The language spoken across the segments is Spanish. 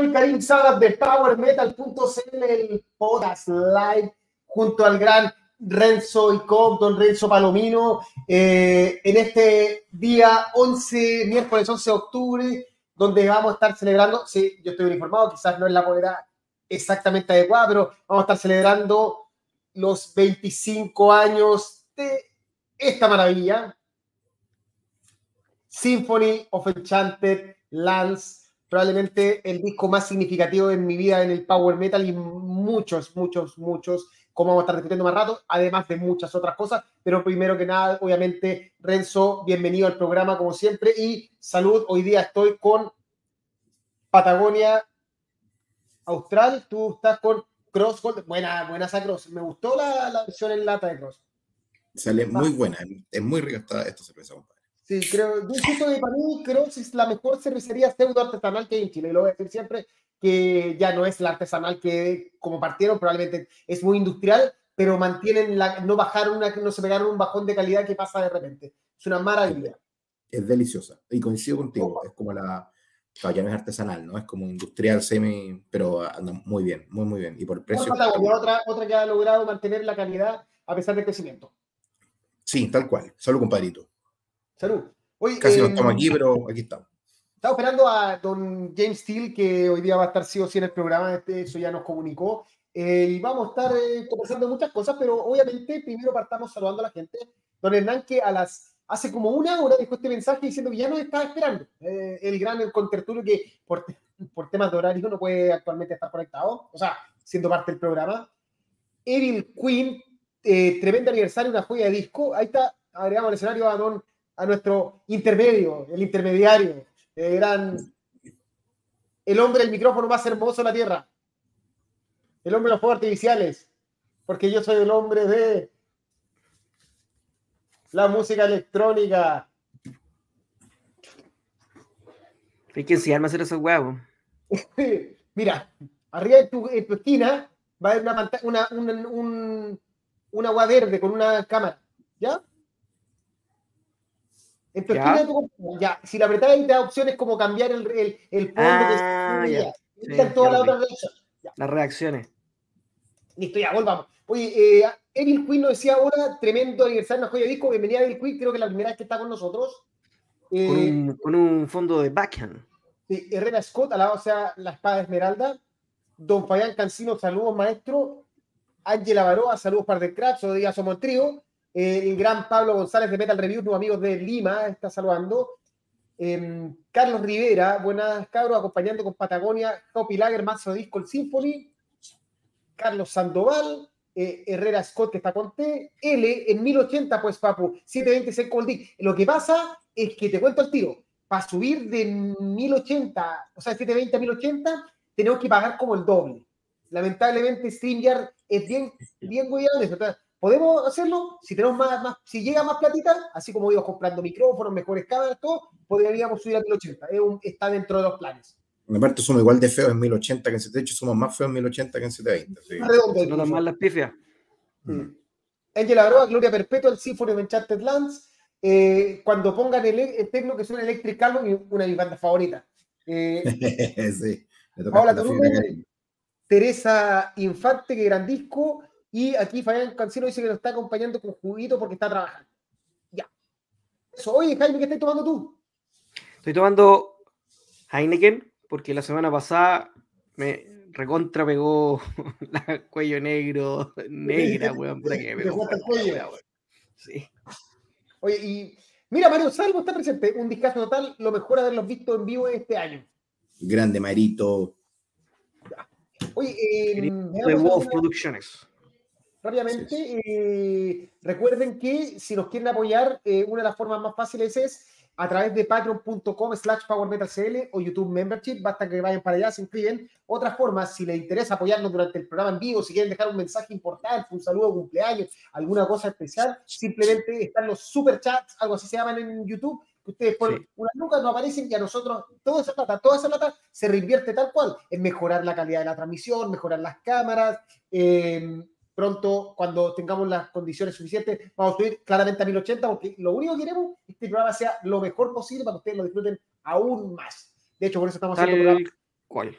soy Karim Salas de PowerMetal.cl, el podcast live, junto al gran Renzo y Don Renzo Palomino, eh, en este día 11, miércoles 11 de octubre, donde vamos a estar celebrando, sí, yo estoy informado, quizás no es la moneda exactamente adecuada, pero vamos a estar celebrando los 25 años de esta maravilla, Symphony of Enchanted Lands, probablemente el disco más significativo en mi vida en el power metal y muchos, muchos, muchos, como vamos a estar repitiendo más rato, además de muchas otras cosas, pero primero que nada, obviamente, Renzo, bienvenido al programa como siempre y salud, hoy día estoy con Patagonia Austral, tú estás con Cross buena, buena esa Cross, me gustó la, la versión en lata de Cross. Sale muy buena, es muy rica esta, esta cerveza. Sí, creo, yo que para mí Cross es la mejor cervecería pseudo artesanal que hay en Chile. Y lo voy a decir siempre que ya no es la artesanal que como partieron, probablemente es muy industrial, pero mantienen la, no bajaron una, no se pegaron un bajón de calidad que pasa de repente. Es una maravilla. Es deliciosa. Y coincido contigo, es como la, ya no es artesanal, ¿no? Es como industrial, semi, pero anda muy bien, muy, muy bien. Y por el precio. Otra, otra que ha logrado mantener la calidad a pesar del crecimiento. Sí, tal cual. Solo compadrito. Salud. Casi no estamos aquí, pero aquí estamos. Estaba esperando a don James Steele, que hoy día va a estar sí o sí en el programa, este, eso ya nos comunicó. Eh, y vamos a estar eh, conversando muchas cosas, pero obviamente primero partamos saludando a la gente. Don Hernán, que a las, hace como una hora dejó este mensaje diciendo que ya nos estaba esperando. Eh, el gran el contertulio que por, por temas de horario no puede actualmente estar conectado, o sea, siendo parte del programa. Evil Queen, tremendo aniversario, una joya de disco. Ahí está, agregamos al escenario a don a nuestro intermedio, el intermediario, el el hombre, el micrófono más hermoso de la Tierra, el hombre de los fuegos artificiales, porque yo soy el hombre de la música electrónica. Hay que enseñarme a hacer esos huevos. Mira, arriba de tu, esquina va a haber una, una, una, un, una agua verde con una cámara, ¿ya? En ya. ya, si la apretáis te da opciones como cambiar el, el, el fondo ah, que ya. Sí, todas las otras Las reacciones. Listo, ya, volvamos. Oye, eh, Evil Queen nos decía ahora, tremendo aniversario en joya disco. Bienvenida Evil Queen, creo que la primera vez que está con nosotros. Eh, con, un, con, un, fondo de backhand. Sí, Herrera Scott, al lado, o sea, la espada esmeralda. Don Fabián Cancino, saludos, maestro. Ángela Baroa, saludos para de Crash, o día somos el trío el gran Pablo González de Metal Review, nuevos amigos de Lima, está saludando. Em, Carlos Rivera, buenas cabros, acompañando con Patagonia, Copy Lager, Mazo Disco, el Symphony. Carlos Sandoval, eh, Herrera Scott, que está con T. L en 1080, pues papu, 720 Cold Lo que pasa es que te cuento el tiro. Para subir de 1080, o sea, 720 a 1080, tenemos que pagar como el doble. Lamentablemente, StreamYard es bien, bien eso podemos hacerlo si tenemos más, más, si llega más platita, así como digo, comprando micrófonos, mejores cámaras, todo, podríamos subir a 1080. está dentro de los planes. Aparte, somos igual de feos en 1080 que en 720, de hecho, somos más feos en 1080 que en 720. Sí. No dan más las pifias. Mm. Angela Baroa, Gloria Perpetua, el Symphony of Enchanted Lands. Eh, cuando pongan el, el tecno que suena Electric Carbon, una de mis bandas favoritas. Eh, sí, Paola Teresa Infante, que gran disco. Y aquí Fabián Cancino dice que nos está acompañando con juguito porque está trabajando. Ya. Eso. Oye, Jaime, ¿qué estás tomando tú? Estoy tomando Heineken porque la semana pasada me recontra pegó la cuello negro, negra, weón, puta que me pegó. Sí. Oye, y mira, Mario Salvo está presente. Un discazo total, lo mejor haberlos visto en vivo este año. Grande Marito. Oye, eh, de Wolf Producciones. Rápidamente, eh, recuerden que si nos quieren apoyar, eh, una de las formas más fáciles es a través de patreon.com slash powermetalcl o YouTube Membership, basta que vayan para allá, se inscriben. Otra forma, si les interesa apoyarnos durante el programa en vivo, si quieren dejar un mensaje importante, un saludo, cumpleaños, alguna cosa especial, simplemente están los super chats, algo así se llaman en YouTube, que ustedes ponen unas lucas, no aparecen y a nosotros toda esa plata, toda esa plata se reinvierte tal cual en mejorar la calidad de la transmisión, mejorar las cámaras, eh, pronto, cuando tengamos las condiciones suficientes, vamos a subir claramente a 1080, porque lo único que queremos es que este programa sea lo mejor posible para que ustedes lo disfruten aún más. De hecho, por eso estamos haciendo programa. ¿Cuál?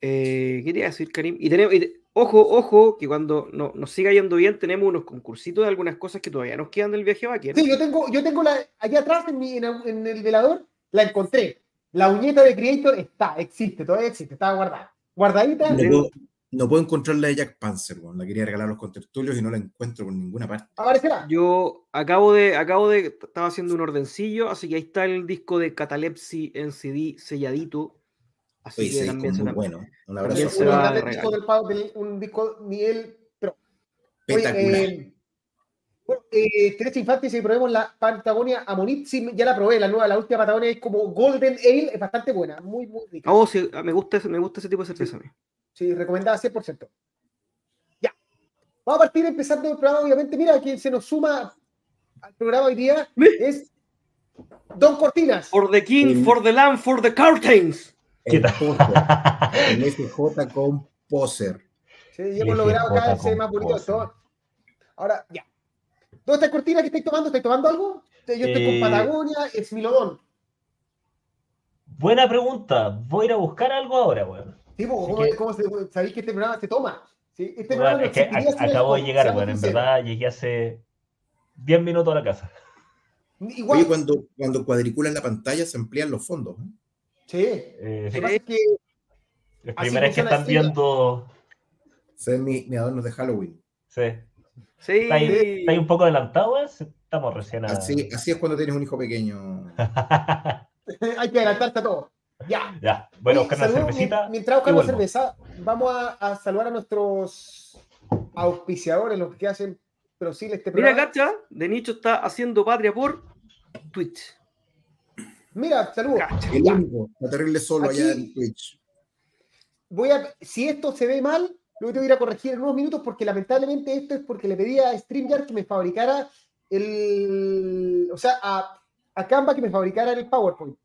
Eh, ¿Qué te iba a decir, Karim? Y tenemos, y- ojo, ojo, que cuando no- nos siga yendo bien, tenemos unos concursitos de algunas cosas que todavía nos quedan del viaje a Baquer. Sí, yo tengo, yo tengo la, allá atrás en, mi- en, en el velador, la encontré. La uñeta de Creator está, existe, todavía existe, estaba guardada. Guardadita. No puedo, no puedo encontrar la de Jack Panzer, weón. la quería regalar a los contertulios y no la encuentro por ninguna parte. Aparecerá. Yo acabo de, acabo de, estaba haciendo un ordencillo, así que ahí está el disco de Catalepsy en CD selladito. Así Oye, que también es se muy la- bueno. Un abrazo. Se un va disco del del- un disco nivel pro. Oye, Espectacular. eh, bueno, eh, Teresa Infante, si probemos la Patagonia Amonit, sí, ya la probé, la nueva, la última Patagonia es como Golden Ale, es bastante buena, muy, muy rica. Oh, sí, me gusta, ese- me gusta ese tipo de cerveza. a mí. Sí, recomendada 100%. Ya. Vamos a partir empezando el programa, obviamente. Mira, quien se nos suma al programa hoy día es Don Cortinas. For the king, for the land, for the curtains. El tal? póster, el SJ con poser. Sí, y hemos logrado cada vez más bonito todo. Ahora, ya. ¿Dónde está Cortina que estáis tomando? ¿Estáis tomando algo? Yo estoy Eh, con Patagonia, Esmilodón. Buena pregunta. Voy a ir a buscar algo ahora, weón. Sí, ¿cómo, que- cómo se- sabéis que este programa se toma? Sí, este programa es que a- acabo de llegar, weón. En verdad, llegué hace 10 minutos a la casa. Igual, Oye, cuando, cuando cuadriculan la pantalla se amplían los fondos. ¿eh? sí. Eh, sí, es que es así primera vez que funciona están viendo. Se ven mi- mis adornos de Halloween. Sí. Sí. ¿Está ahí, está ahí un poco adelantado, weón? Estamos recién a... Así, así es cuando tienes un hijo pequeño. hay que adelantarse a todo. Ya. ya, bueno, buscar una cervecita. mien- Mientras buscamos vuelvo. cerveza, vamos a, a saludar a nuestros auspiciadores, los que hacen posible este Mira, programa. Cacha, de nicho está haciendo patria por Twitch. Mira, saludos. Cacha. El único, terrible solo Aquí- allá en Twitch. Voy a, si esto se ve mal, lo tengo que ir a corregir en unos minutos porque lamentablemente esto es porque le pedí a StreamYard que me fabricara el, o sea, a, a Canva que me fabricara el PowerPoint.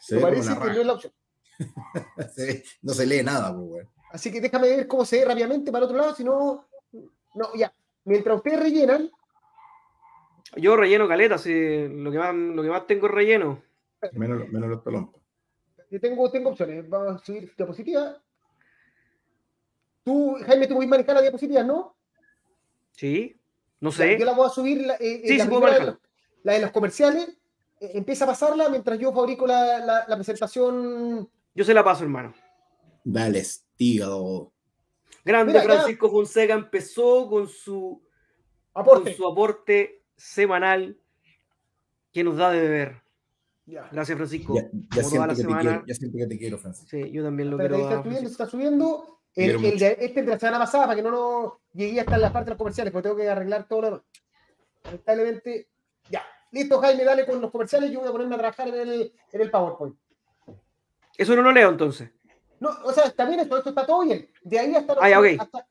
Se parece la que no es raja. la opción. Se ve- no se lee nada, pues, weón. Así que déjame ver cómo se ve rápidamente para el otro lado, si no, no, ya. Mientras ustedes rellenan, Yo relleno caleta, sí, lo, que más, lo que más tengo es relleno. Menos, menos los pelompas. yo tengo, tengo opciones. Vamos a subir diapositiva. Tú, Jaime, tú puedes manejar la diapositiva, ¿no? Sí, no Ya, sé. Yo la voy a subir, la, eh, Sí, la sí, primera los- la de los comerciales. Eh, empieza a pasarla mientras yo fabrico la, la- la presentación. Yo se la paso, hermano. Dale, tío. Grande Mira, ya- Francisco Fonseca empezó con su, con Aporte. su aporte semanal que nos da de beber. Ya. Gracias, Francisco. Ya, ya siento la que te quiero, ya siento que te quiero, Francisco. Sí, yo también lo ahí quiero. está subiendo, está subiendo. El, el de, este de la semana pasada, para que no nos llegue hasta la parte de los comerciales, porque tengo que arreglar todo lo demás. Lamentablemente, ya. Listo, Jaime, dale con los comerciales. Yo voy a ponerme a trabajar en el, en el PowerPoint. Eso no lo leo entonces. No, o sea, está bien, esto, esto está todo bien. De ahí hasta. los- Ah, ya, ok. hasta-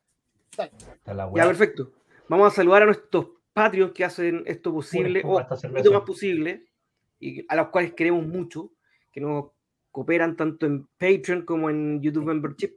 Está la Ya, perfecto. Vamos a saludar a nuestros Patreons que hacen esto posible, o poquito más posible, y a los cuales queremos mucho, que nos cooperan tanto en Patreon como en YouTube Membership.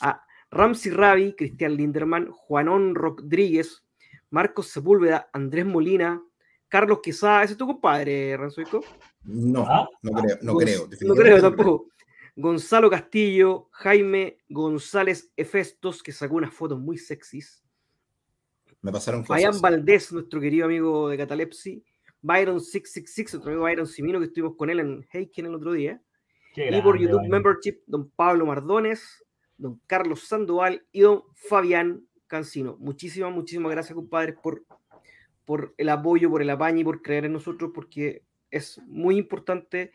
A Ramsey Ravi, Cristian Linderman, Juanón Rodríguez, Marcos Sepúlveda, Andrés Molina, Carlos Quesada, ese es tu compadre, Ranzoico. No, ¿Ah? no creo, no creo. No creo tampoco. Gonzalo Castillo, Jaime González Efestos, que sacó unas fotos muy sexys. Me pasaron cosas. Fabián Valdés, nuestro querido amigo de Catalepsi. Byron 666, otro amigo Byron Simino, que estuvimos con él en Heiken el otro día. Qué y por YouTube Byron. Membership, don Pablo Mardones, don Carlos Sandoval y don Fabián Cancino. Muchísimas, muchísimas gracias, compadres, por, por el apoyo, por el apaño y por creer en nosotros, porque es muy importante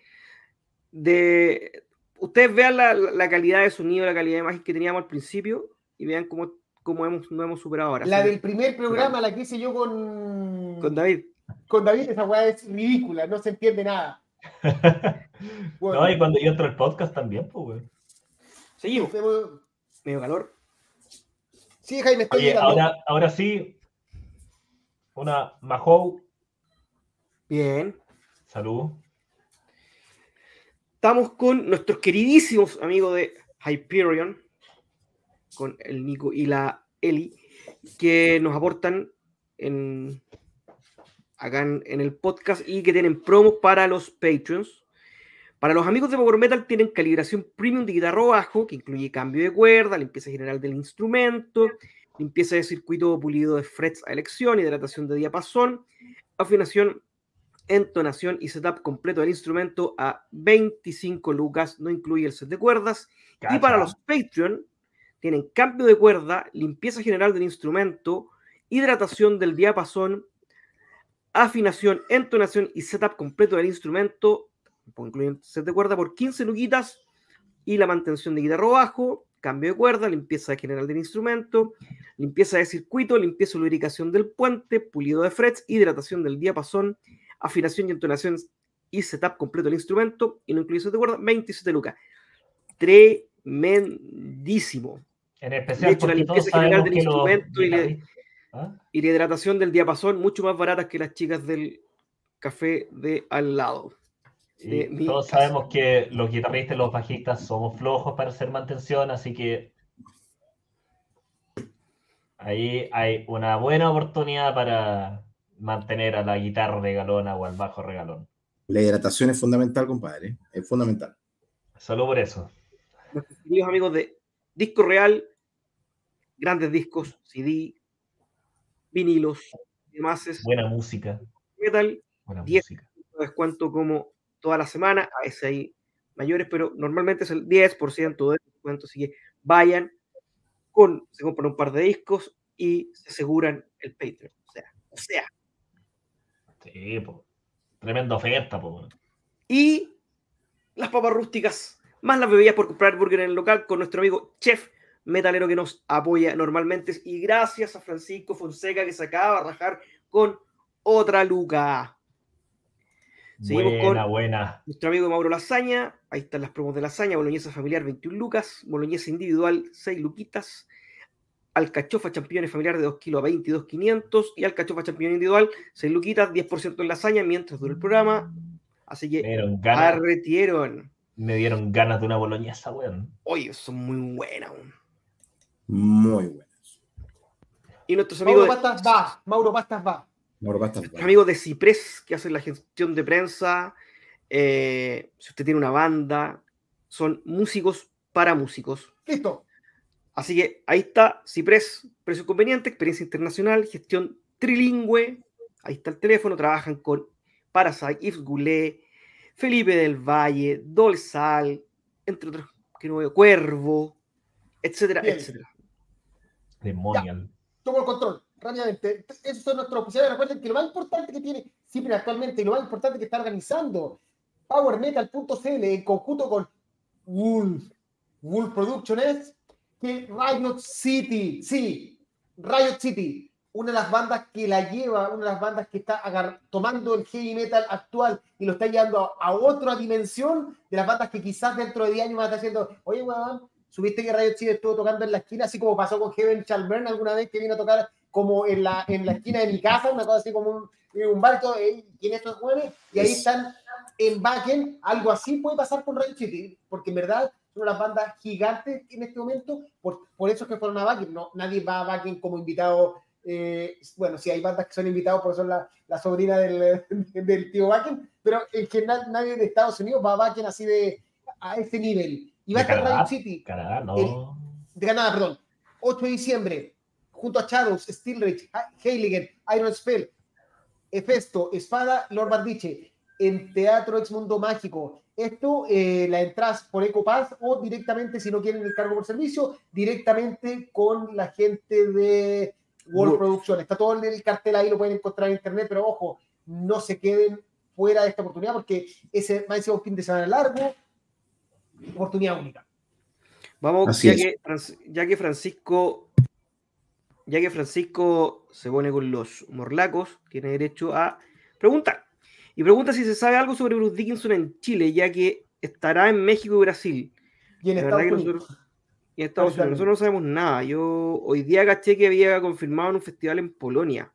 de... Ustedes vean la, la calidad de sonido, la calidad de imagen que teníamos al principio y vean cómo, cómo hemos, no hemos superado ahora. La Así del primer programa, la que hice yo con, con David. con David, esa weá es ridícula, no se entiende nada. Bueno, No, y cuando yo entro al podcast también, pues, weón. Seguimos. Medio calor. Sí, Jaime, estoy Oye, llegando. ahora, ahora sí, una Mahou, Bien. salud. Estamos con nuestros queridísimos amigos de Hyperion, con el Nico y la Eli, que nos aportan en, acá en, en el podcast y que tienen promos para los Patreons. Para los amigos de Power Metal tienen calibración premium de guitarra bajo, que incluye cambio de cuerda, limpieza general del instrumento, limpieza de circuito pulido de frets a elección, hidratación de diapasón, afinación, entonación y setup completo del instrumento a 25 lucas, no incluye el set de cuerdas. Y para los Patreon tienen cambio de cuerda, limpieza general del instrumento, hidratación del diapasón, afinación, entonación y setup completo del instrumento, incluyen set de cuerda por 15 luquitas y la mantención de guitarra bajo, cambio de cuerda, limpieza general del instrumento, limpieza de circuito, limpieza y lubricación del puente, pulido de frets, hidratación del diapasón, afinación y entonación y setup completo del instrumento y no incluye de cuerda, 27 lucas. Tremendísimo. En especial De hecho, la limpieza general del instrumento y ¿Ah? y la hidratación del diapasón mucho más baratas que las chicas del café de al lado. De Y mi todos sabemos que los guitarristas y los bajistas somos flojos para hacer mantención, así que ahí hay una buena oportunidad para mantener a la guitarra regalona o al bajo regalón. La hidratación es fundamental, compadre. Es fundamental. Solo por eso. Nuestros queridos amigos de Disco Real, grandes discos, CD, vinilos, demás es Buena música. metal, Buena Diez. música. descuento como toda la semana, a veces hay mayores, pero normalmente es el 10% de descuento, así que vayan con, se compran un par de discos y se aseguran el Patreon. O sea, o sea, Sí, po. Tremenda oferta, po. y las papas rústicas, más las bebidas por comprar burger en el local con nuestro amigo Chef Metalero que nos apoya normalmente. Y gracias a Francisco Fonseca que se acaba de rajar con otra luca. Seguimos Buena, con- buena. Nuestro amigo Mauro Lasaña, ahí están las promos de Lasaña, boloñesa familiar 21 lucas, boloñesa individual 6 luquitas, alcachofa champiñones familiar de 2 kilos a 22,500 y alcachofa champiñón individual 6 luquitas, 10% en lasaña mientras dura el programa. Así que arretieron. me dieron ganas de una boloñesa, weón. Oye, son muy buenas. weón. Muy buenas. Y nuestros amigos Mauro de, Pastas va, Mauro Pastas va. Amigos de Ciprés que hacen la gestión de prensa, eh, si usted tiene una banda, son músicos para músicos. Listo. Así que ahí está, Ciprés, precio conveniente, experiencia internacional, gestión trilingüe. Ahí está el teléfono, trabajan con Parasite, Yves Goulet, Felipe del Valle, Dolsal, entre otros, que no veo, Cuervo, etcétera, Bien. etcétera. Demonial. Tomo el control, rápidamente. Esos son nuestros oficiales. Recuerden que lo más importante que tiene Cipri actualmente y lo más importante que está organizando PowerMetal.cl en conjunto con Wolf, Wolf Production es que Riot City, sí, Riot City, una de las bandas que la lleva, una de las bandas que está tomando el heavy metal actual y lo está llevando a, a otra dimensión de las bandas que quizás dentro de 10 años van a estar haciendo, oye, weón, subiste que Riot City estuvo tocando en la esquina, así como pasó con Heaven Chalmern alguna vez que vino a tocar como en la, en la esquina de mi casa, una cosa así como un, un bar, y todo, eh, ¿quién es estos jóvenes? Y ahí Es- están en backend, algo así puede pasar con Riot City, porque en verdad son unas bandas gigantes en este momento, por, por eso es que fueron a backend, no, nadie va a backend como invitado, eh, bueno, sí hay bandas que son invitados porque son la, la sobrina del, del tío backend, pero en general nadie de Estados Unidos va a backend así de, a ese nivel. Y va a estar. Riot City, Canadá, no. de Canadá, perdón, 8 de diciembre, junto a Shadows, Steelrich, Heiligen, Iron Spell, Hefesto, Espada, Lord Bardiche, en Teatro Ex Mundo Mágico. Esto, eh, la entras por EcoPass o directamente, si no quieren el cargo por servicio, directamente con la gente de World Wolf. Production. Está todo en el cartel ahí, lo pueden encontrar en internet, pero ojo, no se queden fuera de esta oportunidad porque ese va a ser un fin de semana largo, oportunidad única. Vamos, ya que, ya que Francisco, ya que Francisco se pone con los morlacos, tiene derecho a preguntar. Y pregunta si se sabe algo sobre Bruce Dickinson en Chile, ya que estará en México y Brasil. Y en La Estados Unidos. nosotros, y en Estados Unidos, nosotros no sabemos nada. Yo hoy día caché que había confirmado en un festival en Polonia,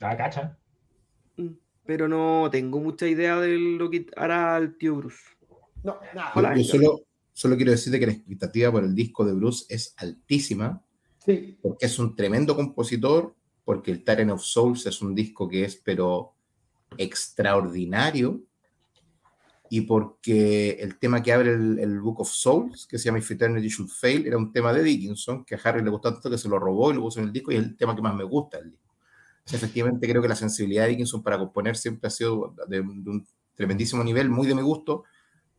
Ah, cacha. Mm, pero no tengo mucha idea de lo que hará el tío Bruce. No, nada. Hola. Yo solo, solo quiero decirte que la expectativa por el disco de Bruce es altísima, Sí. porque es un tremendo compositor, porque el Tyrant of Souls es un disco que es, pero extraordinario. y porque el tema que abre el, el, Book of Souls, que se llama If Eternity Should Fail, era un tema de Dickinson, que a Harry le gustó tanto que se lo robó y lo puso en el disco, y es el tema que más me gusta del disco. efectivamente, creo que la sensibilidad de Dickinson para componer siempre ha sido de, de un tremendísimo nivel, muy de mi gusto,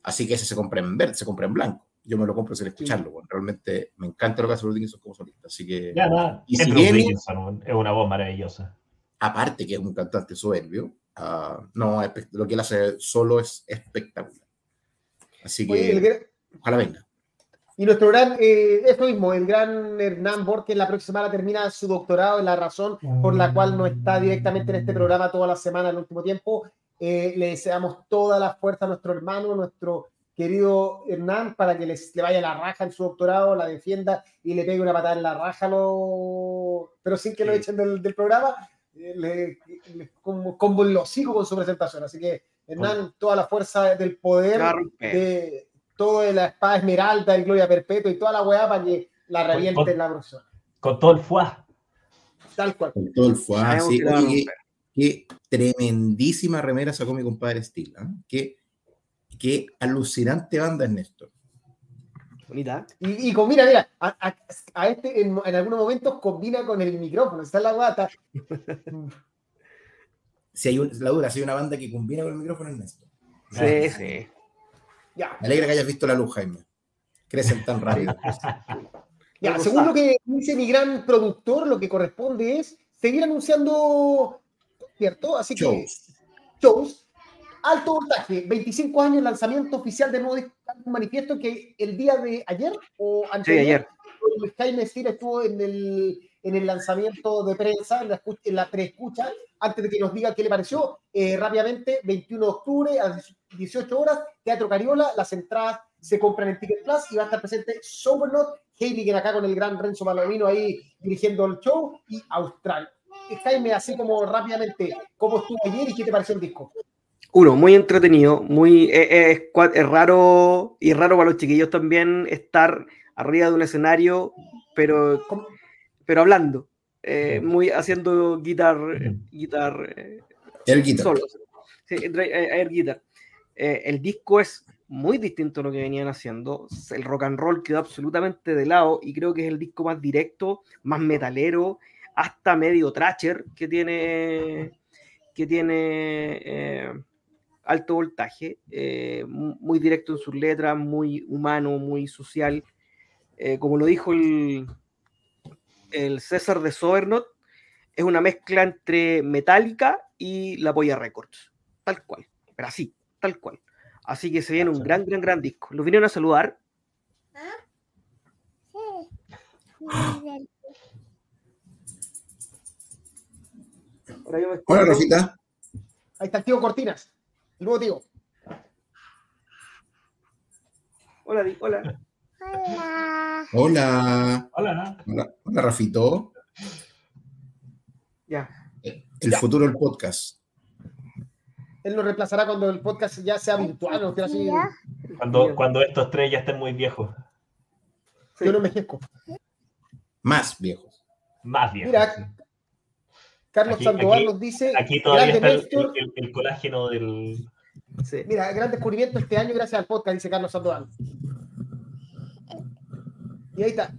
así que ese se compra en verde, se compra en blanco. Yo me lo compro sin escucharlo, bueno, realmente me encanta lo que hace Bruce Dickinson como solista, así que... Ya, nada, y es si Bruce viene- Dickinson, es una voz maravillosa. aparte que es un cantante soberbio, ah, no, lo que él hace solo es espectacular. Así que Oye, el gra- ojalá venga. Y nuestro gran, eh, esto mismo, el gran Hernán Borges la próxima semana termina su doctorado en la razón por la cual no está directamente en este programa toda la semana en el último tiempo. Eh, le deseamos toda la fuerza a nuestro hermano, nuestro querido Hernán, para que les, le vaya la raja en su doctorado, la defienda y le pegue una patada en la raja, lo- pero sin que lo echen del, del programa, eh, le, le- como, como lo sigo con su presentación. Así que, Hernán, toda la fuerza del poder romper. de todo de la espada esmeralda, el gloria perpetua y toda la weá para que la reviente con- en la próxima. Con todo el fuá. Tal cual. Con todo el fuá, sí. Oye, qué, tremendísima remera sacó mi compadre Steel. Qué, qué alucinante banda es Néstor. Bonita. Y, y con, mira, mira, a, a- a este en, en algunos momentos combina con el micrófono, está en la guata. Si hay un- la dura, si hay una banda que combina con el micrófono es Néstor. Sí, sí. Ya, Me alegra que hayas visto la luz, Jaime. Crecen tan rápido. ya. Según lo que dice mi gran productor, lo que corresponde es seguir anunciando, ¿cierto? Así que Shows. Alto voltaje, 25 años, lanzamiento oficial de nuevo disco, un manifiesto que el día de ayer o antes Sí, ayer. Luis Jaime Steele estuvo en el, en el lanzamiento de prensa, en la, en la preescucha, antes de que nos diga qué le pareció. Eh, rápidamente, 21 de octubre a las 18 horas, Teatro Cariola, las entradas se compran en Ticket Plus y va a estar presente Sobernot, Heiligen acá con el gran Renzo Palomino ahí dirigiendo el show y Austral. Eh, Jaime, así como rápidamente, ¿cómo estuvo ayer y qué te pareció el disco? Uno, muy entretenido, muy eh, eh, es, raro y es raro para los chiquillos también estar arriba de un escenario, pero, pero hablando, eh, muy haciendo guitar, guitar eh, El guitar. solos. Sí, dra- eh, air guitar. Eh, el disco es muy distinto a lo que venían haciendo. El rock and roll quedó absolutamente de lado y creo que es el disco más directo, más metalero, hasta medio trasher que tiene que tiene eh, alto voltaje, eh, mu- muy directo en sus letras, muy humano, muy social. Eh, como lo dijo el, el César de Sobernot, es una mezcla entre Metallica y La Polla Records. Tal cual, pero así, tal cual. Así que se viene un gran, gran, gran disco. Los vinieron a saludar. Me Hola. Rosita. Ahí está el tío Cortinas, el nuevo tío. Hola, Di- hola. Hola. Hola. Hola. Hola, hola, Rafito. Ya. El futuro del podcast. Él lo reemplazará cuando el podcast ya sea virtual, no sea así. Cuando, cuando estos tres ya estén muy viejos. Sí. Yo no envejezco. Más viejos. Más viejos. Mira. Carlos Aquí- Sandoval aquí- nos dice, Aquí todavía está el, colágeno del. Sí. mira, gran descubrimiento este año gracias al podcast, dice Carlos Sandoval. Y ahí está,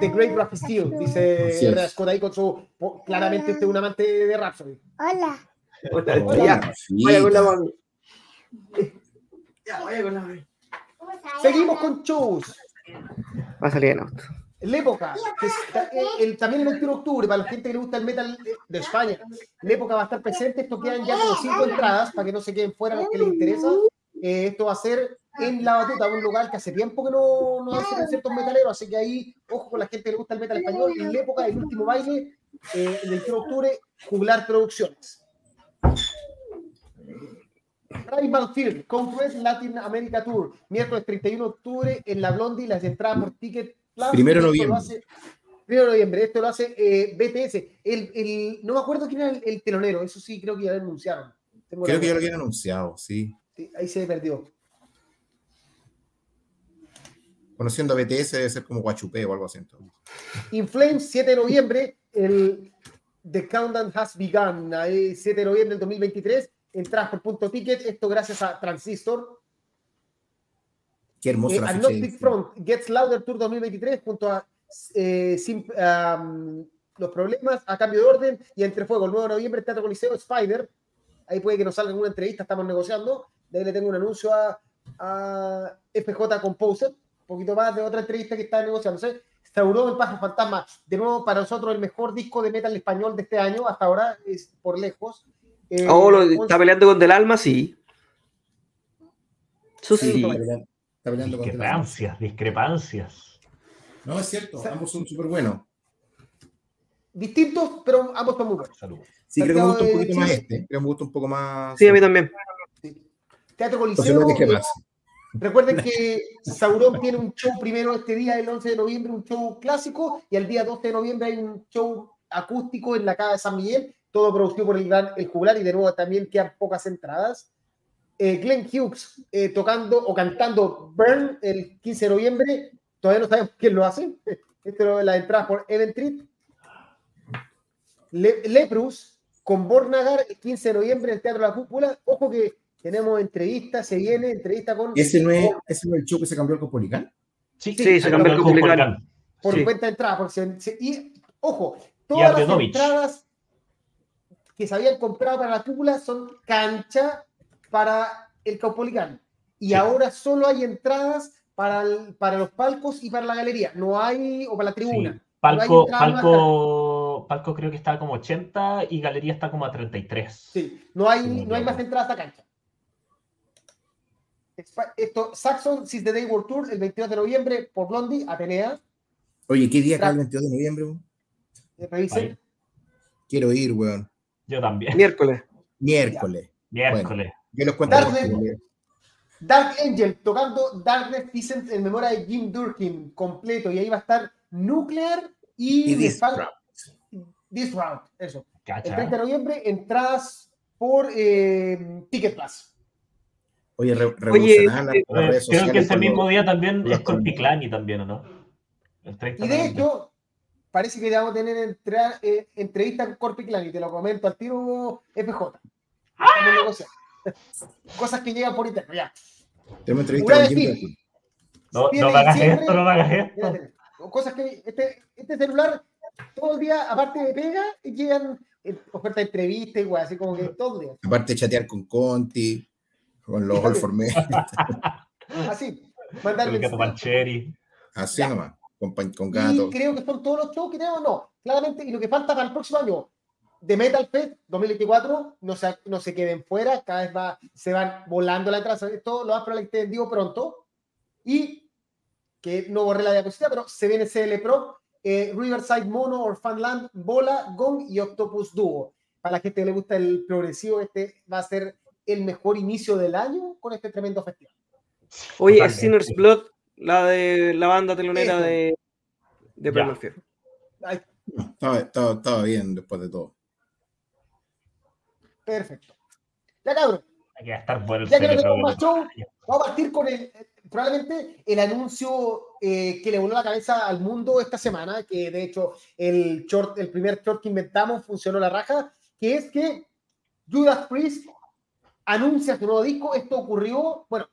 The Great Rap Steel, dice Así es. R. Scott ahí con su, claramente este es un amante de Rhapsody. Hola. Hola, Hola, ya. Vaya con la mami. Ya, vaya con la mami. Seguimos con shows. Va a salir en auto. La época, eh, también el 21 de octubre, para la gente que le gusta el metal de, España. La época va a estar presente, esto quedan ya como cinco entradas, para que no se queden fuera los que les interesa. Eh, esto va a ser en La Batuta, un lugar que hace tiempo que no, no hace conciertos metaleros, así que ahí, ojo con la gente que le gusta el metal español. En la época del último baile, eh, el 21 de octubre, Juglar Producciones. Primal Film, Conquest Latin America Tour, miércoles 31 de octubre en la Blondie, las entradas por Ticket Primero de noviembre. hace- Primero de noviembre, esto lo hace eh, BTS. El, el- no me acuerdo quién era el, el telonero, eso sí creo que ya lo anunciaron. Tengo Creo que ya lo habían anunciado, sí. Sí, ahí se perdió. Conociendo a BTS debe ser como Guachupé o algo así. entonces. In Flames, 7 de noviembre, el The Countdown Has Begun, ahí 7 de noviembre del 2023, entradas por punto ticket. Esto gracias a Transistor. Qué hermoso Eh, Agnostic Front Gets Louder Tour 2023 junto a eh, Los Problemas, A Cambio de Orden y Entre Fuego. El 9 de noviembre, Teatro Coliseo, Spider. Ahí puede que nos salga una entrevista, estamos negociando. De ahí le tengo un anuncio a, a FJ Composer, un poquito más de otra entrevista que está negociándose. Sauron, el Paso Fantasma, de nuevo para nosotros el mejor disco de metal español de este año, hasta ahora, es por lejos. Eh, Oh, lo- está peleando con Del Alma, sí. Eso Sí, sí. Está peleando, Discrepancias, discrepancias. No, es cierto, Sa- ambos son súper buenos. distintos, pero ambos son muy buenos. Salud. Sí, creo que me gusta un de poquito más este. Creo que me gusta un poco más. Sí, a mí también. Teatro Entonces Coliseo. no eh. Recuerden que Sauron tiene un show primero este día, el 11 de noviembre, un show clásico, y el día 12 de noviembre hay un show acústico en la Casa de San Miguel, todo producido por el gran El Jugular, y de nuevo también quedan pocas entradas. Eh, Glenn Hughes eh, tocando o cantando Burn el 15 de noviembre, todavía no sabemos quién lo hace. Esto es la entrada por Eventrit. Le Leprus con Bornagar el 15 de noviembre en el Teatro La Cúpula. Ojo que tenemos entrevistas, se viene entrevista con ¿Ese no, es, ¿Ese no es el show que se cambió al Copolicán? Sí, Sí, se cambió el Copolicán. por Sí. cuenta de entrada. Porque se- se- y ojo, Y todas las entradas que se habían comprado para la cúpula son cancha para el Caupolicán. Y Sí. ahora solo hay entradas para, el- para los palcos y para la galería. No hay, o para la tribuna. Sí. Palco, palco, palco creo que está como 80 y galería está como a 33. Sí, no hay, Sí, no hay más entradas a cancha. Esto, Saxon, Since the Day World Tour, el 22 de noviembre por Blondie, Atenea. Oye, ¿qué día cae el Tra- 22 de noviembre? eh, revisen. Quiero ir, weón. Yo también. Miércoles. Miércoles. Miércoles. Yo cuento. Dark Angel tocando Darkness Descent en memoria de Jim Durkin completo y ahí va a estar Nuclear y, Y This Round. This Round, eso. El Cacha. 30 de noviembre, entradas por eh, Ticket Plus. Oye, re- revolucionar las- eh, las redes creo que ese con mismo los- día también es Corpiclani también, ¿o no? El 30 Y de hecho, parece que ya vamos a tener entra- eh, entrevista con Corpi Clan y te lo comento al tiro FJ. Negociando. Cosas que llegan por internet, ya. Tenemos entrevista Una con no, no me hagas esto, no me hagas esto. Fíjate, Cosas que este, este celular, todo el día, aparte de pega, llegan eh, ofertas de entrevista y así como que todo el día. Aparte de chatear con Conti, con los Fíjate. All for Men, Así, mandarle El gato Pancheri. así Ya. nomás, con, con Y gato. creo que son todos los shows que tenemos, no. Claramente, y lo que falta para el próximo año de Metal Fest 2024, no se, no se queden fuera, cada vez va, se van volando la entrada, todo lo más probable que digo pronto. Y que no borré la diapositiva, pero se viene CL Pro, eh, Riverside Mono, Orphanland, Bola, Gong y Octopus Duo. Para la gente que le gusta el progresivo, este va a ser el mejor inicio del año con este tremendo festival. Oye, Totalmente. Sinner's Blood, la de la banda telonera Eso. de, de. Primal Fear. Estaba, estaba- estaba bien después de todo. Perfecto. Ya cabrón, Hay que estar bueno Ya que no tenemos más show, vamos a partir con el, probablemente el anuncio eh, que le voló la cabeza al mundo esta semana, que de hecho el, short, el primer short que inventamos funcionó la raja, que es que Judas Priest anuncia su nuevo disco. Esto ocurrió, bueno,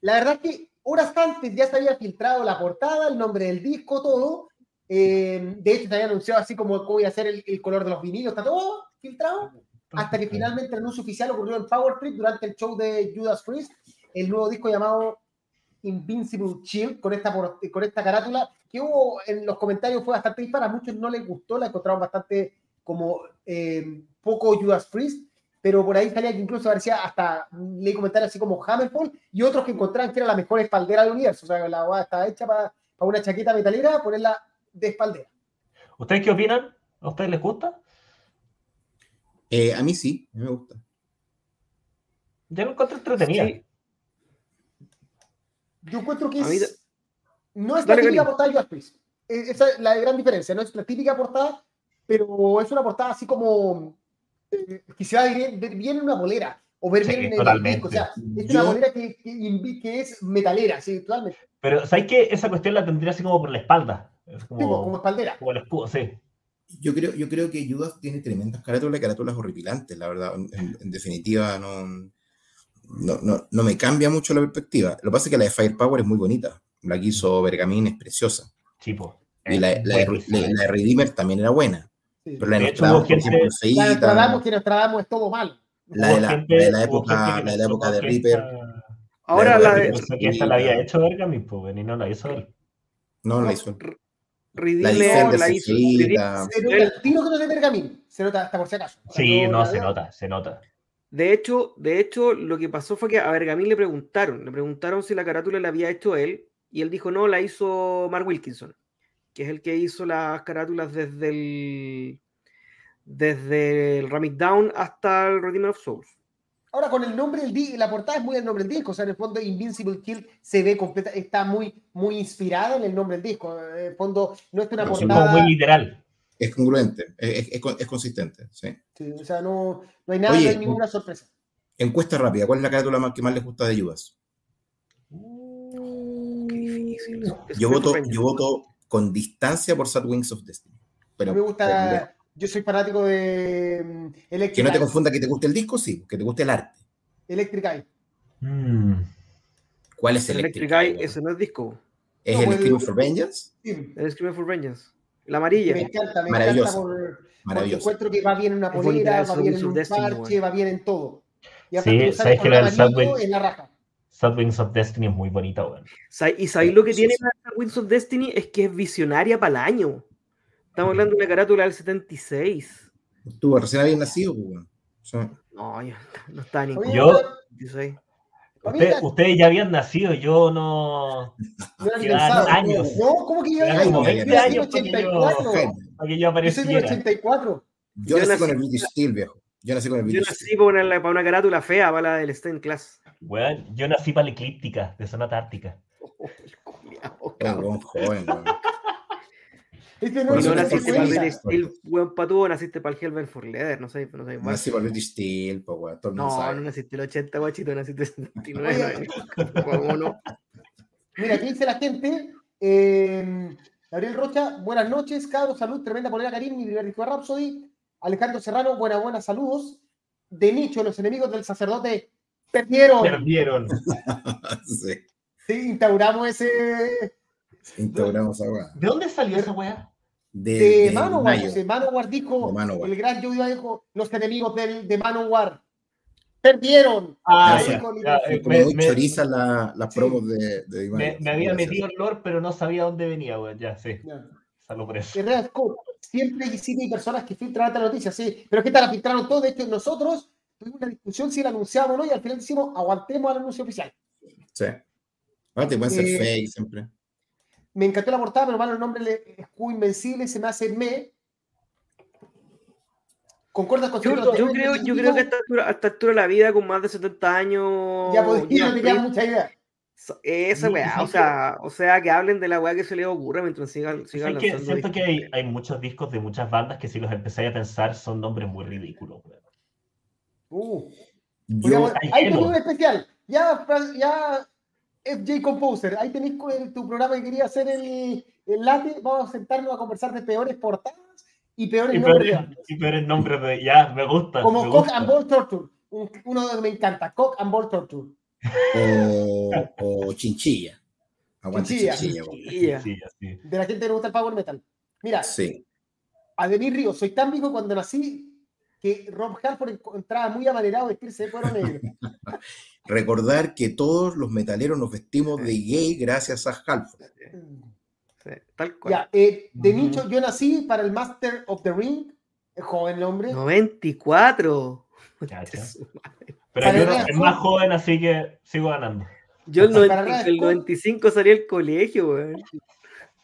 la verdad es que horas antes ya se había filtrado la portada, el nombre del disco, todo. Eh, de hecho, se había anunciado así como cómo iba a ser el, el color de los vinilos, está todo filtrado hasta que finalmente el anuncio oficial ocurrió en Power Trip durante el show de Judas Priest, el nuevo disco llamado Invincible Chill, con esta, con esta carátula, que hubo en los comentarios fue bastante dispara, a muchos no les gustó, la encontraron bastante como eh, poco Judas Priest, pero por ahí salía que incluso parecía hasta, leí comentarios así como Hammerfall, y otros que encontraban que era la mejor espaldera del universo, o sea, la guada estaba hecha para una chaqueta metalera, ponerla de espaldera. ¿Ustedes qué opinan? ¿A ustedes les gusta? Eh, a mí sí, a mí me gusta. Yo lo encuentro entretenida. Sí. Yo encuentro que es, no es la típica portada de Judas Priest. Eh, Esa es la gran diferencia. No es la típica portada, pero es una portada así como eh, que se va a ver ver bien en una bolera o ver Sí, bien en el totalmente. disco. O sea, es Yo- una bolera que, que, invi- que es metalera, sí, totalmente. Pero ¿sabes qué? Esa cuestión la tendría así como por la espalda. Es como, Tipo, como espaldera. como el escudo, sí. Yo creo, yo creo que Judas tiene tremendas carátulas, carátulas horripilantes, la verdad. En, en definitiva, no, no, no, no me cambia mucho la perspectiva. Lo que pasa es que la de Firepower es muy bonita. La que hizo Bergamín es preciosa. Tipo. Y la, la, de, la, la de Redeemer también era buena. Sí. Pero la de Nostradamus, por ejemplo, La de. Nostradamus, que Nostradamus es todo malo. La de la, gente- de época, la de la época de Reaper. Ahora La la de de pensó que esta la había hecho Bergami, pues, y no la hizo él. No, no la hizo. La Defender la se hizo. Se nota el tiro que no es de Pergamín. Se nota hasta por si acaso. O sea, Sí, no, se nota, se nota. De hecho, de hecho, lo que pasó fue que a Bergamín le preguntaron, le preguntaron si la carátula la había hecho él, y él dijo no, la hizo Mark Wilkinson, que es el que hizo las carátulas desde el desde el Ramic Down hasta el Redeemer of Souls. Ahora con el nombre del disco, la portada es muy el nombre del disco, o sea, en el fondo Invincible Kill se ve completa, está muy, muy inspirada en el nombre del disco. En el fondo no es una Pero portada, muy literal. Es congruente, es, es- consistente. ¿sí? sí, o sea, no, no hay nada, Oye, no hay ninguna sorpresa. Encuesta rápida, ¿cuál es la carátula más- que más les gusta de Judas? Qué difícil. eso. Eso Yo voto, yo voto con distancia por Sad Wings of Destiny. Pero, mí me gusta, yo soy fanático de mm, Electric, que no te confunda que te guste el disco, sí, que te guste el arte. Electric Eye. Mm. ¿Cuál es El el Electric Electric Eye, ese no es disco. ¿Es No, el pues, Scream for Vengeance? Sí, El Screaming for Vengeance. La amarilla. me encanta, me Maravillosa. encanta por, porque Maravilloso. encuentro que va bien en una polera, el va bien en un Destiny, parche, bueno. va bien en todo. Y Sí, lo sabes que la del Subway- en la raja. Sad Wings of Destiny es muy bonita, weón. Sa- Y sabéis lo que Sí, tiene sí. la Wings of Destiny es que es visionaria para el año. Estamos hablando de una carátula del 76. Tú recién habías nacido, pues, weón. No, yo no está ni Yo- 76. a mí Usted- ustedes ya habían nacido, yo no. no era ni quedan pensado. años. No, ¿cómo que yo Quedan era como yo 20 nací en años para que yo- 84? Para que yo Yo soy del apareciera. 84. yo, Yo nací, nací- con el British Steel, viejo. Yo nací con el Yo British nací Steel. para una, para una carátula fea, para la del Stein Class. Weón, yo nací para la eclíptica de zona ártica. Oh, weón, joven, weón. Este no Por Y es eso no naciste para Steel, weón patúo, naciste para el Hellbent for Leather, no sé, no sé. Nací para el British Steel, pues, weón. Todo el mundo No, sabe. no naciste el 80, guachito, naciste el 79. ¿Cómo no? Mira, aquí dice la gente. eh, Gabriel Rocha, buenas noches, cabros, salud, tremenda polera Karim, mi primer disco de Rhapsody. Alejandro Serrano, buenas, buenas, saludos. De nicho, los enemigos del sacerdote perdieron. Perdieron. sí. Sí, instauramos ese Instauramos agua. ¿De dónde salió esa weá? De, de, de Manowar. mayo. Manowar dijo, De Manowar. el gran Joey dijo, los enemigos del, de Manowar perdieron. Ah, Ya, ya, Con- ya, Como me, muy me- choriza la, las Sí. promos de, de Iván. me- me había metido el lore, pero no sabía dónde venía, weón. Ya, sí. Salud por eso. Siempre hay personas que filtran altas noticias, sí, pero es que esta la filtraron todo. De hecho, nosotros tuvimos una discusión si la anunciábamos o no, y al final decimos aguantemos al anuncio oficial. Sí. Ahora te pueden ser Eh, fake siempre. Me encantó la portada, pero malo el nombre le escudo invencible, se me hace me. ¿Concordas con Yo, yo creo, yo creo que a esta, altura, a esta altura de la vida, con más de 70 años. ya podría no te queda ya, mucha idea. Esa weá, o sea, o sea, que hablen de la weá que se les ocurra mientras sigan, sigan que lanzando siento discos. que hay, hay muchos discos de muchas bandas que si los empezáis a pensar son nombres muy ridículos, weón. Uh, Yo, podríamos- hay tenemos un especial. Ya, Fran- ya, FJ Composer, ahí tenéis el- tu programa que quería hacer el, el late. Vamos a sentarnos a conversar de peores portadas y peores Y nombres de peores, bandas. y peores nombres de. Ya, me gusta. Como me Cock gusta. and Ball Torture. Un- uno que me encanta, Cock and Ball Torture. o, o Chinchilla. Aguante Chinchilla. Chinchilla. ya. Sí. De la gente que le gusta el Power Metal. Mira, Sí. Ademir Ríos, soy tan viejo cuando nací que Rob Halford encontraba muy amanerado vestirse de cuero negro. Recordar que todos los metaleros nos vestimos de gay gracias a Halford. Sí, tal cual. ya, eh, de nicho, yo nací para el Master of the Ring, el joven el hombre. 94. Cacha. Su madre. Pero yo no soy más joven, así que sigo ganando. Yo el, Para 90 Red el Skull. 95 salí del colegio, weón.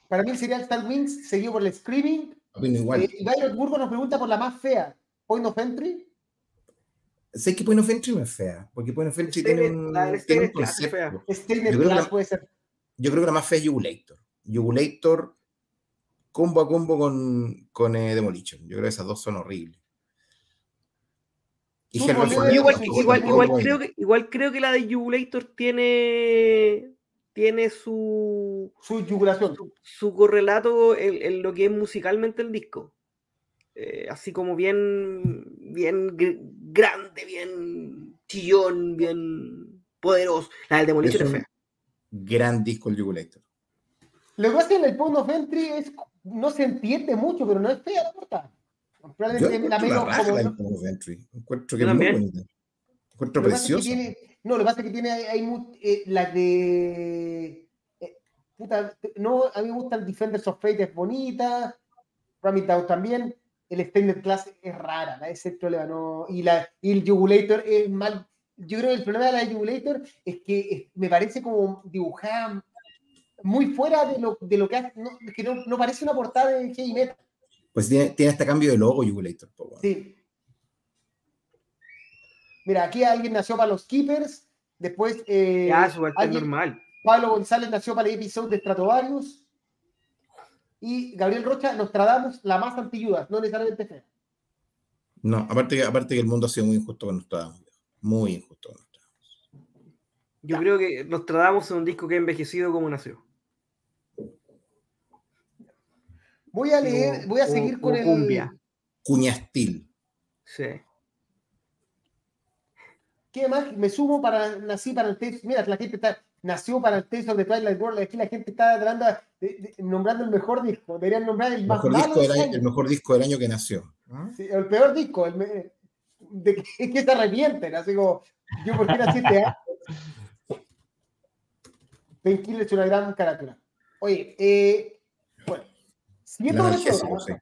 Para mí sería el Star Wings, seguido por el Screaming. Igual. Eh, y Byron Burgos nos pregunta por la más fea, Point of Entry. Sé que Point of Entry no es fea, porque Point of Entry tiene un, tiene un fea. concepto. Yo creo que la- puede ser. Yo creo que la más fea es Jugulator. Jugulator combo a combo con, con eh, Demolition. Yo creo que esas dos son horribles. Y Igual, creo que, igual creo que la de Jugulator tiene, tiene su, Su yugulación. su, su correlato en, en lo que es musicalmente el disco. Eh, así como bien, bien gr- grande, bien chillón, bien poderoso. La del Demolition Es fea. Gran disco el Jugulator. Lo que pasa en el Pound of Entry es, no se entiende mucho, pero no es fea la. Yo Probablemente la encuentro menos la raja como- la del Pound of Entry. Encuentro que es muy bonita. Encuentro tiene- no, lo que pasa es que tiene hay, eh, la de eh, puta, no, a mí me gusta el Defenders of Fate, es bonita, Ramming Down también, el Extended Class es rara, de ese problema, no, y, la, y el Jugulator es mal, yo creo que el problema de la Jugulator es que me parece como dibujada muy fuera de lo, de lo que hace, no, que no, no parece una portada de heavy metal, Pues tiene, tiene este cambio de logo Jugulator. weón. sí. Mira, aquí alguien nació para los Keepers, después eh, Ya, eso es alguien- normal. Pablo González nació para el episodio de Stratovarius. Y Gabriel Rocha, Nostradamus, la más antilludas, no necesariamente fea. No, aparte, que- aparte que el mundo ha sido muy injusto con Nostradamus. Muy injusto con Nostradamus. Yo creo que Nostradamus es un disco que ha envejecido como nació. Voy a leer, voy a seguir con el. cumbia. Cuñastil. Sí. ¿Qué más? Me sumo para. Nací para el test. Mira, la gente está. Nació para el test of the Twilight World. Aquí la gente está hablando de- de- nombrando el mejor disco. Deberían nombrar el El más mejor, malo disco de del año, año. el mejor disco del año que nació. ¿Ah? Sí, el peor disco. El me- de que, que se arrepienten. Así como. Yo, ¿por qué nací este año? Es una gran carátula. Oye, eh, bueno. Siguiendo El con esto, analgésico, sí.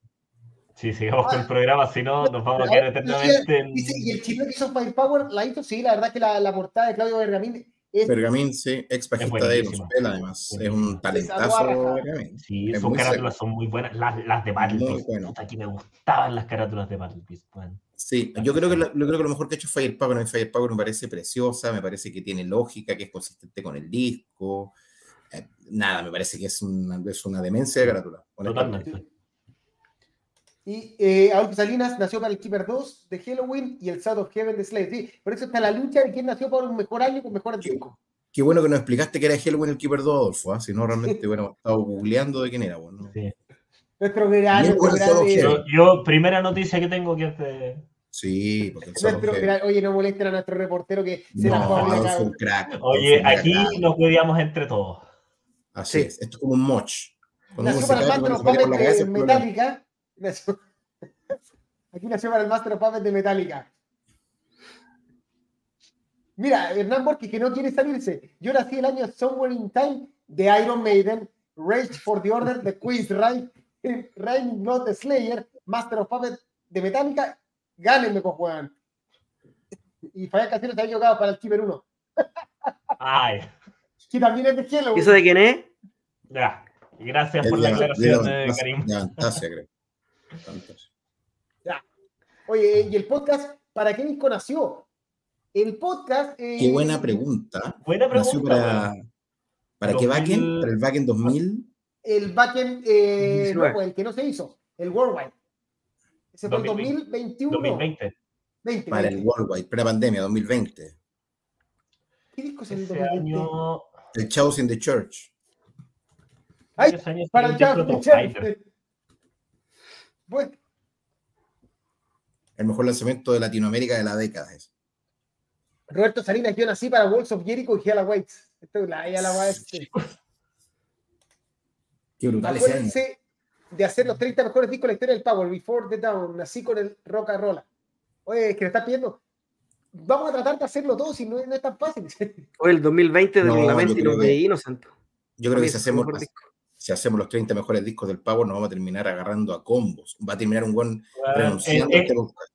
Sí, sigamos con el programa, si no nos vamos a Ah, quedar eternamente en... Dice, y el chileno que hizo Firepower la hizo, sí, la verdad que la, la portada de Claudio Bergamín Pergamín, sí, ex bajista de. Gospel, además. Es un talentazo. Sí, Es sus muy carátulas seco. son muy buenas. Las, las de Battle Muy Beast, bueno. que me gustaban las carátulas de Battle Beast, weón. Sí, yo creo que, lo, yo creo que lo mejor que ha hecho Firepower, a mí Firepower me parece preciosa, me parece que tiene lógica, que es consistente con el disco. Eh, nada, me parece que es una, es una demencia de carátula. Totalmente. Y eh, Adolfo Salinas nació para el Keeper 2 de Halloween y el Sound of Heaven de Slave. Sí, por eso está la lucha de quién nació para un mejor año con mejores Sí. discos. Qué bueno que nos explicaste que era Halloween el Keeper 2, Adolfo, ¿ah? si no realmente, bueno, estaba googleando de quién era. Bueno. Sí. Nuestro of eh. Yo, yo, primera noticia que tengo que de... Sí, porque el nuestro oye, no molesten a nuestro reportero que se la No, juega acá. un crack. Oye, un aquí crack. nos cuidamos entre todos. Así Sí. es, esto es como un moch. Nació para el la. Metallica. Aquí nació para el Master of Puppets de Metallica. Mira, Hernán Borges, que no quiere salirse. Yo nací el año Somewhere in Time de Iron Maiden, Rage for the Order de Queen's Right, Raining Blood de Slayer, Master of Puppets de Metallica. Gánenme, pues, weón. Y Fabián Casero se había equivocado para el Keeper 1, Ay, que también es de. ¿Y eso de quién es? ya. Gracias Es por la aclaración, de- eh, Karim. de Fantasia, creo. Fantasia. Oye, ¿y el podcast para qué disco nació? El podcast. eh, Qué buena pregunta. Buena Nació pregunta. para, weón. ¿para qué 2000. backend? Para el backend 2000. El backend, eh, 19. no, el que no se hizo, el Worldwide. Ese fue el 2020. 2021. 2020. 20, Para el 20. Worldwide, pre-pandemia, 2020. ¿Qué disco es el Ese 2020? año... El Chaos in the Church. Ay, para el fue Chavo Proto Fighter. Bueno, El mejor lanzamiento de Latinoamérica de la década. es. Roberto Salinas, yo nací para Walls of Jericho y Hella Waits. Esto es la, la. Qué brutal ese año. Acuérdense de hacer los 30 mejores discos de la historia del Power, Before the Down, nací con el Rock and Roll. Oye, es que me estás pidiendo. Vamos a tratar de hacerlo todo, si no, no es tan fácil. Fue el 2020 de No, lamentos y que- de Innocent. Yo creo que si hacemos. Si hacemos los 30 mejores discos del Power, nos vamos a terminar agarrando a combos. Va a terminar un buen renunciando eh, a este eh, podcast.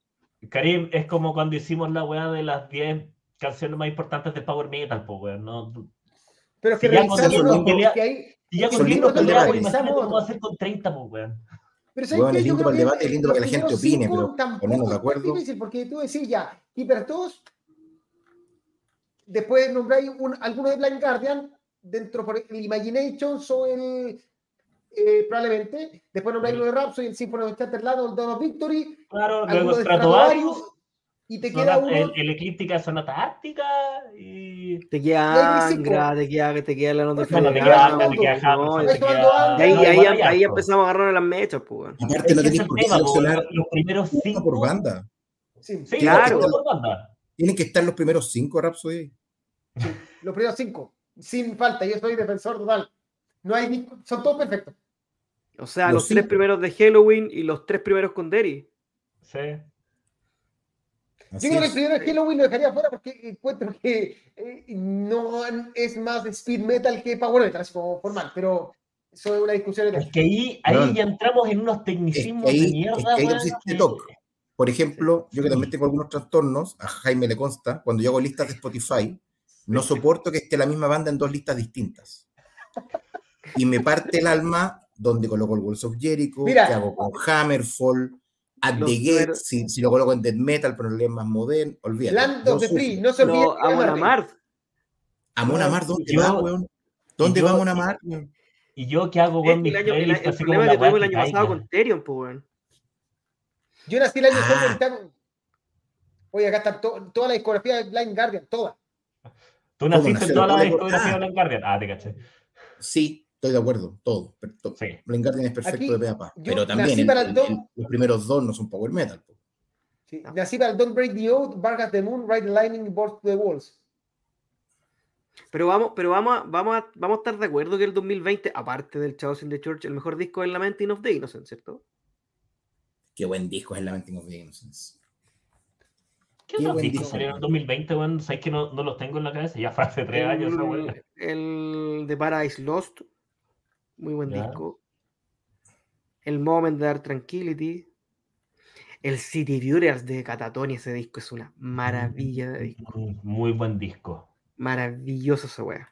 Karim, es como cuando hicimos la weá de las 10 canciones más importantes de Power Metal, pues weón. No, Pero es que Si ya con- los con- porque hay- y ya Son con lindos cinco para el peleas, debate. imagínate Revisamos cómo va a hacer con 30, pues weón. Pero ¿sabes Bueno, qué? es lindo para el debate, es lindo para que la gente opine, pero ponernos de es acuerdo. difícil porque tú decís ya, Keeper 2, después nombráis un, alguno de Blind Guardian, dentro por el Imaginations o el. eh, probablemente. Después nombráis uno de Rhapsody, el Symphony of Chatterland o el Dawn of Victory. Claro, luego de Stratovarius. Y te queda Sonata- uno. el, el Eclíptica Sonata Ártica y. Te queda. Angra, te queda, te queda la nota Bueno, te queda Anda, te queda te ahí, no, ahí, empezamos a agarrar las mechas, pues. Aparte, no tenéis es por qué seleccionar los primeros cinco. por banda. Sí, Sí, Claro. Tienen que estar los primeros cinco Rhapsody. los primeros cinco, sin falta. Yo soy defensor total. No hay son todos perfectos. O sea, Los los, tres primeros de Halloween y los tres primeros con Derry. Sí. Así Yo creo que el primero de Halloween lo dejaría fuera porque encuentro que eh, no es más speed metal que power metal, así como formal, pero eso es una discusión Es que ahí, ahí ya entramos en unos Es tecnicismos que ahí, de es mierda. que ahí weón, existe que- TOC. Por ejemplo, yo que también tengo algunos trastornos, a Jaime le consta, cuando yo hago listas de Spotify, no soporto que esté la misma banda en dos listas distintas. Y me parte el alma donde coloco el Walls of Jericho, Mira. que hago con Hammerfall, At Los the Gate, primeros- si, si lo coloco en Death Metal, pero es más moderno, olvídate. Land of the sufro. Free, no se olviden. De Amon. Amarth. Amon Amar, ¿dónde Yo- va, weón? ¿Dónde yo- va Amon Amar? weón? Y yo qué hago mi el, el- el como problema que tuvimos el año pasado con Therion, pues, weón. Yo nací el año Ah. pasado, están- Oye, acá está to- toda la discografía de Blind Guardian, toda. Tú naciste en toda la discografía Ah. de Blind Guardian. Ah, te caché. Sí, estoy de acuerdo, todo. per- to- Sí. Blind Guardian es perfecto Aquí, de pe a pa. yo Pero también el- el el- los primeros dos no son power metal. Sí. Nací para el Don't Break the Oath, Vargas the Moon, Ride the Lightning Board to the Walls. Pero vamos, pero vamos a, vamos a, vamos a estar de acuerdo que el 2020, aparte del Chaos in the Church, el mejor disco es Lamenting of the Innocent, ¿cierto? Qué buen disco es Lamenting of the Innocence. ¿Qué Qué otros discos disco, salieron en weón. 2020, weón? ¿Sabes que no, no los tengo en la cabeza? Ya fue hace tres años esa weá. El, el de Paradise Lost, muy buen Ya. disco. El Moment de Dark Tranquility. El City Viewers de Catatonia, ese disco es una maravilla de disco. Mm, Muy buen disco. Maravilloso esa wea.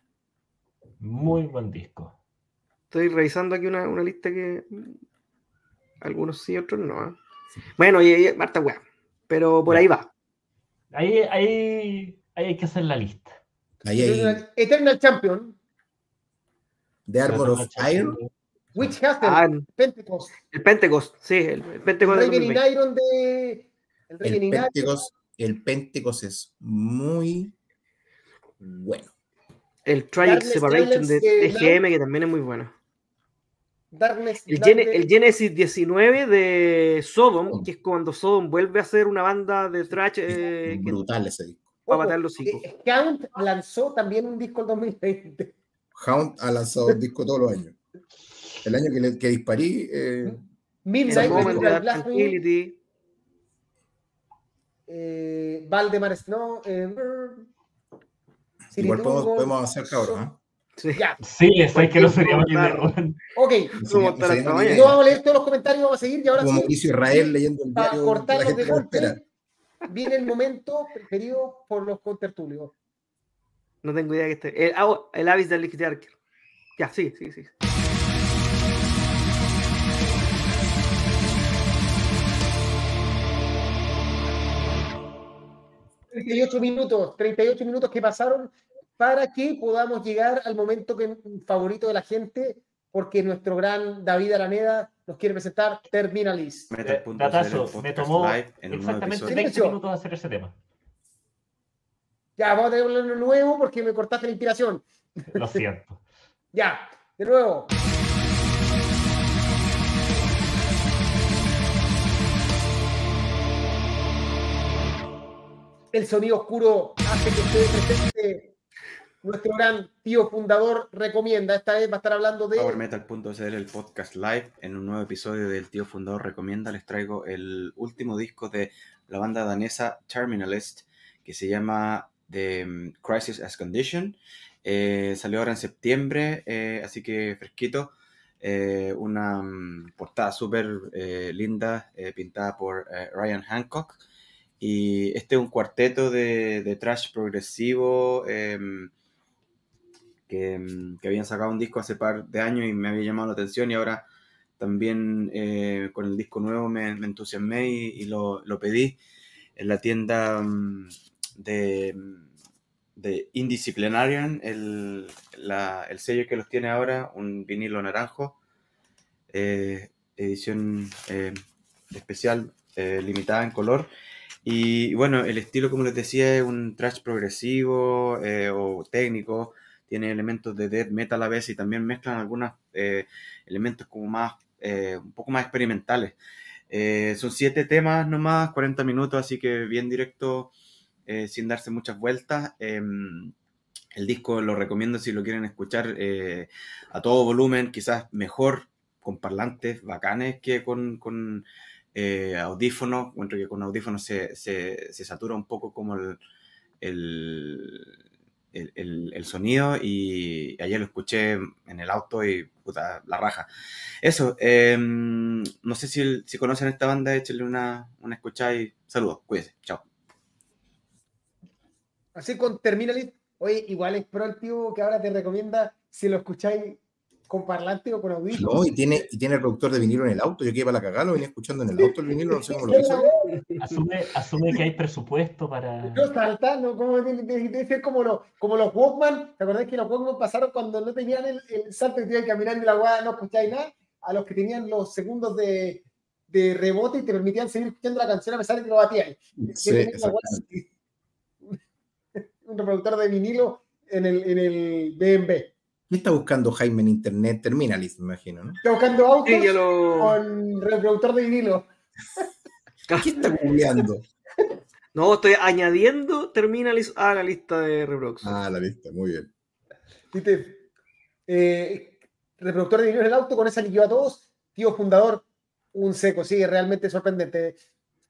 Muy buen disco. Estoy revisando aquí una, una lista que algunos sí, otros no. ¿ah? Bueno, y, y Marta wea. Pero por Ya. ahí va. Ahí, ahí, ahí hay que hacer la lista. Ahí Eternal Champion, The Armor of Iron. Witch Castle, Ah, Pentecost, el Pentecost, sí, el, el el Pentecost del Raven in 2020. Iron de. El Raven El in Iron. Pentecost, el Pentecost es muy bueno. El Tragic Darkness Separation de TGM, que también es muy bueno. Darkness, El, Darkness- el Genesis 19 de Sodom, que es cuando Sodom vuelve a ser una banda de thrash eh, que brutal ese disco. va a Ojo, matar los hijos. eh, Count lanzó también un disco en 2020. Hound ha lanzado un disco todos los años. El año que, le, que disparí, eh, El Midnight, Tranquility. eh, Valdemar Snow, eh, igual podemos, podemos avanzar, cabrón. Sí. Ya, Sí, eso es que no sería ok. No idea. No vamos a leer todos los comentarios, vamos a seguir y ahora Como sí, Mauricio Israel leyendo el para diario cortarnos de golpe, viene el momento preferido por los contertulios. No tengo idea que esté. El, ah, oh, el Abyss del Liquid Archer. Ya, sí, sí, sí. 38 minutos, 38 minutos que pasaron para que podamos llegar al momento que, favorito de la gente, porque nuestro gran David Araneda nos quiere presentar Terminalis. Eh, punto Datazo, CL me tomó exactamente episodio. 20 Silencio. minutos hacer ese tema. Ya, vamos a tener uno nuevo porque me cortaste la inspiración. Lo siento. Ya, de nuevo. El sonido oscuro hace que esté presente. Nuestro gran tío fundador recomienda. Esta vez va a estar hablando de. PowerMetal.cl, el podcast live. En un nuevo episodio del Tío Fundador Recomienda, les traigo el último disco de la banda danesa Terminalist, que se llama The mm, Crisis as Condition. Eh, salió ahora en septiembre, eh, así que fresquito. Eh, una mm, portada súper eh, linda, eh, pintada por eh, Ryan Hancock. Y este es un cuarteto de, de trash progresivo. em, que, mm, que habían sacado un disco hace par de años y me había llamado la atención y ahora también eh, con el disco nuevo me, me entusiasmé y, y lo, lo pedí en la tienda mm, de, mm, de Indisciplinarian, el, la- el sello que los tiene ahora, un vinilo naranjo, eh, edición eh, especial, eh, limitada en color. Y bueno, el estilo, como les decía, es un trash progresivo eh, o técnico. Tiene elementos de death metal a vez y también mezclan algunos eh, elementos como más, eh, un poco más experimentales. Eh, son siete temas nomás, 40 minutos, así que bien directo, sin darse muchas vueltas. Em, el disco lo recomiendo si lo quieren escuchar a todo volumen, quizás mejor con parlantes bacanes que con, audífonos. Encuentro que con audífonos se, se- se satura un poco como el, el- sonido y ayer lo escuché en el auto y puta, la raja. Eso, em, no sé si, si conocen esta banda, échenle una, una escuchada y saludos, cuídense, chao. Así con Terminalist, oye, igual es pro el que ahora te recomienda si lo escucháis con parlante o con audífonos. No, y tiene, y tiene el reproductor de vinilo en el auto. Yo que iba a la cagada, lo venía escuchando en el auto el vinilo, no sé cómo lo hizo. Asume, asume que hay presupuesto para. No salta, ¿no? Como como, los, como los Walkman. ¿Te acordás que los Walkman pasaron cuando no tenían el, el salto que te iban caminando y la weá no escucháis nada? A los que tenían los segundos de, de rebote y te permitían seguir escuchando la canción a pesar de que lo batían. Sí, exactamente. un reproductor de vinilo en el, en el BMB. ¿Qué está buscando Jaime en internet? Terminalist, me imagino, ¿no? Está buscando autos Sí, ya lo. con reproductor de vinilo. ¿Qué está googleando? No, estoy añadiendo Terminalis a la lista de reproducción. Ah, la lista, muy bien. Eh, reproductor de vinilo en el auto con esa que lleva todos. Tío fundador, un seco, sí, realmente sorprendente.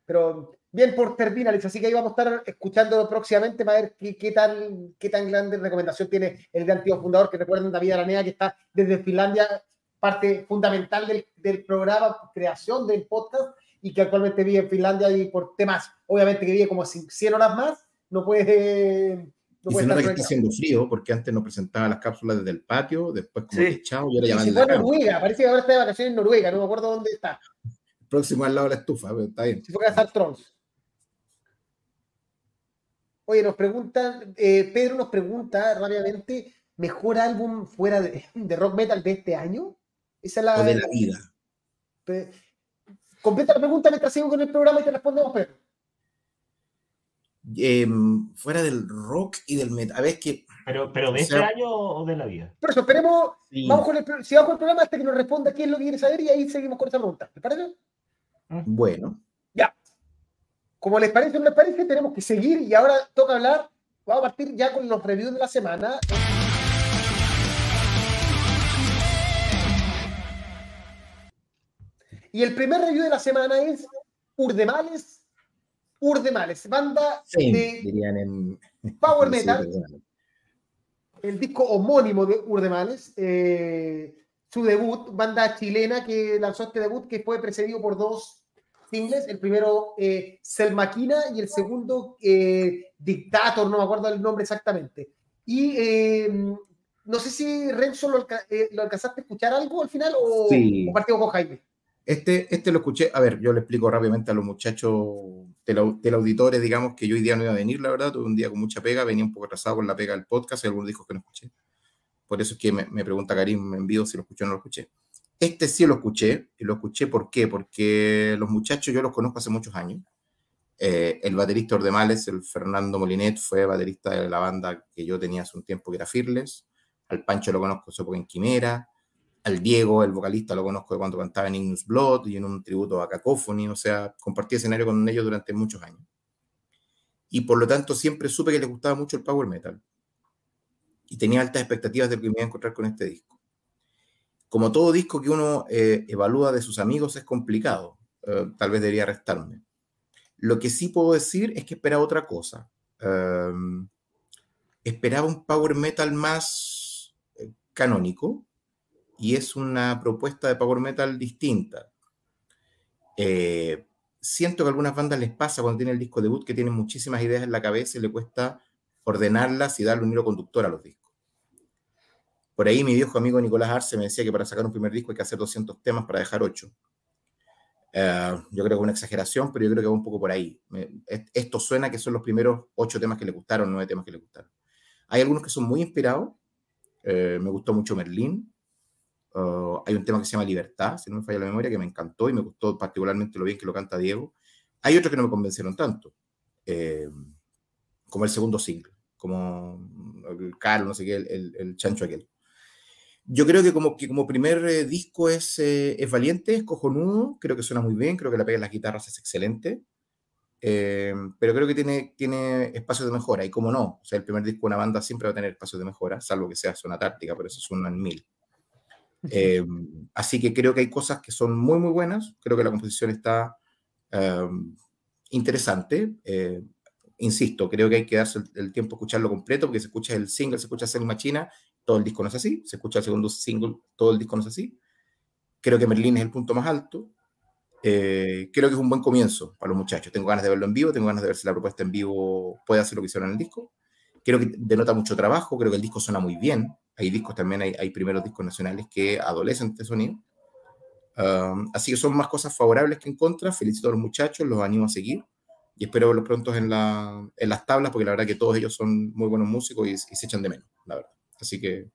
Pero bien por Terminalist, así que ahí vamos a estar escuchando próximamente para ver qué, qué tan, qué tan grande recomendación tiene el gran tío fundador, que recuerden David Aranea, que está desde Finlandia, parte fundamental del, del programa, creación del podcast, y que actualmente vive en Finlandia y por temas, obviamente que vive como 100 horas más, no puede... No Y puede se nota estar que está haciendo frío, porque antes nos presentaba las cápsulas desde el patio, después como Sí. techado, y ahora ya van la. Noruega, parece que ahora está de vacaciones en Noruega, no me acuerdo dónde está. Próximo al lado de la estufa, pero está bien. Se fue a trolls. Oye, nos preguntan, eh, Pedro nos pregunta rápidamente, ¿mejor álbum fuera de, de rock metal de este año? Esa es la, O de la vida. Pe- Completa la pregunta mientras sigo con el programa y te respondemos, Pedro. Em, fuera del rock y del metal. A ver, es que. Pero, pero de O este año o de la vida. Por eso, esperemos, sí, vamos con el, sigamos con el programa hasta que nos responda qué es lo que quiere saber y ahí seguimos con esa pregunta. ¿Les parece? Bueno, Como les parece o no les parece, tenemos que seguir y ahora toca hablar. Vamos a partir ya con los reviews de la semana. Y el primer review de la semana es Urdemales. Urdemales, banda sí, de dirían en. Power Metal, el disco homónimo de Urdemales. eh, su debut, banda chilena que lanzó este debut que fue precedido por dos singles. El primero, eh, Selmaquina, y el segundo, eh, Dictator, no me acuerdo el nombre exactamente. Y eh, no sé si Renzo lo, alca- eh, lo alcanzaste a escuchar algo al final o, Sí. o partido con Jaime. Este, este lo escuché, a ver, yo le explico rápidamente a los muchachos tele- teleauditores, digamos, que yo hoy día no iba a venir, la verdad, tuve un día con mucha pega, venía un poco atrasado con la pega del podcast y algunos discos que no escuché. Por eso es que me, me pregunta Karim en vivo si lo escuché o no lo escuché. Este sí lo escuché, y lo escuché ¿por qué? Porque los muchachos yo los conozco hace muchos años. Eh, el baterista Ordemales, el Fernando Molinet, fue baterista de la banda que yo tenía hace un tiempo, que era Fearless. Al Pancho lo conozco hace poco en Quimera al Diego, el vocalista, lo conozco de cuando cantaba en Ignus Blood y en un tributo a Cacophony, o sea, compartí escenario con ellos durante muchos años. Y por lo tanto siempre supe que les gustaba mucho el power metal. Y tenía altas expectativas de lo que me iba a encontrar con este disco. Como todo disco que uno eh, evalúa de sus amigos es complicado, eh, tal vez debería restarme. Lo que sí puedo decir es que esperaba otra cosa. Eh, esperaba un power metal más eh, canónico, y es una propuesta de power metal distinta. Siento que a algunas bandas les pasa cuando tienen el disco debut que tienen muchísimas ideas en la cabeza y le cuesta ordenarlas y darle un hilo conductor a los discos. Por ahí mi viejo amigo Nicolás Arce me decía que para sacar un primer disco hay que hacer 200 temas para dejar 8. Eh, yo creo que es una exageración, pero yo creo que va un poco por ahí. Esto suena que son los primeros 8 temas que le gustaron, 9 temas que le gustaron. Hay algunos que son muy inspirados. Eh, me gustó mucho Merlín, Uh, hay un tema que se llama Libertad, si no me falla la memoria, que me encantó y me gustó particularmente lo bien que lo canta Diego. Hay otros que no me convencieron tanto. eh, como el segundo single, como el Caro, no sé qué, el, el chancho aquel. Yo creo que como, que como primer eh, disco es, eh, es valiente, es cojonudo, creo que suena muy bien, creo que la pega en las guitarras es excelente, eh, pero creo que tiene, tiene espacios de mejora, y como no, o sea, el primer disco de una banda siempre va a tener espacios de mejora, salvo que sea zona táctica, pero eso suena en mil. Eh, así que creo que hay cosas que son muy, muy buenas, creo que la composición está eh, interesante. Insisto, creo que hay que darse el, tiempo a escucharlo completo, porque se escucha el single, se escucha Selling Machina, todo el disco no es así, se escucha el segundo single, todo el disco no es así. Creo que Merlín es el punto más alto. Eh, creo que es un buen comienzo para los muchachos. Tengo ganas de verlo en vivo, tengo ganas de ver si la propuesta en vivo puede hacer lo que hicieron en el disco. Creo que denota mucho trabajo, creo que el disco suena muy bien. Hay discos también, hay, hay primeros discos nacionales que adolecen este sonido. Um, así que son más cosas favorables que en contra. Felicito a los muchachos, los animo a seguir y espero verlos pronto en, la, en las tablas porque la verdad que todos ellos son muy buenos músicos y, y se echan de menos, la verdad. Así que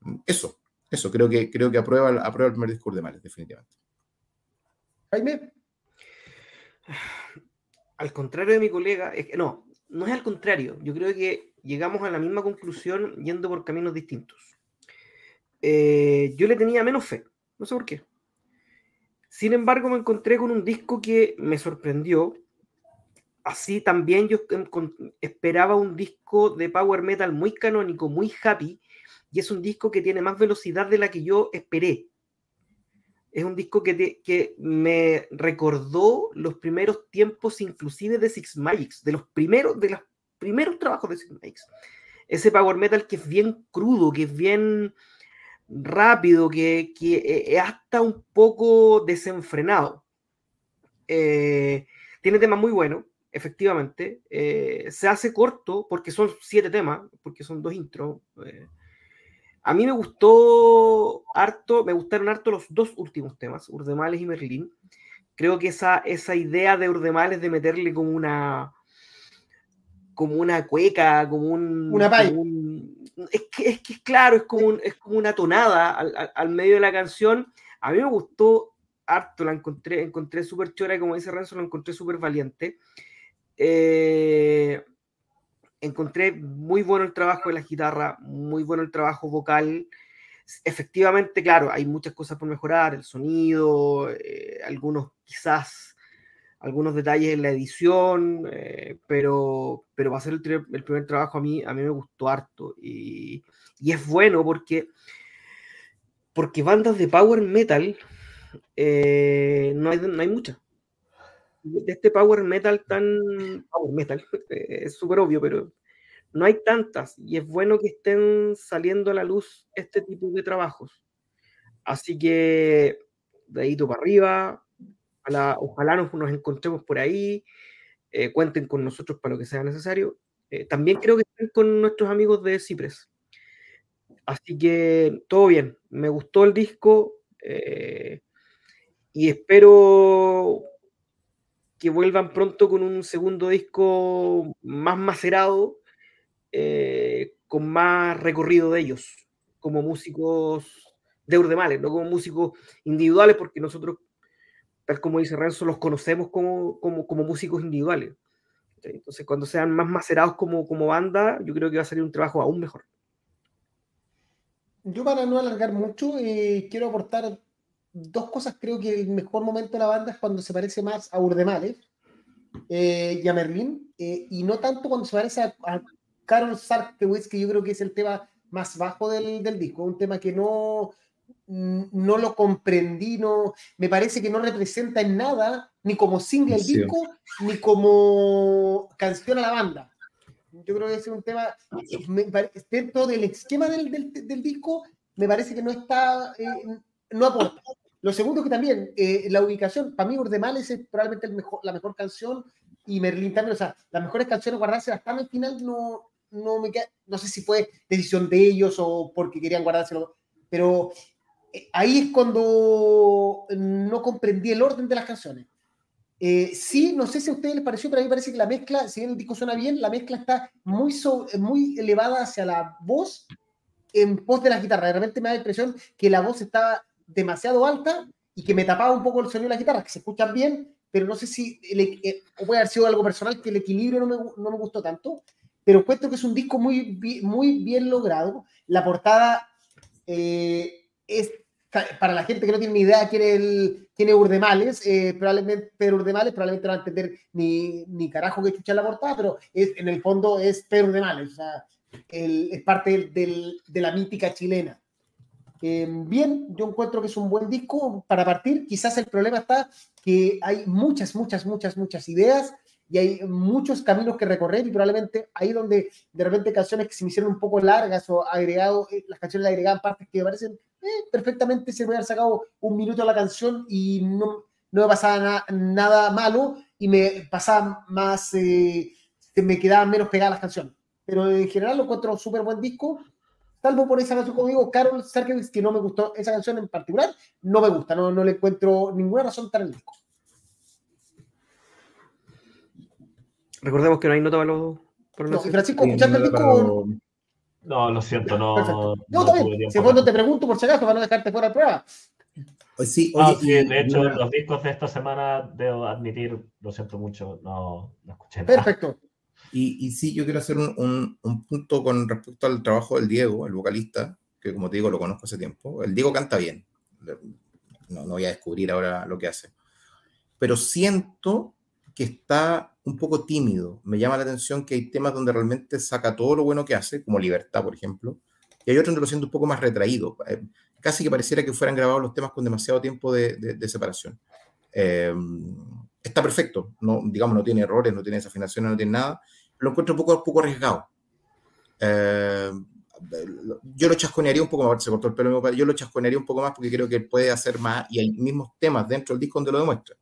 mm, eso, eso, creo que, creo que aprueba, aprueba el primer discurso de Males, definitivamente. Jaime, Al contrario de mi colega, es que, no, no es al contrario. Yo creo que llegamos a la misma conclusión yendo por caminos distintos. Eh, yo le tenía menos fe, no sé por qué. Sin embargo, me encontré con un disco que me sorprendió. Así también yo esperaba un disco de power metal muy canónico, muy happy, y es un disco que tiene más velocidad de la que yo esperé. Es un disco que, me recordó los primeros tiempos, inclusive de Six Magics, de los primeros, de los primeros trabajos de Six Magics. Ese power metal que es bien crudo, que es bien rápido, que, que eh, es hasta un poco desenfrenado. Eh, tiene temas muy buenos, efectivamente. Eh, se hace corto porque son siete temas, porque son dos intros. eh. A mí me gustó harto, me gustaron harto los dos últimos temas, Urdemales y Merlín. Creo que esa, esa idea de Urdemales de meterle como una como una cueca, como un... Una como un- es, que, es que es claro, es como, un- es como una tonada al, al- al medio de la canción. A mí me gustó harto, la encontré, encontré súper chora como dice Renzo, la encontré súper valiente. Eh, encontré muy bueno el trabajo de la guitarra, muy bueno el trabajo vocal. Efectivamente, claro, hay muchas cosas por mejorar, el sonido, eh, algunos quizás, algunos detalles en la edición, eh, pero, pero va a ser el, primer trabajo a mí, a mí me gustó harto. Y, y es bueno porque, porque bandas de power metal no, hay, no hay muchas. De este power metal tan... Power metal, eh, es súper obvio, pero no hay tantas y es bueno que estén saliendo a la luz este tipo de trabajos. Así que de ahí para arriba, ojalá, ojalá nos, nos encontremos por ahí, eh, cuenten con nosotros para lo que sea necesario. Eh, también creo que estén con nuestros amigos de Cipres. Así que todo bien, me gustó el disco eh, y espero que vuelvan pronto con un segundo disco más macerado, eh, con más recorrido de ellos, como músicos de Urdemales, no como músicos individuales, porque nosotros, tal como dice Renzo, los conocemos como, como, como músicos individuales. Entonces, cuando sean más macerados como, como banda, yo creo que va a salir un trabajo aún mejor. yo para no alargar mucho, eh, quiero aportar dos cosas. Creo que el mejor momento de la banda es cuando se parece más a Urdemales eh, y a Merlín, eh, y no tanto cuando se parece a, a Carol Sarkewitz, que yo creo que es el tema más bajo del, del disco, un tema que no, no lo comprendí, no, me parece que no representa en nada, ni como single el Sí. disco, ni como canción a la banda. Yo creo que ese es un tema, me dentro del esquema del, del- del disco, me parece que no está, eh, no aporta. Lo segundo que también, eh, la ubicación, para mí Urdemales es probablemente el mejor, la mejor canción y Merlín también, o sea, las mejores canciones guardárselas hasta el final no, no me queda, no sé si fue decisión de ellos o porque querían guardárselo, pero eh, ahí es cuando no comprendí el orden de las canciones. Eh, sí, no sé si a ustedes les pareció, pero a mí me parece que la mezcla, si bien el disco suena bien, la mezcla está muy, so- muy elevada hacia la voz en pos de la guitarra. De repente me da la impresión que la voz estaba demasiado alta y que me tapaba un poco el sonido de la guitarra, que se escuchan bien, pero no sé si el eh, puede haber sido algo personal que el equilibrio no me, no me gustó tanto, pero encuentro que es un disco muy, muy bien logrado. La portada eh, es para la gente que no tiene ni idea quién es, el, quién es Urdemales, eh, probablemente Pedro Urdemales, probablemente no va a entender ni, ni carajo que chucha la portada, pero es, en el fondo es Pedro Urdemales, o sea, el- es parte del- del- de la mítica chilena. Eh, bien, yo encuentro que es un buen disco para partir. Quizás el problema está que hay muchas, muchas, muchas, muchas ideas y hay muchos caminos que recorrer y probablemente ahí donde de repente canciones que se me hicieron un poco largas o agregado, eh, las canciones le agregaban partes que me parecen eh, perfectamente se puede haber sacado un minuto a la canción y no, no me pasaba na- nada malo y me pasaba más, eh, me quedaban menos pegadas las canciones. Pero en general lo encuentro súper buen disco, salvo por esa canción, como digo, Carol Sarkewitz, que no me gustó, esa canción en particular, no me gusta, no, no le encuentro ninguna razón para el disco. Recordemos que no hay nota para los. para No, Francisco, Sí, ¿escuchaste el disco? No, lo siento, no. Perfecto. No, tiempo Si cuando te pregunto por si acaso, para no dejarte fuera de prueba. Pues sí, Ah, sí, de hecho, los discos de esta semana, debo admitir, lo siento mucho, no, no escuché nada. Perfecto. Y, y sí, yo quiero hacer un, un- un punto con respecto al trabajo del Diego, el vocalista, que como te digo, lo conozco hace tiempo. El Diego canta bien. No, no voy a descubrir ahora lo que hace. Pero siento que está un poco tímido. Me llama la atención que hay temas donde realmente saca todo lo bueno que hace, como Libertad, por ejemplo. Y hay otros donde lo siento un poco más retraído. Eh, casi que pareciera que fueran grabados los temas con demasiado tiempo de, de- de separación. Eh, está perfecto, no, digamos, no tiene errores, no tiene desafinaciones, no tiene nada. Lo encuentro un poco, poco arriesgado. Eh, yo lo chasconearía un poco más, se cortó el pelo, yo lo chasconearía un poco más porque creo que puede hacer más y hay mismos temas dentro del disco donde lo demuestra.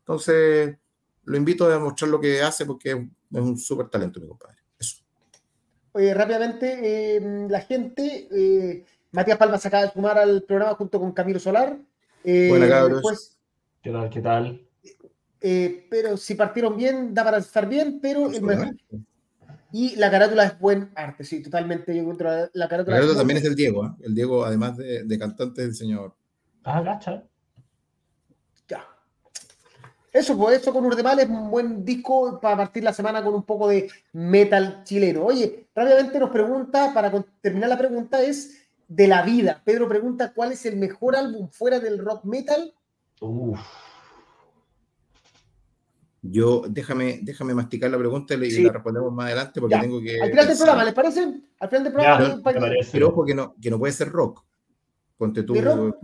Entonces, lo invito a demostrar lo que hace porque es un súper talento, mi compadre. Eso. Oye, rápidamente, eh, la gente, eh, Matías Palma se acaba de sumar al programa junto con Camilo Solar. Eh, Buena, cabros. después, ¿Qué tal? ¿Qué tal? Eh, pero si partieron bien, da para estar bien, pero el mejor. Y la carátula es buen arte, sí, totalmente. Yo encuentro la, la carátula. La verdad muy- también es del Diego, ¿eh? El Diego, además de, de cantante, es diseñador. Ah, gacha. Ya. Eso, pues, eso con Urdemal es un buen disco para partir la semana con un poco de metal chileno. Oye, rápidamente nos pregunta, para terminar la pregunta, es de la vida. Pedro pregunta, ¿cuál es el mejor álbum fuera del rock metal? Uf. Yo, déjame, déjame masticar la pregunta y Sí. la respondemos más adelante porque Ya. tengo que. Al final del programa, ¿les parece? Al final del programa. Ya, parece. Pero ojo que no, que no puede ser rock. Ponte tú. ¿De rock?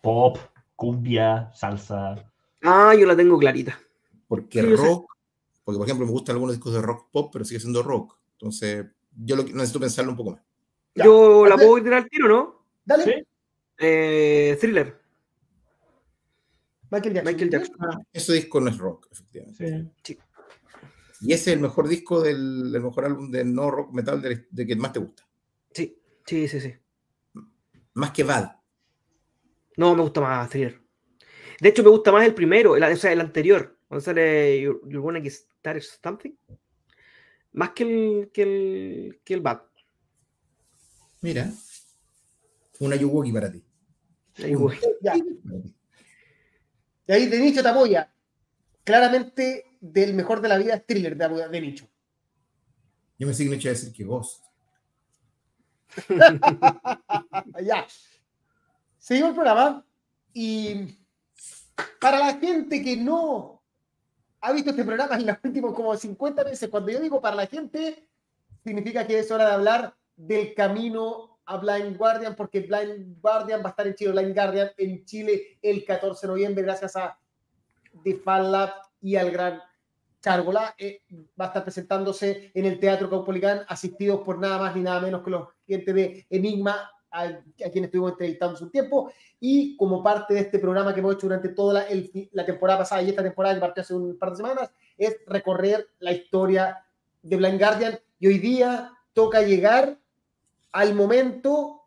Pop, cumbia, salsa. Ah, yo la tengo clarita. Porque Sí, yo sé. rock, porque por ejemplo me gustan algunos discos de rock pop, pero sigue siendo rock. Entonces, yo lo, necesito pensarlo un poco más. Ya. Yo la puedo tirar al tiro, ¿no? Dale, ¿Sí? Eh, thriller. Michael Jackson. Michael Jackson. Ese disco no es rock, efectivamente. Sí. Y ese es el mejor disco del el mejor álbum de no rock metal de, de que más te gusta. Sí, sí, sí, sí. Más que Bad. No, me gusta más thriller. De hecho, me gusta más el primero, el, o sea, el anterior. Cuando sale You, Wanna Get Started Something. Más que el, que el, que el Bad. Mira. Una Yuwoki para ti. Ahí voy. Y ahí de nicho te apoya. Claramente, del mejor de la vida es thriller de, de nicho. Yo me sigo no iba a decir que Ghost. ya. Seguimos el programa. Y para la gente que no ha visto este programa en los últimos como 50 veces, cuando yo digo para la gente, significa que es hora de hablar del camino a Blind Guardian, porque Blind Guardian va a estar en Chile, Blind Guardian en Chile el 14 de noviembre, gracias a The Fan Lab y al gran Chárgola. Eh, va a estar presentándose en el Teatro Caupolicán, asistidos por nada más ni nada menos que los clientes de Enigma, a, a quien estuvimos entrevistando hace un tiempo, y como parte de este programa que hemos hecho durante toda la, el- la temporada pasada y esta temporada que partió hace un par de semanas, es recorrer la historia de Blind Guardian, y hoy día toca llegar al momento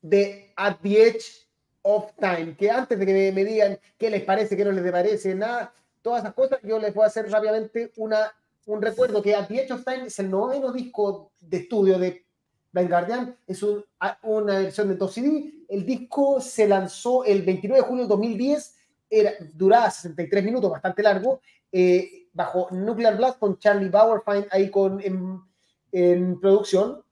de At the Edge of Time, que antes de que me, digan qué les parece, qué no les parece, nada, todas esas cosas, yo les voy a hacer rápidamente una, un recuerdo que At the Edge of Time es el noveno disco de estudio de Blind Guardian. Es una versión de 2 CD. El disco se lanzó el 29 de julio de 2010. Era, duraba 63 minutos, bastante largo. eh, bajo Nuclear Blast con Charlie Bauerfeind ahí con, en, en producción.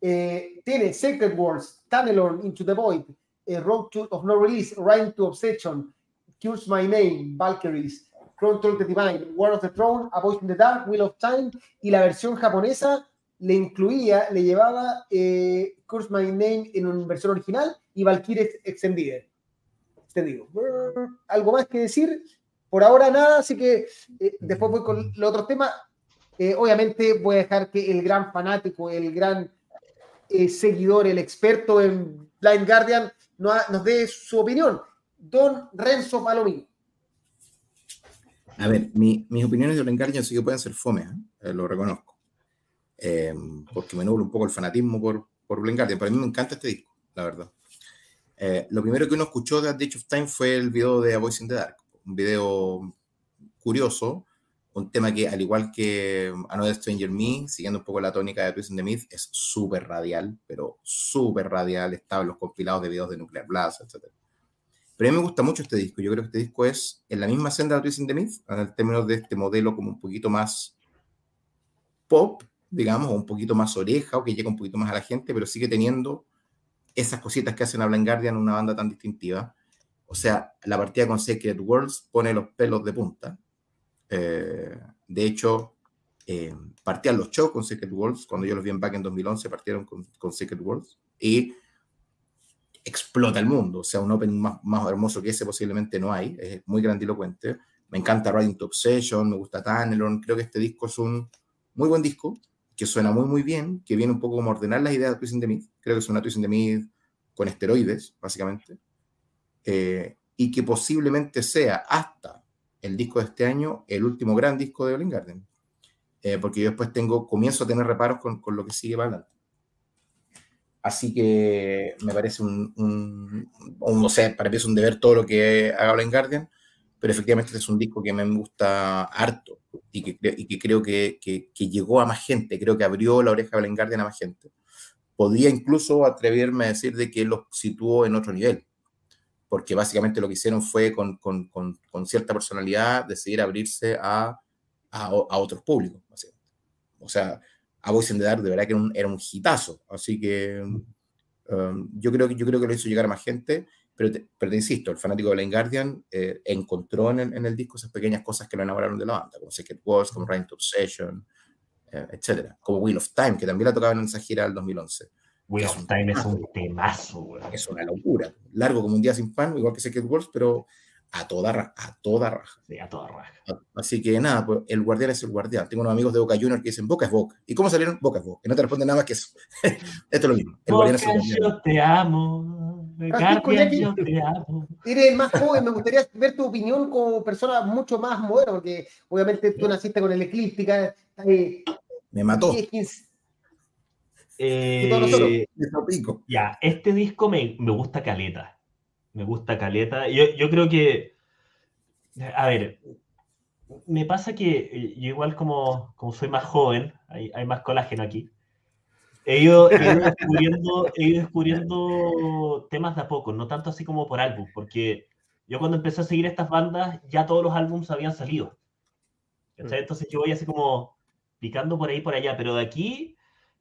Eh, tiene Sacred Wars, Tunnelorn, Into the Void, eh, Road to, of No Release, Rhyme to Obsession, Cures My Name, Valkyries, Control the Divine, War of the Throne, A Voice in the Dark, Wheel of Time, y la versión japonesa le incluía, le llevaba eh, Curse My Name en una versión original y Valkyrie extendida. Extendido. ¿Algo más que decir? Por ahora nada, así que eh, después voy con los otros temas. Eh, obviamente voy a dejar que el gran fanático, el gran eh, seguidor, el experto en Blind Guardian no ha- nos dé su opinión. Don Renzo Palomino. A ver, mi- mis opiniones de Blind Guardian sí que pueden ser fome, ¿eh? Eh, lo reconozco. Eh, porque me nubla un poco el fanatismo por, por Blind Guardian. Para mí me encanta este disco, la verdad. Eh, lo primero que uno escuchó de the Edge of Time fue el video de A Voice in the Dark. Un video curioso, un tema que, al igual que Another Stranger Me, siguiendo un poco la tónica de Twist the Myth, es súper radial, pero súper radial. Está en los compilados de videos de Nuclear Blast, etc. Pero a mí me gusta mucho este disco. Yo creo que este disco es en la misma senda de Twist the Myth, en el término de este modelo como un poquito más pop, digamos, o un poquito más oreja, o que llega un poquito más a la gente, pero sigue teniendo esas cositas que hacen a Blind Guardian una banda tan distintiva. O sea, la partida con Sacred Worlds pone los pelos de punta. Eh, de hecho, eh, partían los shows con Sacred Worlds. Cuando yo los vi en Back en 2011, partieron con, con Sacred Worlds. Y explota el mundo. O sea, un open más, más hermoso que ese posiblemente no hay. Es muy grandilocuente. Me encanta Riding to Obsession, me gusta Tunnelon. Creo que este disco es un muy buen disco, que suena muy, muy bien, que viene un poco como a ordenar las ideas de Twist in the Myth. Creo que es una Twist in the Myth con esteroides, básicamente. Eh, y que posiblemente sea hasta el disco de este año el último gran disco de Blind Guardian. Eh, porque yo después tengo, comienzo a tener reparos con, con lo que sigue para adelante. Así que me parece un, un, un, no sé, para mí un deber todo lo que haga Blind Guardian, pero efectivamente este es un disco que me gusta harto y que, y que creo que, que, que llegó a más gente, creo que abrió la oreja de Blind Guardian a más gente. Podría incluso atreverme a decir de que los situó en otro nivel, porque básicamente lo que hicieron fue con, con, con, con cierta personalidad decidir abrirse a, a, a otros públicos. O sea, a Voice in the Dark de verdad que era un, era un hitazo, así que um, yo, creo que yo creo que lo hizo llegar a más gente, pero te, pero te insisto, el fanático de Blind Guardian eh, encontró en, el- en el disco esas pequeñas cosas que lo enamoraron de la banda, como Secret Wars, como Rain to Obsession, eh, etcétera, como Wheel of Time, que también la tocaban en esa gira del 2011. Wheel Es of un Time es un temazo. weón. Es una locura, largo como un día sin pan, igual que Secret Wars, pero a toda, ra- a toda raja. Sí, a toda raja. Así que nada, pues el guardián es el guardián. Tengo unos amigos de Boca Junior que dicen Boca es Boca. ¿Y cómo salieron? Boca es Boca. Y no te responden nada más que eso. Esto es lo mismo. El guardián es el guardián. yo te amo. Que- yo te amo. Eres el más joven, me gustaría ver tu opinión como persona mucho más moderna, porque obviamente tú naciste con el Eclíptica, eh, Me mató. 10, 15, Eh, nosotros. Pico. Ya, este disco me, me gusta caleta. Me gusta caleta. Yo, yo creo que. A ver, me pasa que eh, yo, igual como, como soy más joven, hay, hay más colágeno aquí. He ido, he ido descubriendo, he ido descubriendo temas de a poco, no tanto así como por álbum, porque yo cuando empecé a seguir estas bandas, ya todos los álbums habían salido. ¿cachai? Entonces yo voy así como picando por ahí por allá, pero de aquí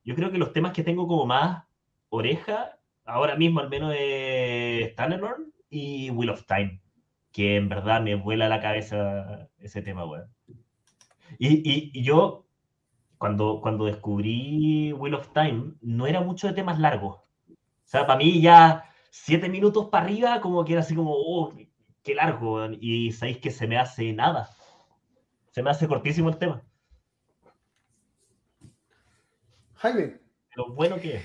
yo creo que los temas que tengo como más oreja, ahora mismo al menos es Tannerlorn y Wheel of Time, que en verdad me vuela la cabeza ese tema, weón. Y, y, yo, cuando, cuando descubrí Wheel of Time, no era mucho de temas largos. O sea, para mí ya siete minutos para arriba, como que era así como, oh, qué largo, y sabéis que se me hace nada. Se me hace cortísimo el tema. Jaime. Lo bueno que es.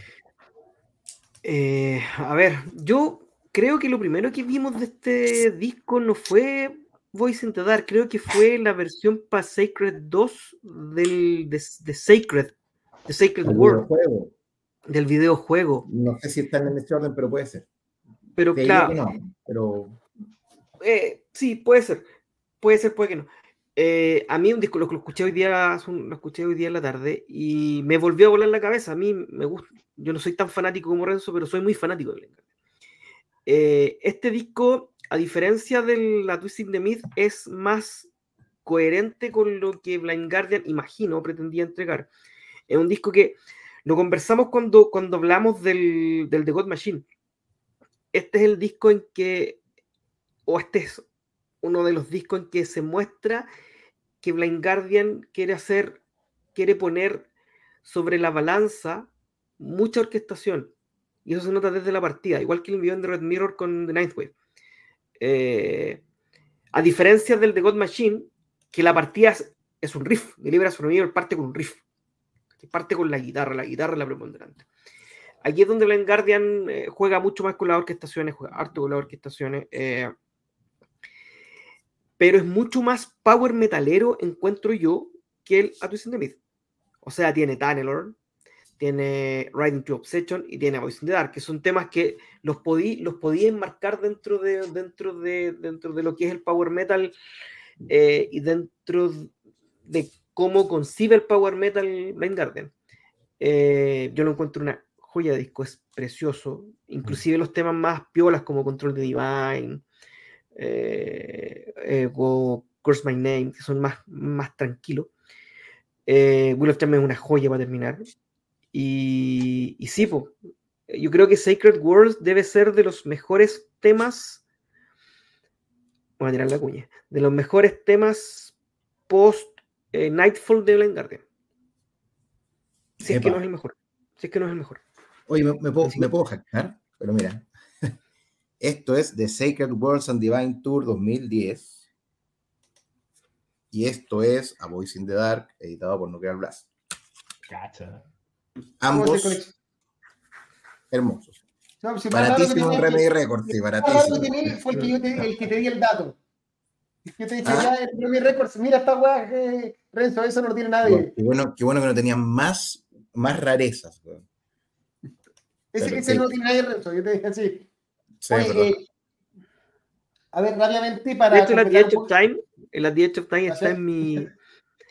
Eh, a ver, yo creo que lo primero que vimos de este disco no fue Voice in the Dark, creo que fue la versión para Sacred 2 del, de, de Sacred, de Sacred El World, videojuego. del videojuego. No sé si están en este orden, pero puede ser. Pero Te claro, que no, pero eh, sí, puede ser, puede ser, puede que no. Eh, a mí un disco lo, lo escuché hoy día, lo escuché hoy día en la tarde y me volvió a volar la cabeza. A mí me gusta, yo no soy tan fanático como Renzo, pero soy muy fanático de Guardian. Eh, este disco, a diferencia de la Twisting the Myth, es más coherente con lo que Blind Guardian, imagino, pretendía entregar. Es un disco que lo conversamos cuando, cuando hablamos del, del The God Machine. Este es el disco en que, o este es uno de los discos en que se muestra que Blind Guardian quiere hacer, quiere poner sobre la balanza mucha orquestación. Y eso se nota desde la partida, igual que el video de Red Mirror con The Ninth Wave. Eh, a diferencia del The God Machine, que la partida es, es un riff, de Libra Mirror parte con un riff. Parte con la guitarra, la guitarra es la preponderante. Aquí es donde Blind Guardian eh, juega mucho más con las orquestaciones, juega harto con las orquestaciones. eh, pero es mucho más power metalero, encuentro yo, que el A Twist in the Myth. O sea, tiene Tunnelor, tiene Riding to Obsession y tiene Voice in the Dark, que son temas que los podí, los podía enmarcar dentro de, dentro, de, dentro de lo que es el power metal eh, y dentro de cómo concibe el power metal Blind Guardian. Eh, yo lo encuentro una joya de disco, es precioso. Inclusive los temas más piolas como Control de Divine, o Curse My Name, que son más, más tranquilos. Eh, Will of Time es una joya para terminar. Y, y sí, po, yo creo que Sacred Worlds debe ser de los mejores temas. Voy a tirar la cuña. De los mejores temas post eh, Nightfall de Blind Guardian. Si es que Epa. no es el mejor. Si es que no es el mejor. Oye, me, me puedo, me puedo jactar, pero mira. Esto es The Sacred Worlds and Divine Tour 2010. Y esto es A Voice in the Dark, editado por Nuclear Blast. Cacha. ¿Cómo se Ambos hermosos. No, si Baratísimo en Remedy Records, sí, baratísimo. fue el que, yo te, el que te di el dato. Yo te dije, Ah. ya, el Remedy Records, mira esta weá, eh, Renzo, eso no lo tiene Bueno, nadie. qué, bueno, qué bueno que no tenían más, más rarezas. Ese, pero ese sí. no lo tiene nadie, Renzo. Yo te dije así. Sí, Oye, eh, a ver, rápidamente para. Hecho, la The of Time, el The Edge of Time ¿Ah, está en mi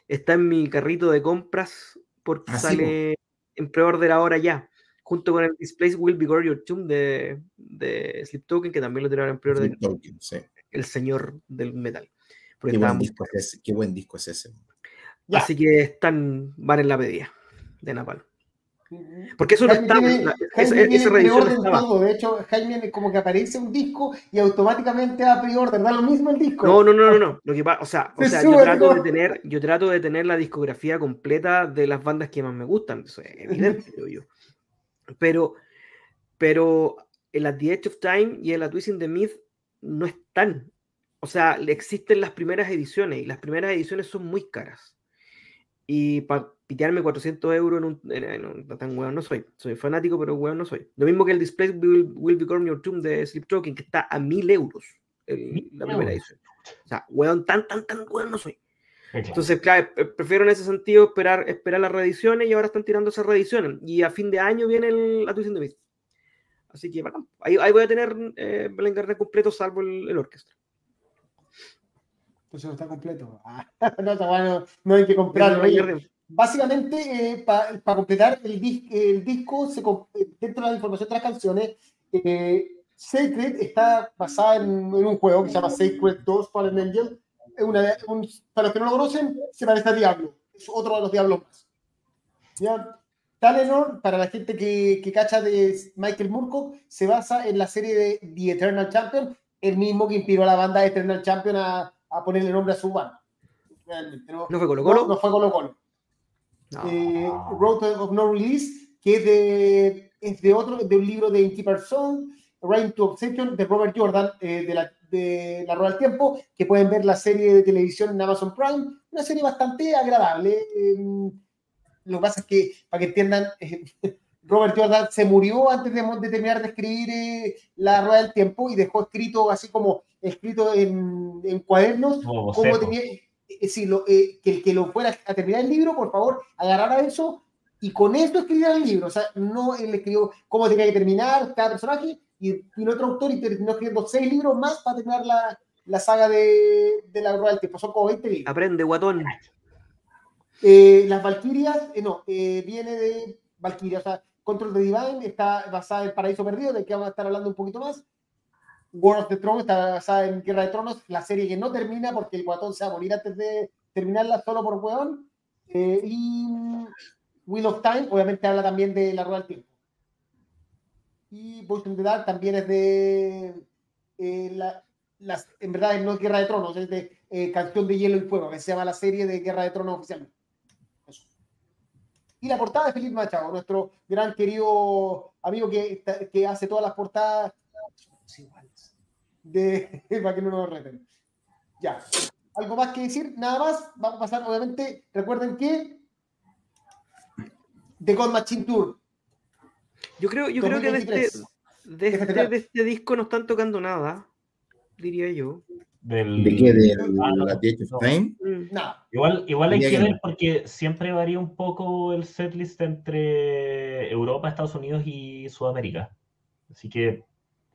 está en mi carrito de compras porque sale en pre-order ahora ya, junto con el Displays Will Be Gore Your Tomb de, de Sleep Token, que también lo tiraron en Token, sí. el señor del metal. Qué buen, disco es ese, qué buen disco es ese. Ya. Así que están, van en la pedida de Napalm. Porque eso no Jaime estaba, tiene- la- Jaime esa, tiene esa no estaba. todo. De hecho, Jaime como que aparece un disco y automáticamente da pre-order. Da lo mismo el disco. No, no, no, no, no. Lo que pasa, o sea, o Se sea yo trato de ¿no? tener, yo trato de tener la discografía completa de las bandas que más me gustan. Eso es evidente, creo yo. Pero, pero en la The Edge of Time y en la Twist in the Myth no están. O sea, existen las primeras ediciones y las primeras ediciones son muy caras. Y para pitearme 400 euros en un, en- en un- tan weón no soy. Soy fanático, pero weón no soy. Lo mismo que el Display Will, Will Become Your Tomb de Sleep Token, que está a 1000 euros el- ¿Mil la primera euros? edición. O sea, weón, tan, tan, tan weón no soy. Entonces, claro, pre- prefiero en ese sentido esperar, esperar las reediciones y ahora están tirando esas reediciones. Y a fin de año viene el, la Twist in the Myth. Así que bacán. Ahí, ahí voy a tener eh, Gardner completo, salvo el, el orquesta. Pues no está completo. Ah, no, está bueno, no hay que comprarlo. Oye, Básicamente, para completar el, dis- el disco, se eh, dentro de la información de las canciones, eh, Sacred está basada en, en un juego que se llama Sacred 2 Fallen Angel. Una- un- para los que no lo conocen, se parece a Diablo. Es otro de los Diablos más. ¿Ya? Talenor, para la gente que, que cacha de Michael Moorcock, se basa en la serie de The Eternal Champion, el mismo que inspiró a la banda Eternal Champion a, a ponerle nombre a su banda. Realmente, no, ¿No fue Colo no, Colo? no fue Colo Colo No. eh, Road of No Release, que es de, es de otro, de un libro de Inky Person, Rain to Obsession, de Robert Jordan, eh, de, la, de La Rueda del Tiempo, que pueden ver la serie de televisión en Amazon Prime, una serie bastante agradable. eh, lo que pasa es que, para que entiendan, eh, Robert Jordan se murió antes de, de terminar de escribir eh, La Rueda del Tiempo y dejó escrito así como escrito en, en cuadernos Como cómo tenía, eh, sí, lo, eh, que el que lo fuera a terminar el libro, por favor, agarrara eso y con esto escribiera el libro. O sea, no él escribió cómo tenía que terminar cada personaje y vino otro autor y terminó escribiendo seis libros más para terminar la, la saga de, de la Rueda del Tiempo. Son como 20 libros. Aprende, guatón. Eh, las Valkyrias, eh, no, eh, viene de Valkyria, o sea, Control de Divine está basada en Paraíso Perdido, del que vamos a estar hablando un poquito más. War of the Throne está basada en Guerra de Tronos, la serie que no termina porque el guatón se va a morir antes de terminarla solo por hueón. Eh, y mm, Wheel of Time, obviamente habla también de la Rueda del Tiempo. Y Voice in the Dark también es de. eh, la- las, en verdad no es Guerra de Tronos, es de eh, Canción de Hielo y Fuego, que se llama la serie de Guerra de Tronos oficialmente. Y la portada de Felipe Machado, nuestro gran querido amigo que, que hace todas las portadas iguales. De, para que no nos reten. Ya. ¿Algo más que decir? Nada más. Vamos a pasar, obviamente. Recuerden que The God Machine Tour Yo creo, yo creo que de este, 2023. de, este, de este disco no están tocando nada, diría yo. Del- ¿De qué? ¿De Ah, no, la The Edge of no. Time? Mm. Nada. Igual, igual hay que ver porque siempre varía un poco el setlist entre Europa, Estados Unidos y Sudamérica. Así que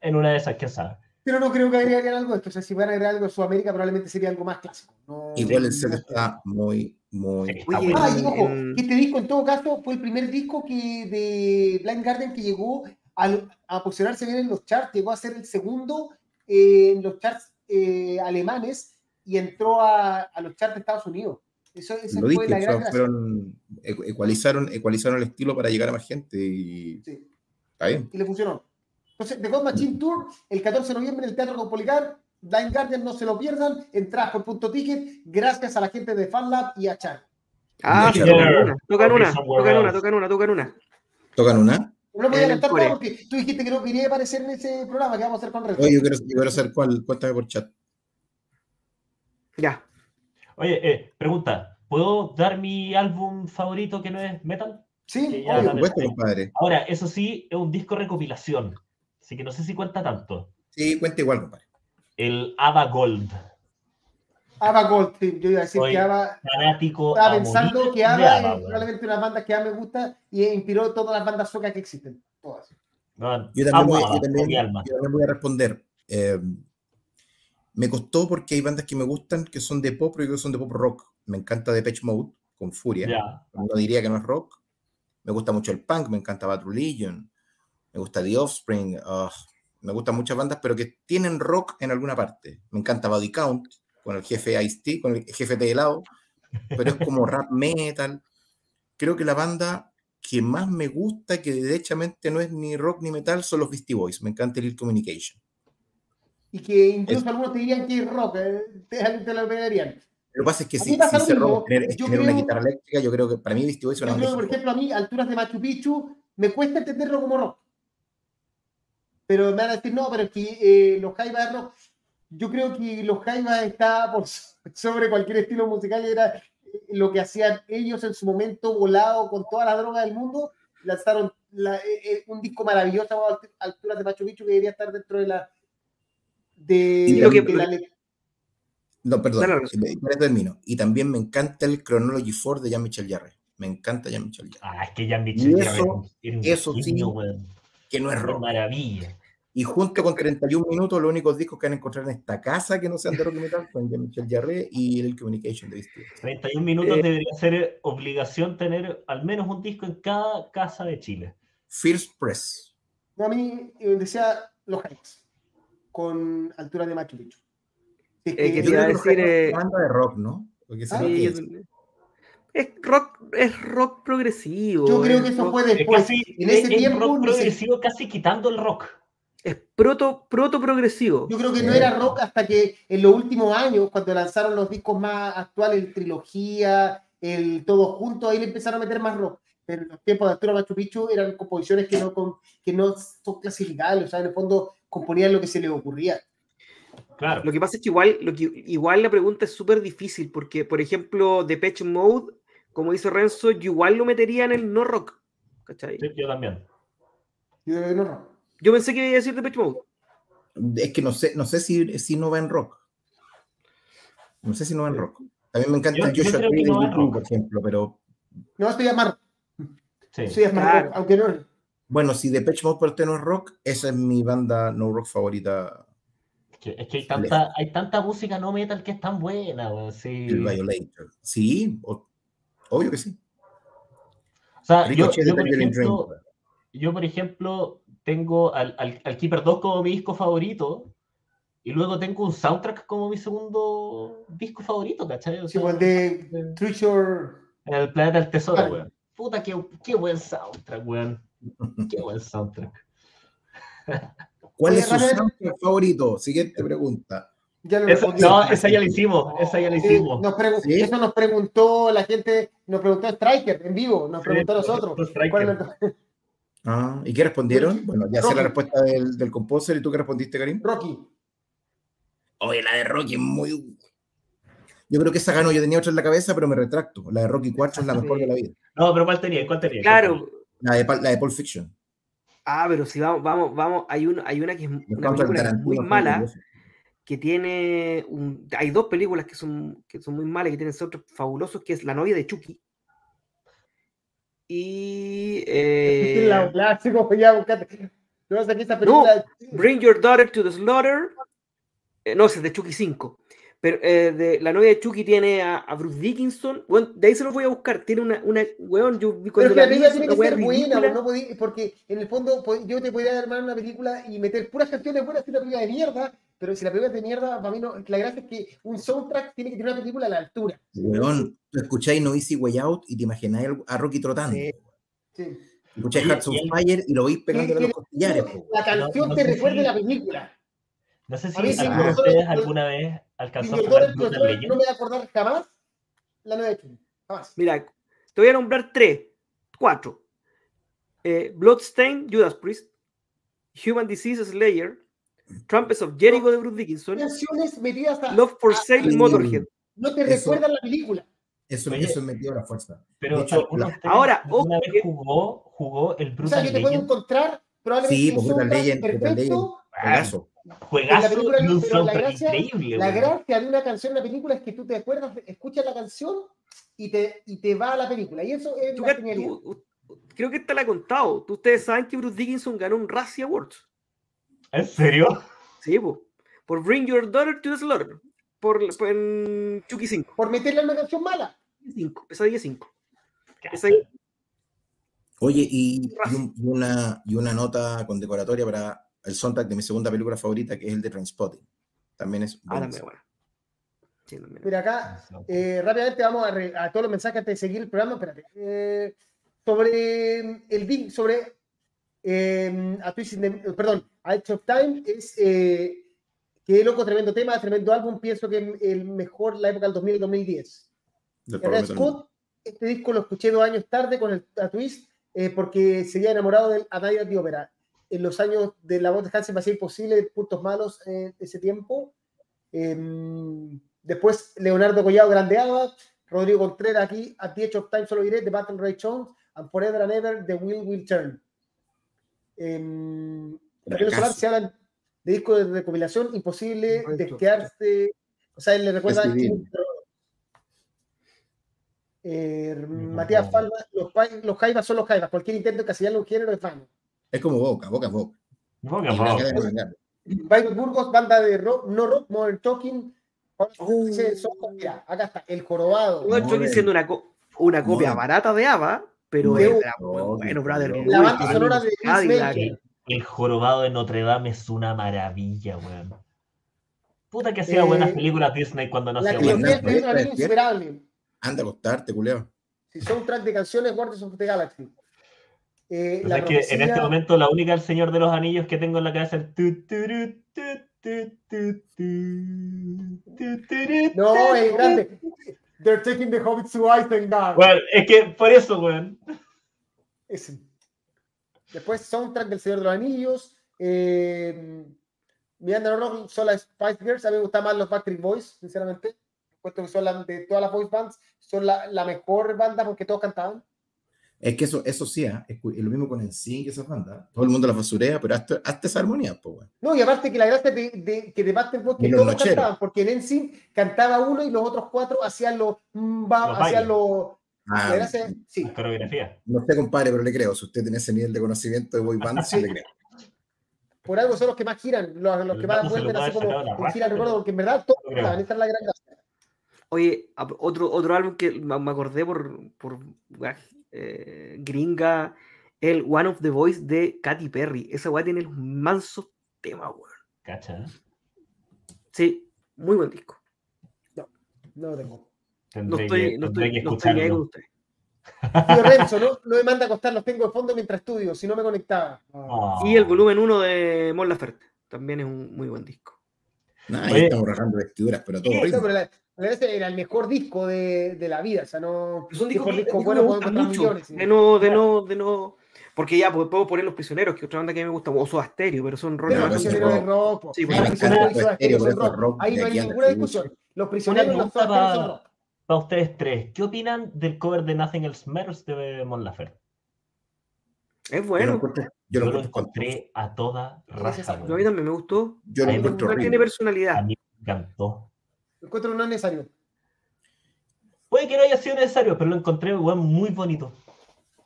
en una de esas, quién sabe. Pero no creo que agregarían algo de esto. O sea, si van a agregar algo de Sudamérica, probablemente sería algo más clásico. No- Igual el set está muy, muy. Oye, Ah, y ojo, que este disco en todo caso fue el primer disco que de Blind Garden que llegó al- a, posicionarse bien en los charts, llegó a ser el segundo eh, en los charts eh, alemanes y entró a, a los charts de Estados Unidos. Eso, Lo fue dije, la gran fueron, ecualizaron, ecualizaron el estilo para llegar a más gente y Sí, está bien. y le funcionó. Entonces, The God Machine Tour, el 14 de noviembre en el Teatro Caupolicán, Blind Guardian, no se lo pierdan, entradas por punto ticket, gracias a la gente de FanLab y a Char. Ah, Yeah. tocan una, tocan una, tocan una, tocan una, tocan una. ¿Tocan una? No voy a todo porque tú dijiste que no quería aparecer en ese programa que vamos a hacer con Red. Oye, yo quiero, yo quiero saber cuál. Cuéntame por chat. Ya. Oye, eh, pregunta, ¿puedo dar mi álbum favorito que no es metal? Sí, Sí, Por supuesto, compadre. Ahora, eso sí, es un disco recopilación. Así que no sé si cuenta tanto. Sí, cuenta igual, compadre. El Ava Gold, Ava Gold, sí, yo iba a decir que Ava, fanático. estaba pensando que Ava Ava, es probablemente una banda que a mí me gusta y inspiró todas las bandas suecas que existen. Todas. No, Yo también, voy, Ava yo también- con mi alma. yo también voy a responder. Eh, me costó porque hay bandas que me gustan que son de pop, pero yo creo que son de pop rock. Me encanta Depeche Mode con Furia. No diría que no es rock. Me gusta mucho el punk, me encanta Bad Religion, me gusta The Offspring, ah, me gustan muchas bandas, pero que tienen rock en alguna parte. Me encanta Body Count, con el jefe Ice-T, con el jefe de helado, pero es como rap metal. Creo que la banda que más me gusta, que derechamente no es ni rock ni metal, son los Beastie Boys. Me encanta el Communication. Y que incluso Es- algunos te dirían que es rock, eh, te, te lo pegarían. Lo que pasa es que si, si mismo. rock tener, es tener una guitarra eléctrica, yo creo que para mí Beastie Boys es una por ejemplo, a mí, alturas de Machu Picchu, me cuesta entenderlo como rock. Pero me van a decir, no, pero es que eh, los Jaivas es rock. Yo creo que los Jaivas está por sobre cualquier estilo musical, era lo que hacían ellos en su momento volado con toda la droga del mundo. Lanzaron la- eh, eh, un disco maravilloso a alturas de Machu Picchu que debería estar dentro de la. De, Y lo de que- la No, perdón, eh, termino. Y también me encanta el Chronology 4 de Jean-Michel Jarre. Me encanta Jean-Michel Jarre. Ah, es que me Y eso- un eso sí, weón. Que no es rock. maravilla. Y junto con 31 minutos, los únicos discos que van a encontrar en esta casa que no sean de rock y metal son Jean-Michel Jarre y el Communication de Boys. 31 minutos Eh, debería ser obligación tener al menos un disco en cada casa de Chile. First Press. No, a mí eh, decía los Jaivas con alturas de Machu Picchu. Si es Eh, que que- te iba a que decir, eh, banda de rock, ¿no? Porque se Ah, que es. también. es rock, es rock progresivo. Yo creo es que eso rock- fue Es después. casi en ese es- es tiempo rock progresivo casi quitando el rock. Es proto, proto progresivo. Yo creo que no era rock hasta que en los últimos años, cuando lanzaron los discos más actuales, el Trilogía, el Todo Junto, ahí le empezaron a meter más rock. Pero en los tiempos de Arturo Machu Picchu eran composiciones que no, con- que no son clasificables, o sea, en el fondo componían lo que se les ocurría. Claro. Lo que pasa es que igual, lo que, igual la pregunta es súper difícil, porque, por ejemplo, Depeche Mode, como dice Renzo, yo igual lo metería en el no rock. ¿cachai? Sí, yo también. Yo no rock. Yo pensé que iba a decir Depeche Mode. Es que no sé, no sé si, si no va en rock. No sé si no va en rock. También me encanta Yo- Joshua Tree de no YouTube, por ejemplo, pero No, estoy a. Sí. A más Claro. rock, aunque no. bueno, si Depeche Mode por usted no es rock, esa es mi banda no rock favorita. Que- Es que hay tanta, hay tanta música no metal que es tan buena. Sí. El Violator. Sí, o- obvio que sí. O sea, yo, por ejemplo, yo, por ejemplo, tengo al, al, al Keeper 2 como mi disco favorito. Y luego tengo un soundtrack como mi segundo disco favorito, ¿cachai? O Sí, sea, pues, el de Treasure. El planeta del tesoro, Claro. weón. Puta, qué, qué buen soundtrack, weón. Qué buen soundtrack. ¿Cuál es su soundtrack favorito? Siguiente pregunta. Ya lo respondí. no, esa ya la hicimos, esa ya la Sí, hicimos. nos pregun- ¿Sí? Eso nos preguntó la gente, nos preguntó Striker en vivo, nos Sí, preguntó a nosotros. Striker. ¿Cuál es el- Ah, ¿Y qué respondieron? Bueno, ya sé Rocky. la respuesta del, del composer. ¿Y tú qué respondiste, Karim? Rocky. Oye, la de Rocky es muy. Yo creo que esa ganó. Yo tenía otra en la cabeza, pero me retracto. La de Rocky 4 es la mejor de la vida. No, pero ¿cuál tenía? ¿Cuál tenía? Claro. La de, la de Pulp Fiction. Ah, pero si vamos, vamos, vamos, hay, un, hay una que es una película muy mala. Que tiene un, hay dos películas que son, que son muy malas, que tienen soundtracks fabulosos, que es La novia de Chucky. Y eh, La clásico, ya buscate. No. Bring Your Daughter to the Slaughter. eh, no, es de Chucky 5. Pero eh, de, la novia de Chucky tiene a, a Bruce Dickinson. Bueno, de ahí se los voy a buscar. Tiene una, una weón, yo vi Pero cuando que la película tiene que ser buena, no podí- porque en el fondo yo te podría armar una película y meter puras canciones buenas y una película de mierda, pero si la película es de mierda, para mí no, la gracia es que un soundtrack tiene que tener una película a la altura. Weón, tú escucháis No Easy Way Out y te imagináis a Rocky trotando. Sí. Sí. Escucháis Hearts el- Fire y lo veis pegándole a los costillares. La canción no te sé recuerde si- la película. No sé mí si sí, alguno de ustedes alguna vez alcanzó a jugar Brutal Legend. no me voy a acordar jamás la nueva de. Jamás. Mira, te voy a nombrar tres, cuatro. Eh, Bloodstain, Judas Priest, Human Disease Slayer, Trumpets of Jericho de Bruce Dickinson, a. Love for Sale y. Motorhead. No te Eso. recuerdan la película. Eso, Oye. eso es metido a la fuerza. Pero hecho, ¿alguno de la- Ahora, ojo vez jugó, jugó el O sea, Brutal yo te puedo Legend. encontrar probablemente Sí, un Brutal Legend, Brutal perfecto. Juegazo. Película y un no, pero la soundtrack gracia- increíble. La weón. gracia de una canción en la película es que tú te acuerdas, escuchas la canción y te, y te va a la película. Y eso es la genialidad. tú- creo que esta la he contado. Tú- Ustedes saben que Bruce Dickinson ganó un Razzie Awards. ¿En serio? Sí, po, por Bring Your Daughter to the Slaughter. Por, por en Chucky 5. Por meterle una canción mala. 5, pesadilla 5. Esa- Oye, y, y un- y una, y una nota condecoratoria para el soundtrack de mi segunda película favorita, que es el de Trainspotting. También es Ah, también, buenísimo. bueno. Sí, también. Mira acá, eh, rápidamente vamos a, re- a todos los mensajes antes de seguir el programa. Espérate. Eh, sobre el Big, sobre eh, a Twist in the- perdón, a Edge of Time es eh, que loco, tremendo tema, tremendo álbum. Pienso que el mejor la época del 2000 y 2010. Del. Scott, este disco lo escuché dos años tarde con el a Twist eh, porque seguía enamorado del A Night at the Opera. En los años de la voz de Hansen me hacía imposible puntos malos en ese tiempo. Em, después Leonardo Collado grandeaba, Rodrigo Contreras aquí, At the Edge of Time solo diré, The Battle Ray Jones, and Forever and Ever, The Will Will Turn. Eh, Solar se hablan de disco de recopilación, imposible desquearse, o sea, él le recuerda eh, Matías Falva, los, los jaivas son los jaivas, cualquier intento de encasillarle un género es vano. Es como boca, boca, boca. Boca, la boca. ganar. Byron Burgos, banda de rock, no rock, Modern Talking. Dice, son- mira, acá está, el jorobado. Yo estoy Modern. diciendo una, co- una copia Modern. barata de Ava, pero era muy bueno, brother. La banda sonora de Chris. El jorobado de Notre Dame es una maravilla, weón. Puta que hacía Eh, buenas películas Disney cuando no La hacía buenas Disney. es un amigo despierta. insuperable. Anda a acostarte, culeo. Si son track de canciones, Guardians of the Galaxy. Eh, la que en este momento la única El Señor de los Anillos que tengo en la cabeza es... No, es grande. They're taking the Hobbit to Isengard. Bueno, es que por eso, weón. Ese. Después soundtrack del Señor de los Anillos. Eh, Miranda no Rock son las Spice Girls. A mí me gustan más los Backstreet Boys, sinceramente. Puesto que son la- de todas las voice bands, son la, la mejor banda porque todos cantaban. Es que eso, eso sí, ¿ah? es lo mismo con NSYNC y esas bandas. Todo el mundo las basurea, pero hasta, hasta esa armonía, pues, weón. No, y aparte que la gracia de, de- que de Boys que todos nocheros. cantaban, porque en NSYNC cantaba uno y los otros cuatro hacían los mm, Los hacían los Ah, la gracia, sí. La coreografía. no sé, compadre, pero le creo. Si usted tiene ese nivel de conocimiento de boy band, sí le creo. por algo son los que más giran, los, los El que más vuelven así como sacar a la en raja, gira, recuerdo, porque en verdad todos estaban, esa es la gran gracia. Oye, otro, otro álbum que me me acordé por, por eh, gringa, el One of the Voice de Katy Perry. Esa weá tiene un manso tema, weón. Cacha. Sí, muy buen disco. No lo tengo. No estoy, que, no estoy, que no estoy ni ahí con usted. Tío Renzo, no, no me manda a acostar, los tengo de fondo mientras estudio, si no me conectaba. Ah. Y el volumen 1 de Mon Laferte. También es un muy buen disco. Nah, ahí Oye. estamos rajando vestiduras, pero todo no, pero la, la verdad es que era el mejor disco de, de la vida, o sea, no... Es un disco bueno me mucho. millones. De no, de no, de no. Porque ya pues, puedo poner Los Prisioneros, que es otra banda que a mí me gusta, o Soda Stereo, pero son roles No, los prisioneros de rock, po. Sí, Los pues, prisioneros Stereo, son rock. rock Ahí de no hay ninguna discusión. Los prisioneros Stereo son para, rock. para ustedes tres. ¿Qué opinan del cover de Nothing Else Matters de Mon Laferte? Es Yo lo bueno. encuentro, yo Yo lo lo encontré a toda raja. Yo a mí también me gustó. Yo lo encuentro No tiene horrible. A personalidad. mí me encantó. Encuentro no es necesario. Puede que no haya sido necesario, pero lo encontré weón, muy bonito.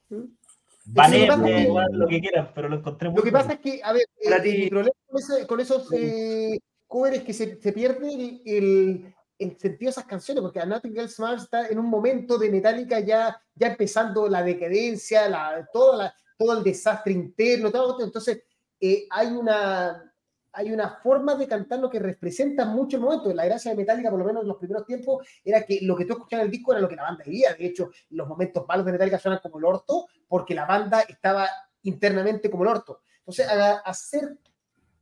¿Mm? Vale, es que- lo que quieran, pero lo encontré muy Lo que pasa bonito. es que, a ver, eh, mi problema con, ese- con esos eh, covers es que se, se pierde el, el- el sentido de esas canciones, porque a Nothing Else Matters está en un momento de Metallica ya, ya empezando la decadencia, la, toda la- todo el desastre interno, todo, entonces eh, hay una hay una forma de cantarlo que representa mucho el momento. La gracia de Metallica, por lo menos en los primeros tiempos, era que lo que tú escuchabas en el disco era lo que la banda vivía. De hecho, los momentos malos de Metallica suenan como el orto, porque la banda estaba internamente como el orto. Entonces, hacer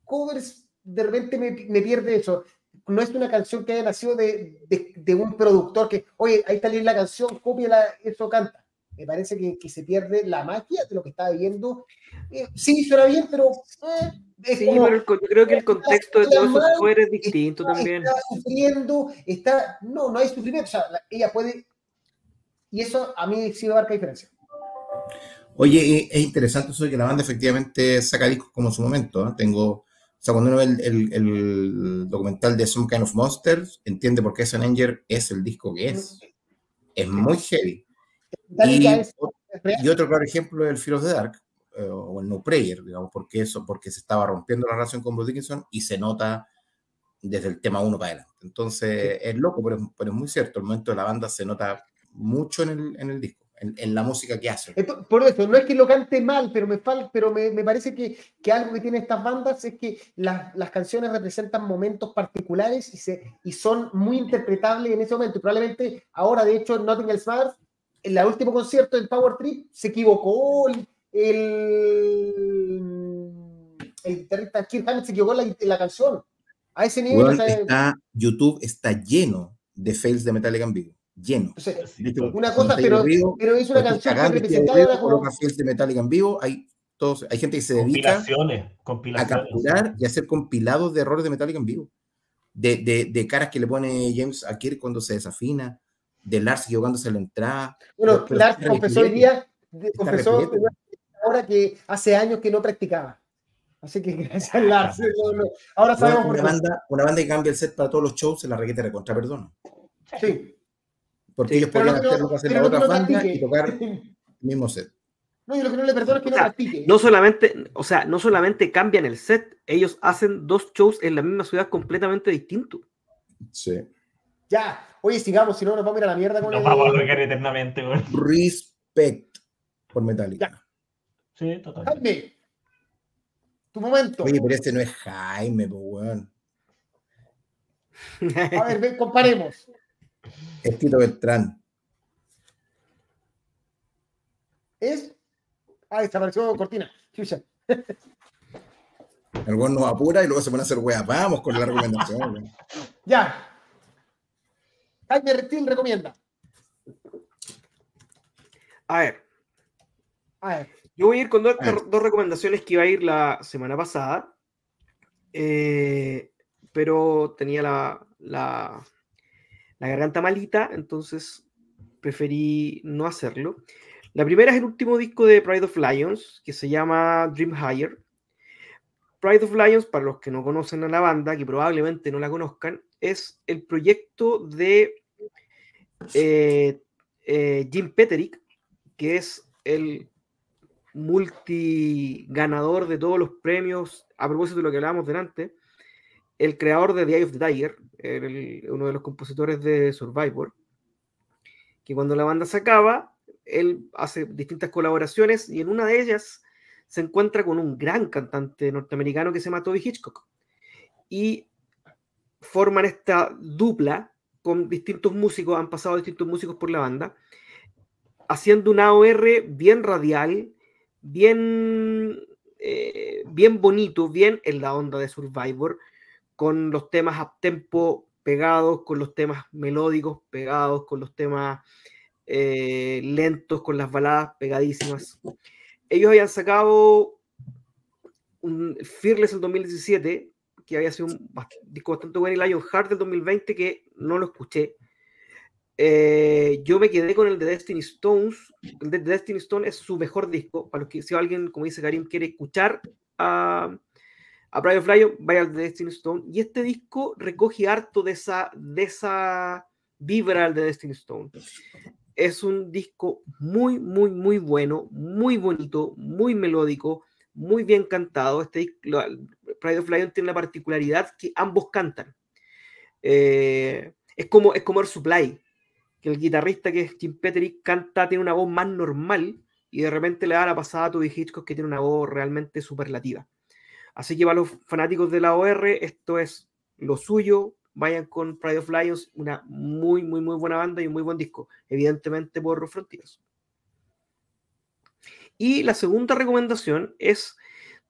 covers de repente me, pierde eso. No es una canción que haya nacido de, de- de un productor que, oye, ahí está la canción, cópiala, eso canta. Me parece que, que se pierde la magia de lo que estaba viviendo. Eh, sí, suena bien, pero eh, es Sí, como- pero el yo creo que el contexto de todos esos covers es distinto está, también. está sufriendo, está, no, no hay sufrimiento, o sea, la- ella puede, y eso a mí sí me marca diferencia. Oye, eh, es interesante eso de que la banda efectivamente saca discos como en su momento. ¿no? Tengo, o sea, cuando uno ve el, el- el documental de Some Kind of Monsters, entiende por qué Sun Anger es el disco que es. Es muy heavy. Y, es- es real. y otro claro ejemplo es el Fear of the Dark, eh, o el No Prayer, digamos, porque eso, porque se estaba rompiendo la relación con Bruce Dickinson y se nota desde el tema 1 para adelante. Entonces, es loco, pero, es- pero es muy cierto. El momento de la banda se nota mucho en el, en el disco, en, en la música que. Ento- Por eso, no es que lo cante mal, pero me, fal- pero me, me parece que, que algo que tienen estas bandas es que las, las canciones representan momentos particulares y, se, y son muy interpretables en ese momento. Y probablemente ahora, de hecho, en Nothing Else Matters, en el último concierto del Power Trip, se equivocó el, el, el guitarrista Kirk Hammett se equivocó en la, en la canción. A ese nivel, Weón, o sea, está, YouTube está lleno de fails de Metallica en vivo. Lleno. o sea, hecho, una cosa, pero, aburrido, pero es una canción que representaba como- fails de Metallica en vivo. Hay, todos, hay gente que se dedica Compilaciones, a compilaciones. capturar y hacer compilados de errores de Metallica en vivo. De, de, de caras que le pone James a Kirk cuando se desafina, de Lars en la entrada. Bueno, Pero Lars confesó hoy día, confesó ahora que hace años que no practicaba. Así que gracias a Lars. no, no. Ahora sabemos por una, qué. banda, una banda que cambia el set para todos los shows se la requete recontra perdona. Sí, Porque Sí, ellos podrían lo que no- hacer lo que hacen que otras no practique. y tocar el mismo set. No, yo lo que no le perdono es que no O sea, practique. No solamente, o sea, no solamente cambian el set, ellos hacen dos shows en la misma ciudad completamente distintos. Sí. Ya, oye, sigamos, si no nos vamos a ir a la mierda con Nos el... vamos a regar eternamente, weón. Respect por Metallica. Sí, total. Jaime, tu momento. Oye, pero este no es Jaime, pues, weón. A ver, ven, comparemos. Es Tito Beltrán. Es... Ah, desapareció Cortina. Chucha. El weón nos apura y luego se pone a hacer weas. Vamos con la recomendación. weón. Ya. Jaime Reptil recomienda. A ver, A ver, yo voy a ir con dos, A ver. dos recomendaciones que iba a ir la semana pasada, eh, pero tenía la, la, la garganta malita, entonces preferí no hacerlo. La primera es el último disco de Pride of Lions, que se llama Dream Higher. Pride of Lions, para los que no conocen a la banda, que probablemente no la conozcan, es el proyecto de eh, eh, Jim Peterick, que es el multiganador de todos los premios a propósito de lo que hablábamos delante, el creador de The Eye of the Tiger, uno de los compositores de Survivor, que cuando la banda se acaba, él hace distintas colaboraciones y en una de ellas se encuentra con un gran cantante norteamericano que se llama Toby Hitchcock. Y forman esta dupla con distintos músicos, han pasado distintos músicos por la banda, haciendo una AOR bien radial, bien, eh, bien bonito, bien en la onda de Survivor, con los temas a tempo pegados, con los temas melódicos pegados, con los temas eh, lentos, con las baladas pegadísimas. Ellos habían sacado un Fearless el 2017, que había sido un disco bastante bueno, y Lion Heart del 2020, que no lo escuché. Eh, yo me quedé con el de Destiny Stones. El de Destiny Stone es su mejor disco. Para los que si alguien, como dice Karim, quiere escuchar a, a of Lion, vaya al de Destiny Stone. Y este disco recoge harto de esa, de esa vibra al de Destiny Stone. Es un disco muy, muy, muy bueno, muy bonito, muy melódico, muy bien cantado. Este Pride of Lion tiene la particularidad que ambos cantan. Eh, es como, es como Air Supply, que el guitarrista que es Jim Petterick canta, tiene una voz más normal y de repente le da la pasada a Toby Hitchcock que tiene una voz realmente superlativa. Así que para los fanáticos de la OR, esto es lo suyo. Vayan con Pride of Lions, una muy, muy, muy buena banda y un muy buen disco, evidentemente por Frontiers. Y la segunda recomendación es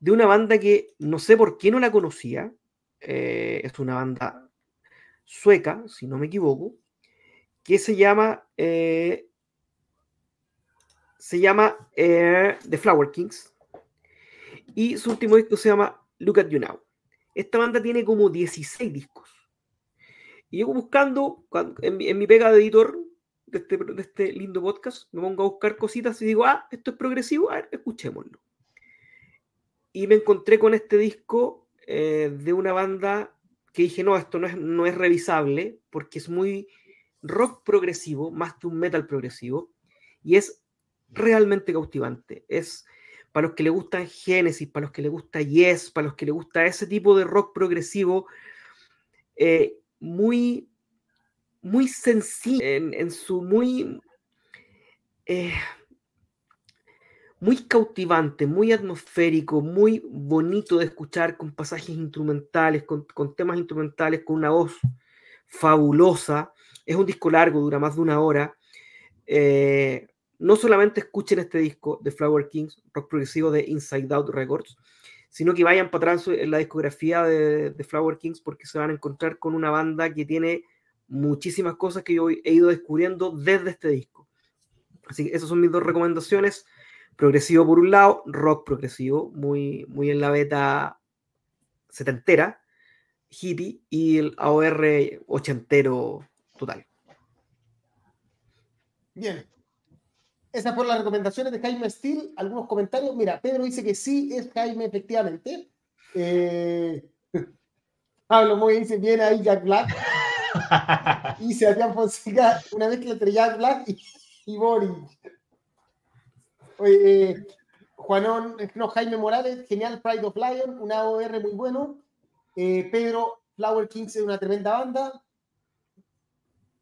de una banda que no sé por qué no la conocía. eh, es una banda sueca, si no me equivoco, que se llama eh, se llama eh, The Flower Kings y su último disco se llama Look at You Now. Esta banda tiene como 16 discos. Y yo buscando, en mi pega de editor de este, de este lindo podcast, me pongo a buscar cositas y digo, ah, esto es progresivo, a ver, escuchémoslo. Y me encontré con este disco eh, de una banda que dije, no, esto no es, no es revisable porque es muy rock progresivo, más que un metal progresivo, y es realmente cautivante. Es para los que le gustan Genesis, para los que le gusta Yes, para los que le gusta ese tipo de rock progresivo, eh, muy, muy sencillo, en, su muy, eh, muy cautivante, muy atmosférico, muy bonito de escuchar, con pasajes instrumentales, con, temas instrumentales, con una voz fabulosa. Es un disco largo, dura más de una hora. Eh, no solamente escuchen este disco de Flower Kings, rock progresivo de Inside Out Records, sino que vayan para atrás en la discografía de, de Flower Kings porque se van a encontrar con una banda que tiene muchísimas cosas que yo he ido descubriendo desde este disco. Así que esas son mis dos recomendaciones. Progresivo por un lado, rock progresivo, muy, muy en la beta setentera, hippie, y el AOR ochentero total. Bien. Esas fueron las recomendaciones de Jaime Steele. Algunos comentarios. Mira, Pedro dice que sí es Jaime, efectivamente. Eh, Pablo Moya dice: Viene ahí Jack Black. Y Sebastián Fonseca, una mezcla entre Jack Black y, y Boris. Oye, eh, Juanón, no, Jaime Morales, genial Pride of Lion, una OR muy bueno. Eh, Pedro, Flower Kings es una tremenda banda.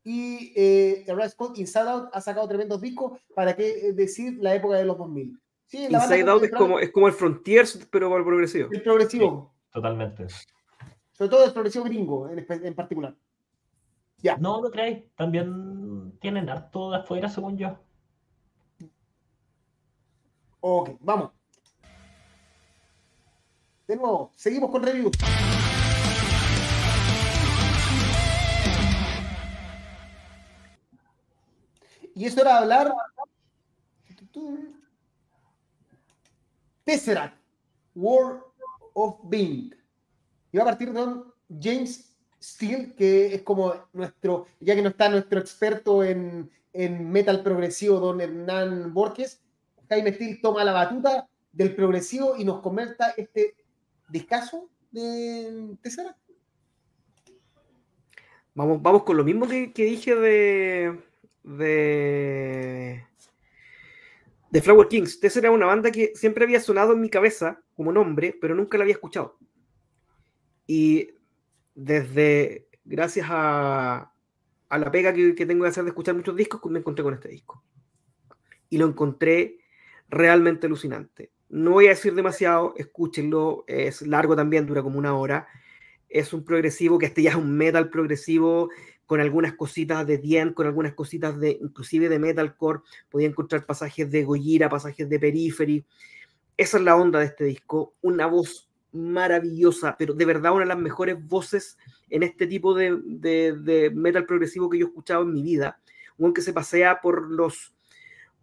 Y eh, Red Scott, Inside Out, ha sacado tremendos discos. ¿Para qué decir la época de los 2000? Sí, la banda Inside Out es como, es como el Frontiers, pero para el progresivo. el progresivo, Totalmente. sobre todo el progresivo gringo en, particular. Ya. No, no creáis. También tienen harto de afuera, según yo. Ok, vamos. De nuevo, seguimos con reviews. Y es hora de hablar. Tesseract, World of Being. Y va a partir de James Steele, que es como nuestro, ya que no está nuestro experto en, en metal progresivo, don Hernán Borges, Jaime Steele toma la batuta del progresivo y nos comenta este discazo de Tesseract. Vamos, vamos con lo mismo que, que dije de, de. Flower Kings. Esa era una banda que siempre había sonado en mi cabeza, como nombre, pero nunca la había escuchado. Y desde, gracias a, a la pega que, que tengo de hacer de escuchar muchos discos, me encontré con este disco. Y lo encontré realmente alucinante. No voy a decir demasiado, escúchenlo, es largo también, dura como una hora. Es un progresivo que este ya es un metal progresivo con algunas cositas de Dien, con algunas cositas de inclusive de metalcore. Podía encontrar pasajes de Gojira, pasajes de Periphery. Esa es la onda de este disco, una voz maravillosa, pero de verdad una de las mejores voces en este tipo de, de, metal progresivo que yo he escuchado en mi vida. Un que se pasea por los,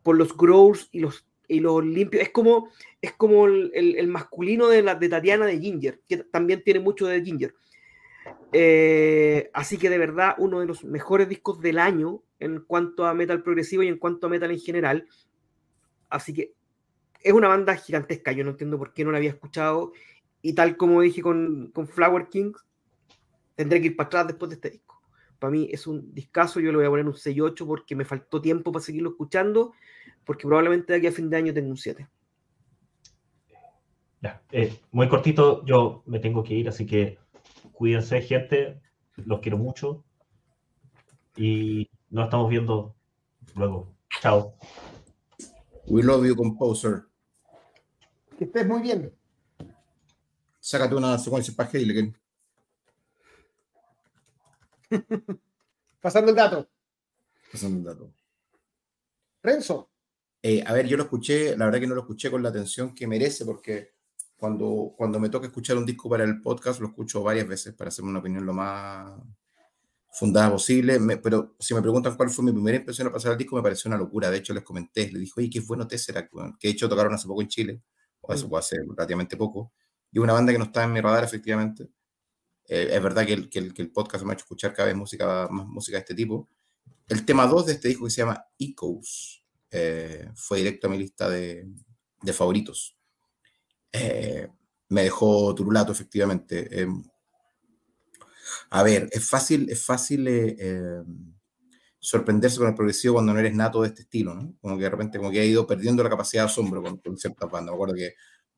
por los growls y los, y los limpios. Es como, es como el, masculino de, la, de Tatiana de Ginger, que también tiene mucho de Ginger. Eh, así que de verdad, uno de los mejores discos del año en cuanto a metal progresivo y en cuanto a metal en general. Así que es una banda gigantesca. Yo no entiendo por qué no la había escuchado. Y tal como dije con, con Flower Kings, tendré que ir para atrás después de este disco. Para mí es un discazo. Yo le voy a poner un 6-8 porque me faltó tiempo para seguirlo escuchando. Porque probablemente de aquí a fin de año tengo un 7. Ya, eh, muy cortito, yo me tengo que ir, así que cuídense, gente. Los quiero mucho. Y nos estamos viendo luego. Chao. We love you, composer. Que estés muy bien. Sácate una secuencia para Heiligen. Pasando el dato. Pasando un dato. Renzo. Eh, a ver, yo lo escuché, la verdad que no lo escuché con la atención que merece, porque cuando, cuando me toca escuchar un disco para el podcast, lo escucho varias veces para hacerme una opinión lo más fundada posible. Me- pero si me preguntan cuál fue mi primera impresión al pasar el disco, me pareció una locura. De hecho, les comenté, les dije, oye, qué bueno Tesseract, weón", que de hecho tocaron hace poco en Chile, o eso Mm. fue hace relativamente poco. Y una banda que no estaba en mi radar, efectivamente. Eh, es verdad que el, que, el, que el podcast me ha hecho escuchar cada vez música, más música de este tipo. El tema 2 de este disco que se llama Echoes eh, fue directo a mi lista de, de favoritos. Eh, me dejó turulato, efectivamente. Eh, a ver, es fácil, es fácil eh, eh, sorprenderse con el progresivo cuando no eres nato de este estilo, ¿no? Como que de repente como que ha ido perdiendo la capacidad de asombro con, con ciertas bandas. Me acuerdo que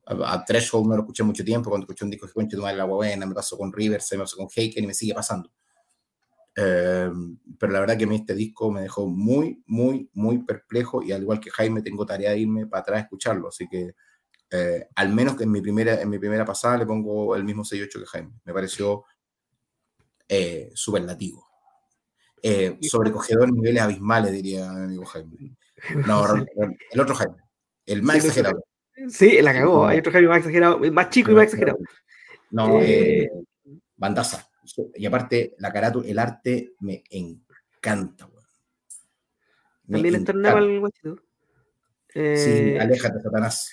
a, a Threshold no lo escuché mucho tiempo, cuando escuché un disco de Concha tu madre la buena, me pasó con Rivers, me pasó con Heiken y me sigue pasando. Eh, pero la verdad que a mí este disco me dejó muy, muy, muy perplejo y al igual que Jaime tengo tarea de irme para atrás a escucharlo, así que eh, al menos que en mi primera, en mi primera pasada le pongo el mismo 6-8 que Jaime. Me pareció eh, superlativo. Eh, sobrecogedor en niveles abismales, diría mi amigo Jaime. No, el otro Jaime, el más exagerado. Sí, la cagó. Hay otro Jaime más exagerado, más chico y más exagerado. No, Eh, eh, bandaza. Y aparte, la carátula, el arte me encanta. weón. También en encanta. Naval Guachito. Sí, Eh, aléjate, Satanás.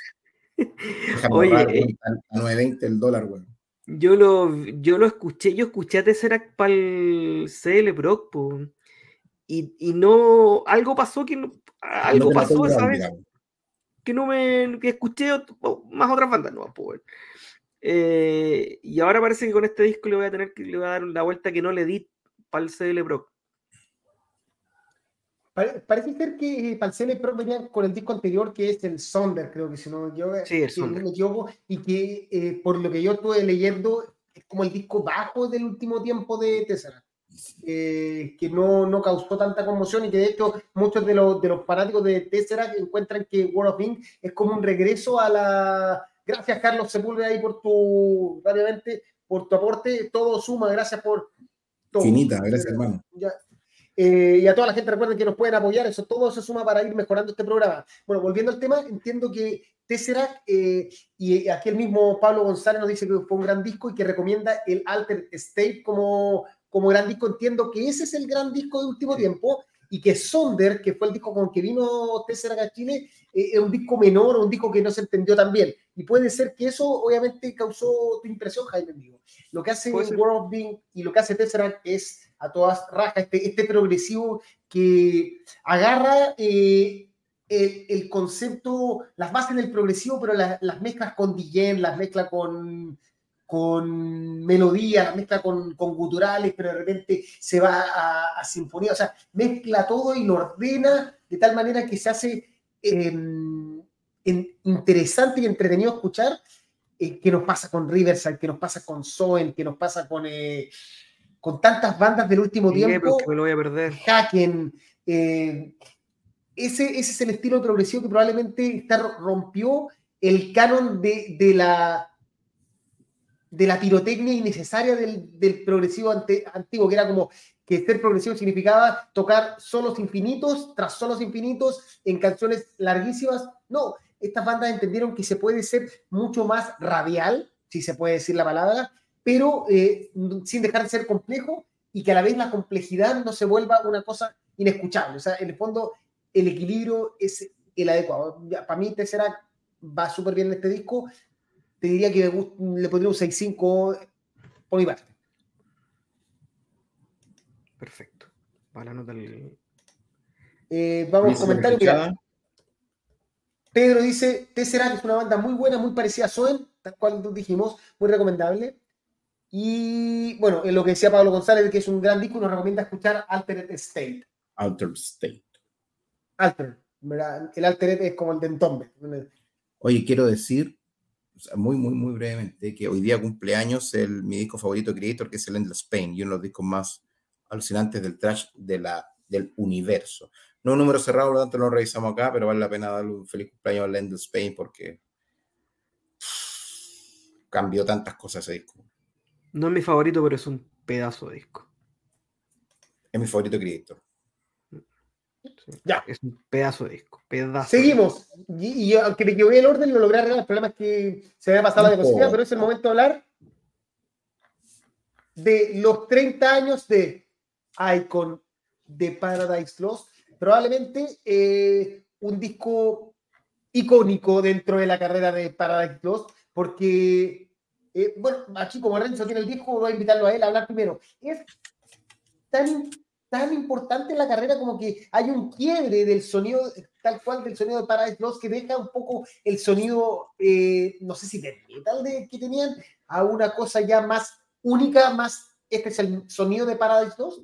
Déjame Oye, eh, a a 9.20 el dólar, weón. yo lo, yo lo escuché, yo escuché a Tesseract para el CL Proc, po, y, y no, algo pasó que no- algo No pasó el esa vez. Que no me, que escuché más otras bandas, no, weón. Eh, y ahora parece que con este disco le voy a tener que le voy a dar la vuelta que no le di para el CL. Pare- parece ser que eh, Palcele Pro venían con el disco anterior, que es el Sonder, creo que si no, yo, Sí, el si no Sonder. me equivoco, y que eh, por lo que yo estuve leyendo, es como el disco bajo del último tiempo de Tesseract. Eh, que no, no causó tanta conmoción y que de hecho muchos de los, de los fanáticos de Tesseract encuentran que World of Ink es como un regreso a la... Gracias Carlos Sepúlveda ahí por tu, rápidamente, por tu aporte, todo suma, gracias por todo. Finita, gracias, hermano. Ya. Eh, y a toda la gente recuerden que nos pueden apoyar, eso todo se suma para ir mejorando este programa. Bueno, volviendo al tema, entiendo que Tesseract eh, y aquí el mismo Pablo González nos dice que fue un gran disco y que recomienda el Alter State como, como gran disco. Entiendo que ese es el gran disco de último tiempo y que Sonder, que fue el disco con que vino Tesseract a Chile, eh, es un disco menor un disco que no se entendió tan bien. Y puede ser que eso obviamente causó tu impresión, Jaime. Amigo. Lo que hace. World of Being y lo que hace Tesseract es a todas rajas este, este progresivo que agarra eh, el, el concepto, las bases del progresivo, pero la- las mezclas con DJ, las mezcla con, con melodía, las mezcla con, con guturales, pero de repente se va a, a sinfonía, o sea, mezcla todo y lo ordena de tal manera que se hace em, en- interesante y entretenido escuchar. eh, qué nos pasa con Riverside, qué nos pasa con Soen, qué nos pasa con, eh, con tantas bandas del último Sí, tiempo. que me lo voy a perder. Haken. eh, ese, ese es el estilo progresivo que probablemente está, rompió el canon de, de la de la pirotecnia innecesaria del, progresivo ante- antiguo, que era como que ser progresivo significaba tocar solos infinitos tras solos infinitos en canciones larguísimas. No, estas bandas entendieron que se puede ser mucho más radial, si se puede decir la palabra, pero eh, sin dejar de ser complejo y que a la vez la complejidad no se vuelva una cosa inescuchable. O sea, en el fondo, el equilibrio es el adecuado. Para mí, Tesseract va súper bien en este disco. Te diría que me gust- le pondría un 6-5 por mi parte. Perfecto. Para la nota el- Eh, vamos a Dice comentar. Fechada, Pedro dice, Tesseract es una banda muy buena, muy parecida a Soen, tal cual dijimos, muy recomendable. Y bueno, en lo que decía Pablo González, que es un gran disco, nos recomienda escuchar Altered State. Altered State. Alter, ¿verdad? El Altered es como el de Entombe. Oye, quiero decir, o sea, muy, muy, muy brevemente, que hoy día cumpleaños el, mi disco favorito de Creator, que es el Endless Pain, y uno de los discos más alucinantes del trash de la, del universo. No un número cerrado, por lo tanto no lo revisamos acá, pero vale la pena darle un feliz cumpleaños al Endless Pain porque cambió tantas cosas ese disco. No es mi favorito, pero es un pedazo de disco. Es mi favorito Creator. Sí. Ya. Es un pedazo de disco. Pedazo. de Seguimos. Y, y aunque me equivoqué el orden, lo logré arreglar. El problema es que se me había pasado la importa. pero es el momento de hablar de los 30 años de Icon de Paradise Lost. Probablemente eh, un disco icónico dentro de la carrera de Paradise Lost, porque, eh, bueno, aquí como Renzo tiene el disco, voy a invitarlo a él a hablar primero. Es tan, tan importante en la carrera como que hay un quiebre del sonido, tal cual del sonido de Paradise Lost, que deja un poco el sonido, eh, no sé si de metal de, que tenían, a una cosa ya más única, más, este es el sonido de Paradise Lost.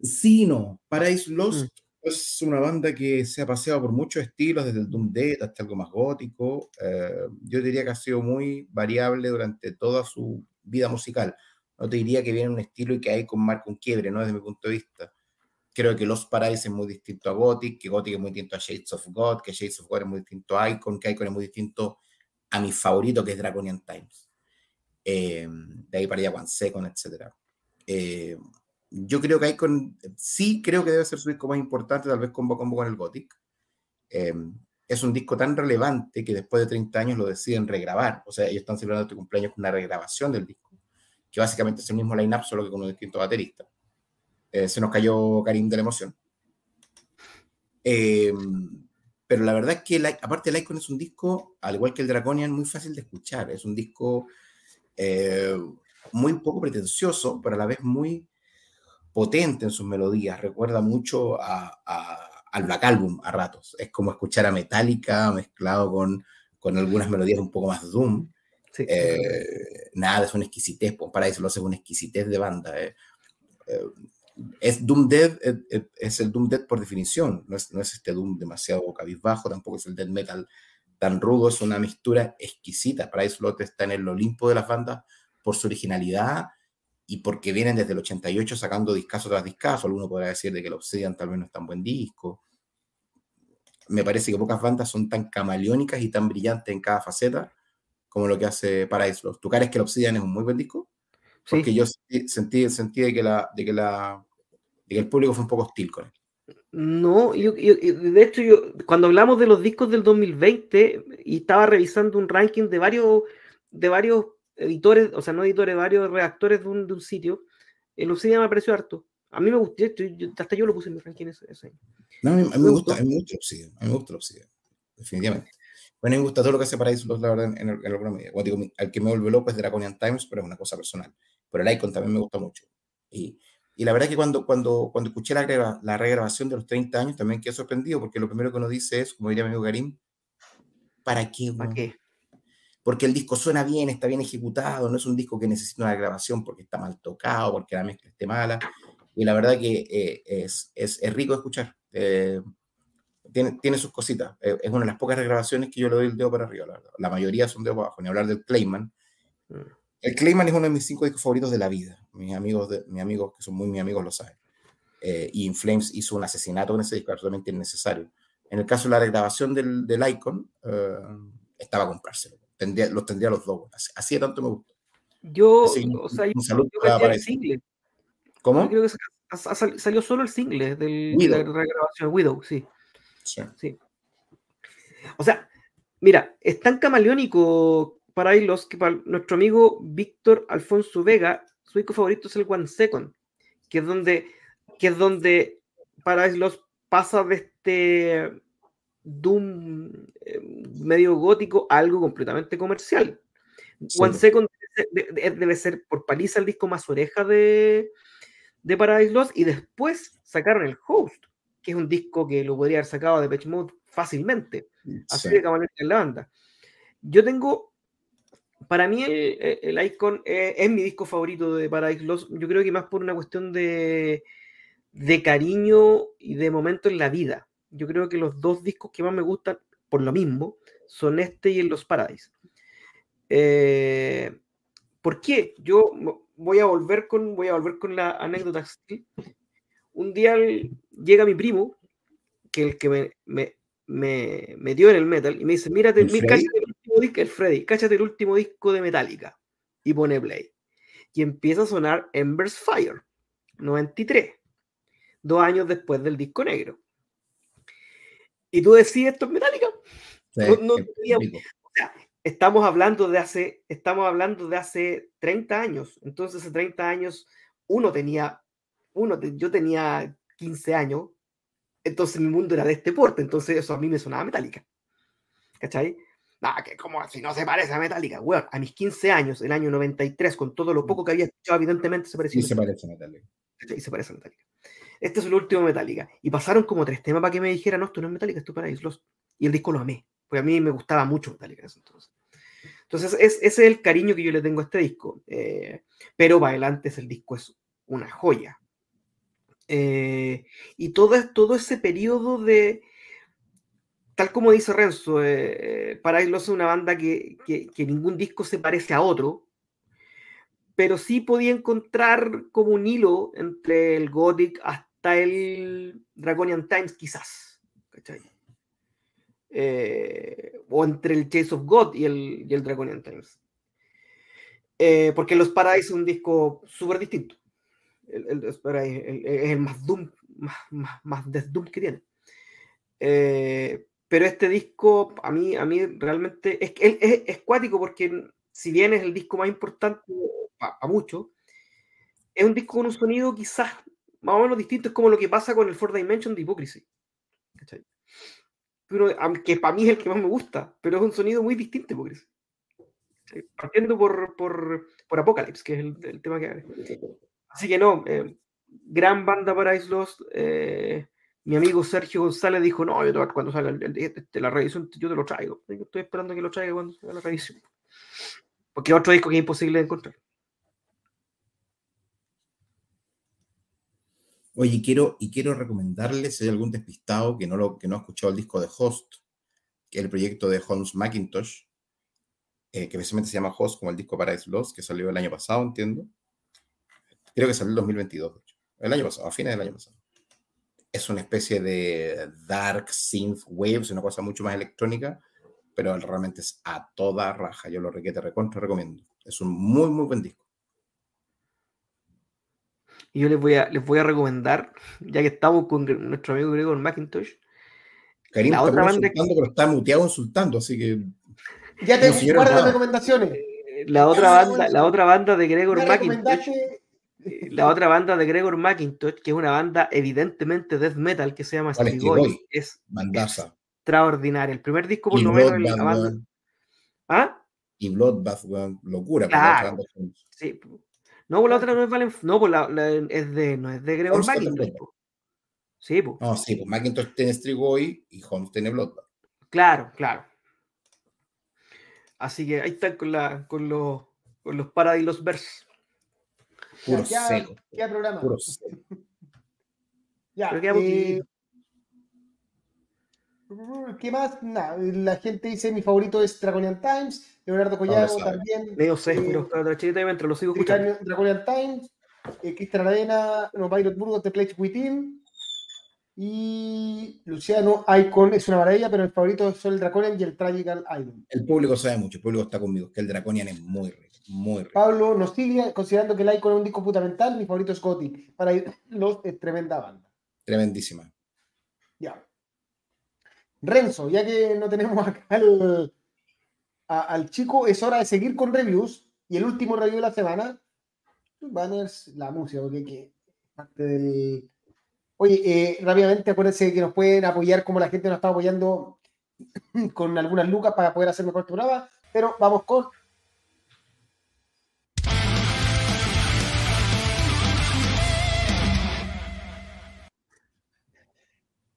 Sí, no. Paradise Lost Mm. es una banda que se ha paseado por muchos estilos, desde el Doom Death hasta algo más gótico. Eh, yo diría que ha sido muy variable durante toda su vida musical. No te diría que viene un estilo y que hay con marca un quiebre, ¿no? Desde mi punto de vista. Creo que Los Paradise es muy distinto a Gothic, que Gothic es muy distinto a Shades of God, que Shades of God es muy distinto a Icon, que Icon es muy distinto a mi favorito, que es Draconian Times. Eh, de ahí para allá, One Second, etc. Eh, yo creo que Icon sí creo que debe ser su disco más importante, tal vez combo a combo con el Gothic. Eh, es un disco tan relevante que después de 30 años lo deciden regrabar. O sea, ellos están celebrando este cumpleaños con una regrabación del disco, que básicamente es el mismo line-up, solo que con un distinto baterista. Eh, se nos cayó Karim de la emoción. Eh, pero la verdad es que, la- aparte, el Icon es un disco, al igual que el Draconian, muy fácil de escuchar. Es un disco eh, muy poco pretencioso, pero a la vez muy potente en sus melodías. Recuerda mucho a, a- al Black Album a ratos. Es como escuchar a Metallica mezclado con, con algunas melodías un poco más Doom. Sí. Eh, nada, es una exquisitez, pues para eso lo hace una exquisitez de banda. eh. Eh, es Doom Dead, eh, eh, es el Doom Dead por definición, no es, no es este Doom demasiado cabizbajo, tampoco es el Dead Metal tan rudo, es una mixtura exquisita. Paradise Lost está en el Olimpo de las bandas por su originalidad y porque vienen desde el 88 sacando discazo tras discazo. Alguno podrá decir de que el Obsidian tal vez no es tan buen disco. Me parece que pocas bandas son tan camaleónicas y tan brillantes en cada faceta como lo que hace Paradise Lost. ¿Tú crees que el Obsidian es un muy buen disco? Sí. Porque yo sentí, sentí, sentí de, que la, de, que la, de que el público fue un poco hostil con él. No, yo, yo- yo- de hecho, yo, cuando hablamos de los discos del 2020 y estaba revisando un ranking de varios, de varios editores, o sea, no editores, varios redactores de un, de un sitio, el Obsidian me pareció harto. A mí me gustó, hasta yo lo puse en mi ranking ese, año. No, a mí, a mí Me me gusta, a mí me gusta el Obsidian. A mí me gusta el Obsidian. Definitivamente. Bueno, a mí me gusta todo lo que hace Paradise Lost, la verdad, en, en, en alguna medida. Como digo, al que me vuelve loco es Draconian Times, pero es una cosa personal. Pero el Icon también me gusta mucho. Y, y la verdad que cuando, cuando, cuando escuché la, la regrabación de los 30 años también quedé sorprendido, porque lo primero que uno dice es, como diría mi amigo Karim, ¿para qué? ¿Para qué? porque el disco suena bien, está bien ejecutado, no es un disco que necesita una grabación porque está mal tocado, porque la mezcla esté mala. Y la verdad que eh, es, es, es rico escuchar. Eh, tiene, tiene sus cositas. Eh, es una de las pocas regrabaciones que yo le doy el dedo para arriba, la. La mayoría son dedo para abajo. Ni hablar del Clayman. Mm. El Clayman es uno de mis cinco discos favoritos de la vida. Mis amigos, de, mis amigos que son muy mis amigos, lo saben. Eh, y In Flames hizo un asesinato con ese disco absolutamente innecesario. En el caso de la regrabación del, del Icon, eh, estaba a comprárselo. Tendría, los tendría los dos. Así, así de tanto me gustó. Yo, Así, o sea, yo un para- para el single. ¿Cómo? Yo creo que sa- sa- sal- salió solo el single del, de Widow. la regrabación, Widow, sí. Sí. O sea, mira, es tan camaleónico para los que para nuestro amigo Víctor Alfonso Vega, su disco favorito es el One Second, que es donde, que es donde para los pasa de este Doom eh, medio gótico a algo completamente comercial. Sí, One. Second debe, de- debe ser por paliza el disco más oreja de, de Paradise Lost y después sacaron el Host, que es un disco que lo podría haber sacado de Pitch Mode fácilmente. Así Sí. de camaleónica es la banda. Yo tengo, para mí el, el- Icon es, es mi disco favorito de Paradise Lost. Yo creo que más por una cuestión de, de cariño y de momento en la vida. Yo creo que los dos discos que más me gustan, por lo mismo, son este y el Los Paradise. Eh, ¿Por qué? Yo voy a volver con, voy a volver con la anécdota. Un día llega mi primo, que el que me, me, me metió en el metal, y me dice, mírate, ¿El mi- Freddy? cáchate el último disco, el Freddy, cáchate el último disco de Metallica. Y pone play. Y empieza a sonar Ember's Fire, 93, dos años después del disco negro. Y tú decís, esto es Metallica. Sí, no- no es. Estamos hablando de hace, estamos hablando de hace 30 años. Entonces, hace 30 años, uno tenía, uno, yo tenía 15 años, entonces mi mundo era de este porte, entonces eso a mí me sonaba metálica. ¿Cachai? Nada, que como si no se parece a Metallica. Bueno, a mis 15 años, el año 93, con todo lo poco que había escuchado, evidentemente se parecía a se parece a Metallica. Y se parece a Metallica. Este es el último Metallica. Y pasaron como tres temas para que me dijeran, no, esto no es Metallica, esto es Paradise Lost. Y el disco lo amé, porque a mí me gustaba mucho Metallica en ese entonces. Entonces, es, ese es el cariño que yo le tengo a este disco. eh, pero para adelante el disco es una joya. Eh, y todo, todo ese periodo de, tal como dice Renzo, eh, Paradise Lost es una banda que, ningún disco se parece a otro, pero sí podía encontrar como un hilo entre el Gothic hasta el Draconian Times, quizás. ¿cachai? Eh, o entre el Chase of God y el, y el Draconian Times. Eh, porque Los Paradise es un disco súper distinto. El, el- el- el más Doom, más, más, más Doom que tiene. Eh, pero este disco, a mí, a mí realmente es, es, es, cuático porque si bien es el disco más importante para muchos, es un disco con un sonido quizás más o menos distinto, es como lo que pasa con el Four Dimension de Hypocrisy. ¿cachai? Pero, para mí es el que más me gusta, pero es un sonido muy distinto a Hypocrisy. Partiendo por, por, por Apocalypse, que es el, el tema que. Así que no, eh, gran banda para Ice Lost. eh, mi amigo Sergio González dijo, no, yo te- cuando salga el- el- este, la revisión, yo te lo traigo. Estoy esperando que lo traiga cuando salga la revisión. Porque otro disco que es imposible de encontrar. Oye, quiero, y quiero recomendarles, si hay algún despistado que no, lo, que no ha escuchado el disco de Host, que es el proyecto de Holmes McIntosh, eh, que precisamente se llama Host, como el disco Paradise Lost, que salió el año pasado, entiendo. Creo que salió el 2022, de hecho. El año pasado, a fines del año pasado. Es una especie de dark synth waves, una cosa mucho más electrónica, pero realmente es a toda raja. Yo lo requete recontra recomiendo. Es un muy, muy buen disco. Y yo les voy a, les voy a recomendar, ya que estamos con nuestro amigo Gregor McIntosh, Karim La está otra banda que- insultando, pero está muteado insultando, así que Ya te No, señora, guarda las nada. recomendaciones. la otra banda, la otra banda de Gregor McIntosh, recomendaste la otra banda de Gregor McIntosh, que es una banda evidentemente death metal que se llama ¿Cuál es Strigoi, Strigoi? es extraordinaria. El primer disco, por lo menos, en Bloodbath, la banda. ¿Ah? Y Bloodbath. Locura. por la Claro. Sí. No, pues la otra no es Valen, no, pues la, la- es de, no es de Gregor Holmes McIntosh. po. Sí, pues. No, sí, pues Macintosh tiene Strigoi y Holmes tiene Bloodbath. Claro, claro. Así que ahí están con, la, con, los, con los Paradise Verse. Puro Ya, seco. ya programa. Puro seco. Ya, Pero queda eh, poquito. ¿Qué más? La gente dice mi favorito es Draconian Times, Leonardo Collado también. Medio sé, Eh, mientras lo sigo escuchando. Draconian, Draconian Times, eh, Cristian Arena, no, Byron Burgos, The Pledge Within. Y Luciano Icon es una maravilla, pero el favorito son el Draconian y el Tragical Island. El público sabe mucho, el público está conmigo, que el Draconian es muy rico, muy rico. Pablo Nostiglia, considerando que el Icon es un disco fundamental, mi favorito es Gotti. Para los es tremenda banda. Tremendísima. Ya. Renzo, ya que no tenemos acá al, a- al chico, es hora de seguir con reviews. Y el último review de la semana, banners, la música, porque que parte del. Oye, eh, rápidamente acuérdense que nos pueden apoyar como la gente nos está apoyando con algunas lucas para poder hacer mejor este programa. Pero vamos con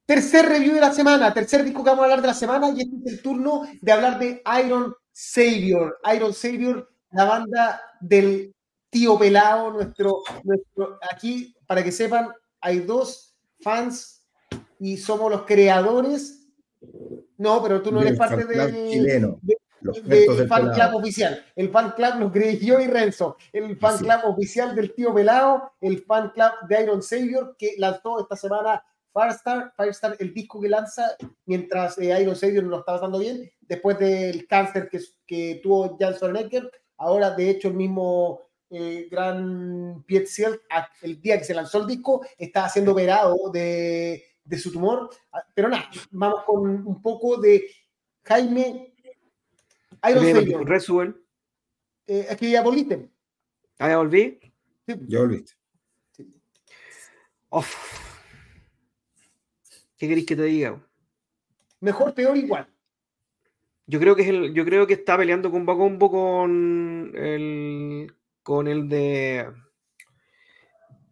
Tercer review de la semana, tercer disco que vamos a hablar de la semana y este es el turno de hablar de Iron Savior. Iron Savior, la banda del tío pelado, nuestro, nuestro, aquí, para que sepan, hay dos fans y somos los creadores. No, pero tú no eres parte fan club del, chileno, de- los cuentos del fan pelado. club oficial. El fan club lo creé yo y Renzo. El fan Sí. club oficial del tío Pelado, el fan club de Iron Savior que lanzó esta semana Firestar. Firestar, el disco que lanza mientras eh, Iron Savior no lo está pasando bien, después del cáncer que, que tuvo Jan Sorenegger. Ahora, de hecho, el mismo eh, gran Piet Ciel, a- el día que se lanzó el disco, está siendo operado de, de su tumor. Ah, Pero nada, vamos con un poco de Jaime Iron Savior. Resuel. Eh, es que ya volviste. Ah, ya volví. Ya volviste. Uf. ¿Qué queréis que te diga? Mejor, peor, igual. Yo creo que es el, yo creo que está peleando combo a combo con el con el de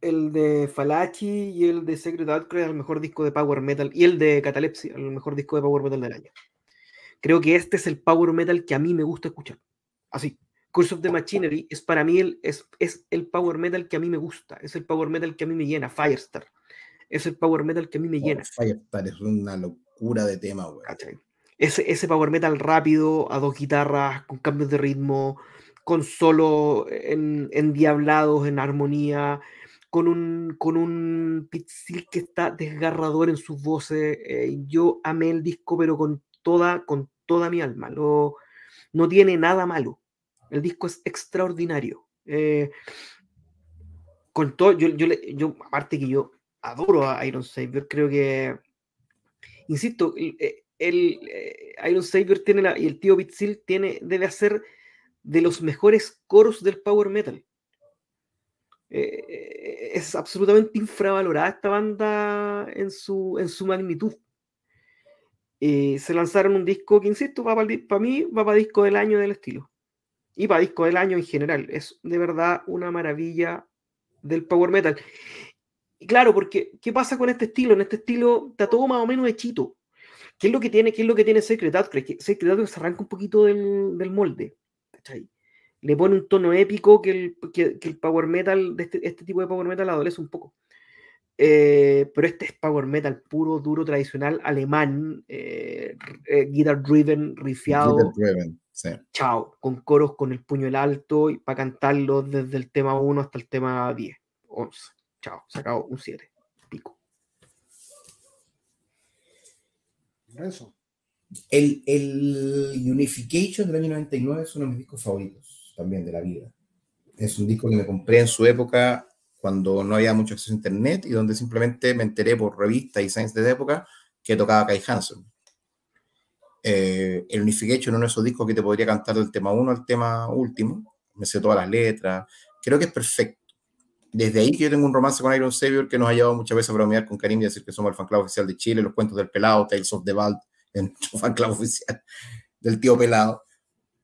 el de Falachi y el de Secret Outcry al mejor disco de power metal y el de Catalepsy al mejor disco de power metal del año. Creo que este es el power metal que a mí me gusta escuchar. Así, Curse of the Machinery es para mí el, es, es el power metal que a mí me gusta, es el power metal que a mí me llena, Firestar. Es el power metal que a mí me llena. Firestar es una locura de tema. Ese, ese power metal rápido, a dos guitarras, con cambios de ritmo, con solo en, endiablados, en armonía, con un, con un Pitzil que está desgarrador en sus voces. eh, yo amé el disco, pero con toda, con toda mi alma. Lo, no tiene nada malo. El disco es extraordinario. eh, con todo, yo, yo, yo, aparte que yo adoro a Iron Savior, creo que, insisto, el, eh, eh, Iron Savior tiene la, y el tío Pitzil tiene, debe hacer de los mejores coros del power metal. Eh, es absolutamente infravalorada esta banda en su, en su magnitud. Eh, se lanzaron un disco que, insisto, va para, mí va para disco del año del estilo. Y para disco del año en general. Es de verdad una maravilla del power metal. Claro, porque ¿qué pasa con este estilo? En este estilo está todo más o menos hechito. ¿Qué es lo que tiene, qué es lo que tiene Secret Outcry? Que Secret Outcry se arranca un poquito del, del molde. ¿cachai? Le pone un tono épico que el, que, que el power metal, de este, este, tipo de power metal adolece un poco. Eh, pero este es power metal puro, duro, tradicional, alemán, eh, eh, guitar driven, rifiado. Guitar driven, sí. Chao, con coros con el puño el alto y para cantarlo desde el tema 1 hasta el tema 10, 11. Chao, se acabó un 7. Pico. Eso. El, el Unification del año 99 es uno de mis discos favoritos también de la vida. Es un disco que me compré en su época cuando no había mucho acceso a internet y donde simplemente me enteré por revistas y science de época que tocaba Kai Hansen. Eh, el Unification es uno de esos discos que te podría cantar del tema 1 al tema último. Me sé todas las letras. Creo que es perfecto. Desde ahí que yo tengo un romance con Iron Savior que nos ha llevado muchas veces a bromear con Karim y decir que somos el fan club oficial de Chile, los cuentos del pelado, Tales of the en nuestro fan club oficial del tío pelado.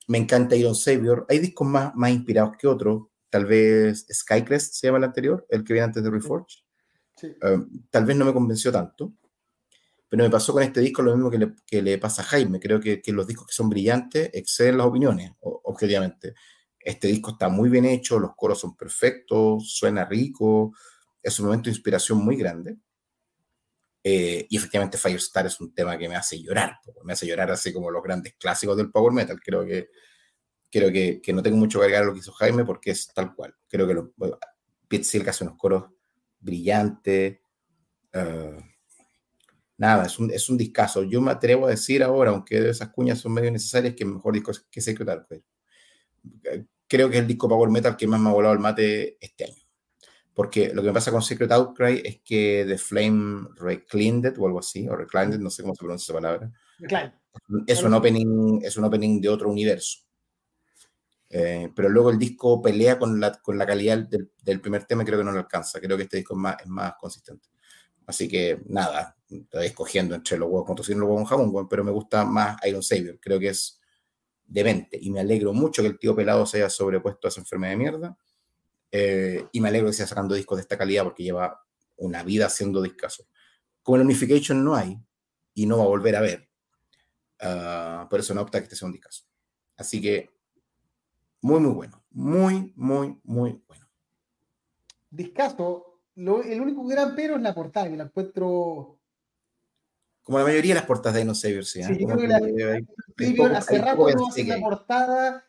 Me encanta Iron Savior. Hay discos más, más inspirados que otros. Tal vez Skycrest se llama el anterior, el que viene antes de Reforge. Sí. Uh, tal vez no me convenció tanto. Pero me pasó con este disco lo mismo que le, que le pasa a Jaime. Creo que, que, los discos que son brillantes exceden las opiniones, objetivamente. Este disco está muy bien hecho, los coros son perfectos, suena rico, es un momento de inspiración muy grande. Eh, y efectivamente Firestar es un tema que me hace llorar, me hace llorar así como los grandes clásicos del Power Metal. Creo que, creo que, que no tengo mucho que agregar a lo que hizo Jaime porque es tal cual. Creo que Pete Silk hace unos coros brillantes. eh, nada, es un, es un discazo. Yo me atrevo a decir ahora, aunque esas cuñas son medio necesarias, que el mejor disco que Secret Archive. Creo que es el disco Power Metal que más me ha volado el mate este año. Porque lo que me pasa con Secret Outcry es que The Flame Reclined o algo así, o Reclined, no sé cómo se pronuncia esa palabra, Claro. es un opening, es un opening de otro universo. Eh, pero luego el disco pelea con la, con la calidad del, del primer tema y creo que no lo alcanza. Creo que este disco es más, es más consistente. Así que nada, estoy escogiendo entre los huevos con tocino y los huevos con jamón, weón, pero me gusta más Iron Savior. Creo que es demente y me alegro mucho que el tío pelado se haya sobrepuesto a esa enfermedad de mierda. Eh, y me alegro que siga sacando discos de esta calidad porque lleva una vida haciendo discazos. Como el Unification no hay y no va a volver a ver, ah, por eso no opta que este sea un discazo. Así que muy, muy bueno. Muy, muy, muy bueno. Discaso, lo- el único gran pero es la portada, que la encuentro. Como la mayoría de las portadas de No Savior, sí. ¿eh? Sí, yo creo que la- que hay- poco- hace rato no hace una portada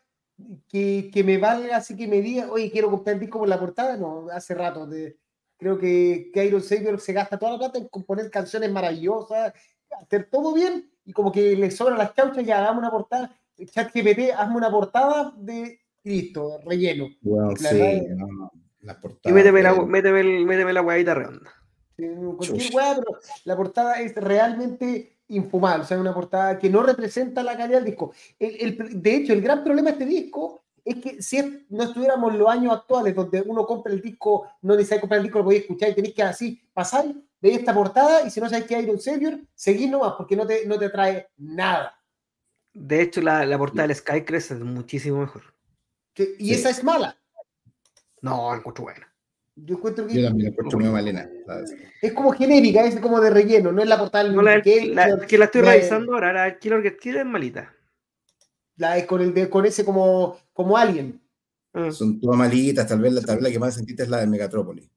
que, que me valga, así que me diga, oye, quiero comprar el disco por la portada. No, hace rato. de- creo que, que Iron Savior se gasta toda la plata en componer canciones maravillosas, hacer todo bien, y como que le sobran las chauchas, ya hagamos una portada. Chat GPT, hazme una portada de listo, relleno. Bueno, La sí, no, no, las Y portadas méteme la, de- méteme, el- méteme la huevita redonda. Sí, Cualquier Chucha. weá, pero la portada es realmente infumable, o sea, una portada que no representa la calidad del disco. El- el- de hecho, el gran problema de este disco es que si es- no estuviéramos en los años actuales donde uno compra el disco, no necesitáis comprar el disco, lo podéis escuchar y tenéis que así pasar, veis esta portada y si no sabéis que hay Iron Savior, seguís nomás porque no te, no te trae nada. De hecho, la, la portada del Skycrest es muchísimo mejor. Que- y Sí. esa es mala. No, encuentro buena. Yo encuentro que Yo también la encuentro muy malena. es como genérica, es como de relleno, no es la portada No, la, que- la- que la estoy la- revisando ahora, la Killer Get Killer es malita. la de- con, el de, con ese como, como alien. Ah, Son todas malitas, tal vez, la, tal vez la que más sentiste es la de Megatrópolis.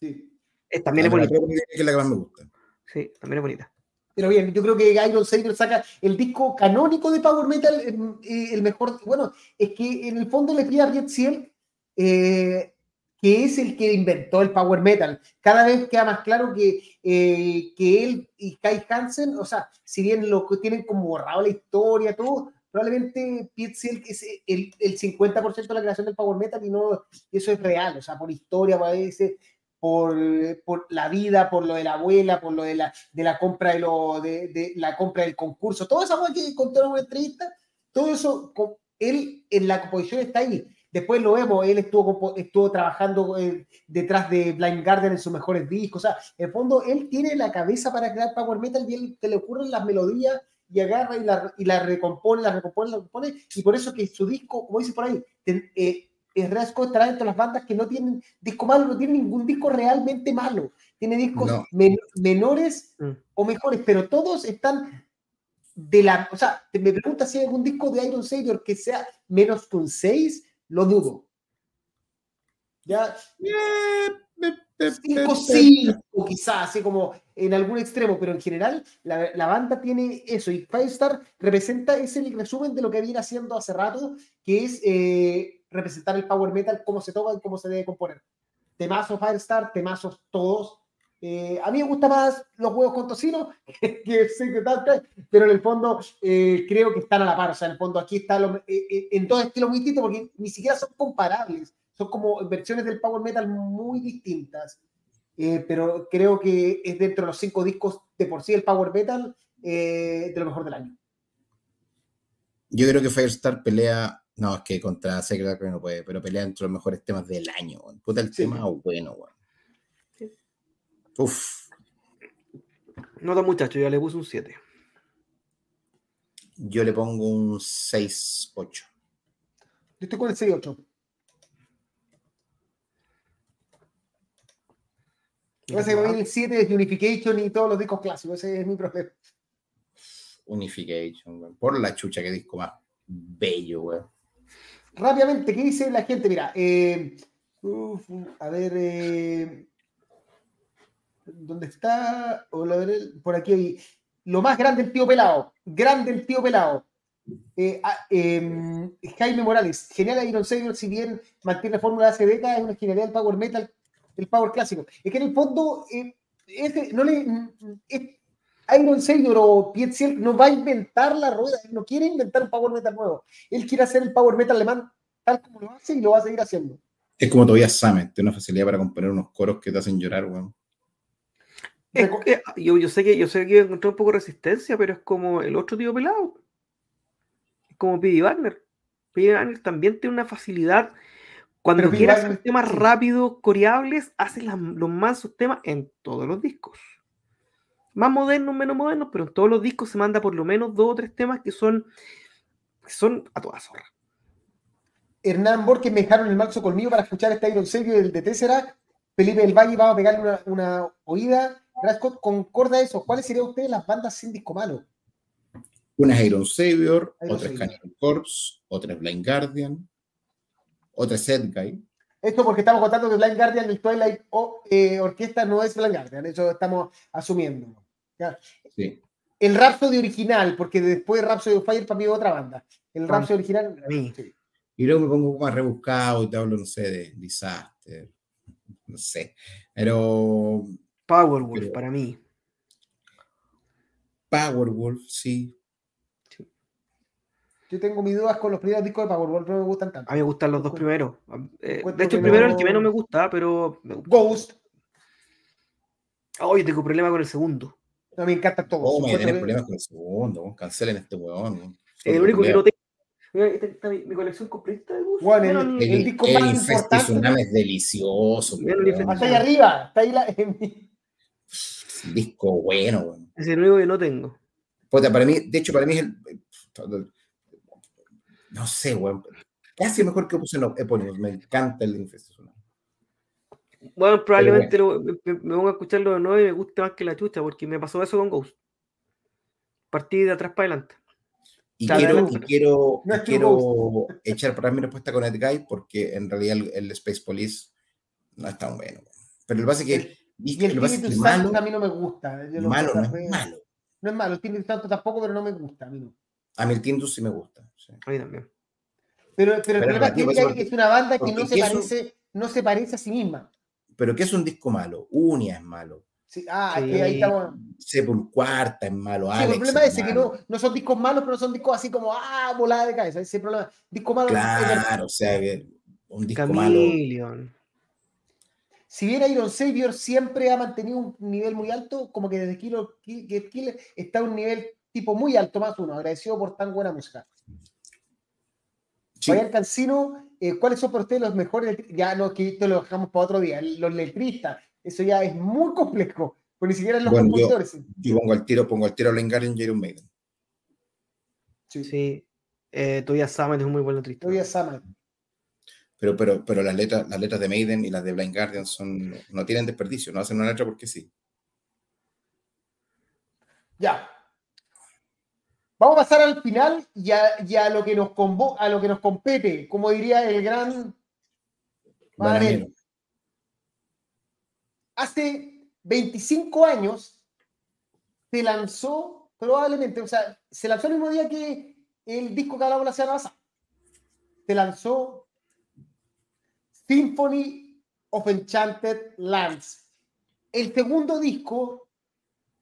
Sí. es- también es La bonita. Megatrópolis es la que más me gusta. Sí, también es bonita. Pero bien, yo creo que Iron Savior saca el disco canónico de Power Metal, eh, eh, el mejor. Bueno, es que en el fondo le pide a Jet Ciel, eh, que es el que inventó el Power Metal. Cada vez queda más claro que, eh, que él y Kai Hansen, o sea, si bien lo tienen como borrado la historia, todo, probablemente Pete Ciel es el, el 50% de la creación del Power Metal y no, eso es real, o sea, por historia, por, ese, por, por la vida, por lo de la abuela, por lo de la, de la compra de, lo, de, de la compra del concurso, toda esa cosa que contó en una entrevista, todo eso, él en la composición está ahí. Después lo vemos, él estuvo, estuvo trabajando eh, detrás de Blind Garden en sus mejores discos. O sea, en el fondo, él tiene la cabeza para crear Power Metal y él te le ocurren las melodías y agarra y la, y la recompone, la recompone, la recompone. Y por eso que su disco, como dice por ahí, ten- eh, Rasco estará dentro de las bandas que no tienen disco malo, no tiene ningún disco realmente malo. Tiene discos No. men- menores Mm. o mejores, pero todos están de la. O sea, te me preguntas si hay algún disco de Iron Savior que sea menos que un 6, lo dudo. Ya, 5, 5 quizás, así como en algún extremo, pero en general la, la banda tiene eso y Firestar representa, es el resumen de lo que viene haciendo hace rato, que es eh, representar el power metal, cómo se toca y cómo se debe componer. Temazos Firestar, temazos todos. Eh, a mí me gusta más los huevos con tocino que, que Secret pero en el fondo eh, creo que están a la par. O sea, en el fondo aquí están eh, eh, en dos estilos muy distintos porque ni siquiera son comparables. Son como versiones del power metal muy distintas. Pero creo que es dentro de los cinco discos de por sí el power metal de lo mejor del año. Yo creo que Firestar pelea. No, es que contra Secret Archive no puede, pero pelea entre los mejores temas del año. Puta, el Sí. tema bueno, weón. Uf, Nota muchacho, ya le puse un 7. yo le pongo un 6-8. Yo estoy con el 6-8. Lo que el 7 es Unification y todos los discos clásicos. Ese es mi problema. Unification, weón. Por la chucha, qué disco más bello, weón. Rápidamente, ¿qué dice la gente? Mira, eh, uf, a ver. eh, ¿Dónde está? Por aquí. hay- Lo más grande el tío pelado. Grande el tío pelado. Eh, ah, em, Jaime Morales. Genial Iron Savior, si bien mantiene la fórmula hace décadas, es una genialidad del Power Metal, el Power clásico. Es que en el fondo, eh, ese- no Iron Savior o Piet Silk no va a inventar la rueda, él no quiere inventar un Power Metal nuevo. Él quiere hacer el Power Metal alemán tal como lo hace y lo va a seguir haciendo. Es como Tobias Sammet, tiene una facilidad para componer unos coros que te hacen llorar, weón. Es Reco- que, yo, yo sé que yo sé que encontré un poco de resistencia, pero es como el otro tío pelado. Es como P.D. Wagner. P.D. Wagner también tiene una facilidad. Cuando Pero quiere hacer temas sí. rápidos, coreables, hace las- los mansos temas en todos los discos. Más modernos, menos modernos, pero en todos los discos se manda por lo menos dos o tres temas que son, que son a toda zorra. Hernán Borges me dejaron el marzo conmigo para escuchar este Iron Savior del de Tesseract. Felipe del Valle, vamos a pegarle una, una oída. Rascot, concorda eso. ¿Cuáles serían ustedes las bandas sin disco malo? Una es Iron Savior, Iron otra es. Cannibal Corpse, otra es Blind Guardian, otra es Set Guy. Esto porque estamos contando que Blind Guardian, el Twilight o, eh, Orquesta no es Blind Guardian, eso estamos asumiendo. ¿ya? Sí. El Rhapsody original, porque después Rhapsody of Fire para mí es otra banda. El Rhapsody original. sí. Y luego me pongo un poco más rebuscado y te hablo, no sé, de Disaster, no sé. Pero Powerwolf, Pero- para mí. Powerwolf, sí. Yo tengo mis dudas con los primeros discos de Powerwolf, no me gustan tanto. A mí me gustan los dos primeros. Eh, de hecho, el primero es no- el que menos me gusta, pero me gusta. Ghost, Oh, yo tengo problema con el segundo. no me encanta todo. Oh, me que- problemas con el segundo. Cancelen este weón. El único que no tengo. Está mi, colección completa de Ghost. Bueno, el- El, el disco el más importante- es delicioso. Hasta ahí arriba, está ahí la. Disco bueno, weón. Es el único que no tengo. Puta, para mí, de hecho, para mí es el. No sé, weón. Casi mejor que puse no, epónimos. Me encanta el Infest Tsunami. Bueno, probablemente lo- me, me pongo a escucharlo de nuevo y me gusta más que la chucha, porque me pasó eso con Ghost. Partí de atrás para adelante. Y quiero, y quiero, No y quiero echar para mi respuesta con Edguy porque en realidad el, el Space Police no es tan bueno. Pero lo que pasa es que, Y el Espíritu que Santo malo, a mí no me gusta. Yo lo malo no es malo. No es malo, el Espíritu Santo tampoco, pero no me gusta. A mí no. A mí el Tintus sí me gusta. sí. A mí también. Pero, pero el Pero problema es que porque- es una banda que no se, ¿qué es un- parece, no se parece a sí misma. Pero ¿qué es un disco malo? Unia es malo. Sí, ah, Sí. que ahí estamos. Sepulcuarta es malo. Sí, Alex el problema es es ese, que no, no son discos malos, pero son discos así como, ah, volada de cabeza. Ese es el problema. Disco malo. Claro, o sea, que un disco malo. Si bien Iron Savior siempre ha mantenido un nivel muy alto, como que desde Killer, Get Killer está a un nivel tipo muy alto, más uno, agradecido por tan buena música. Sí, Fabián Cancino, eh, ¿cuáles son para ustedes los mejores? Ya no, que esto lo dejamos para otro día. Los letristas, eso ya es muy complejo, porque ni siquiera los Bueno, yo- compositores. yo pongo al tiro, pongo al tiro a Guardian y Iron Maiden. Sí, Sí. Eh, Tobias Sammet es un muy buen letrista. Tobias Sammet. Pero, pero, pero las letras, las letras de Maiden y las de Blind Guardian son, no tienen desperdicio, no hacen una letra porque sí. Ya. Vamos a pasar al final y a, y a lo que nos convo- a lo que nos compete, como diría el gran. Bananero. hace 25 años se lanzó, probablemente, o sea, se lanzó el mismo día que el disco que hablamos la semana pasada. Se lanzó Symphony of Enchanted Lands, el segundo disco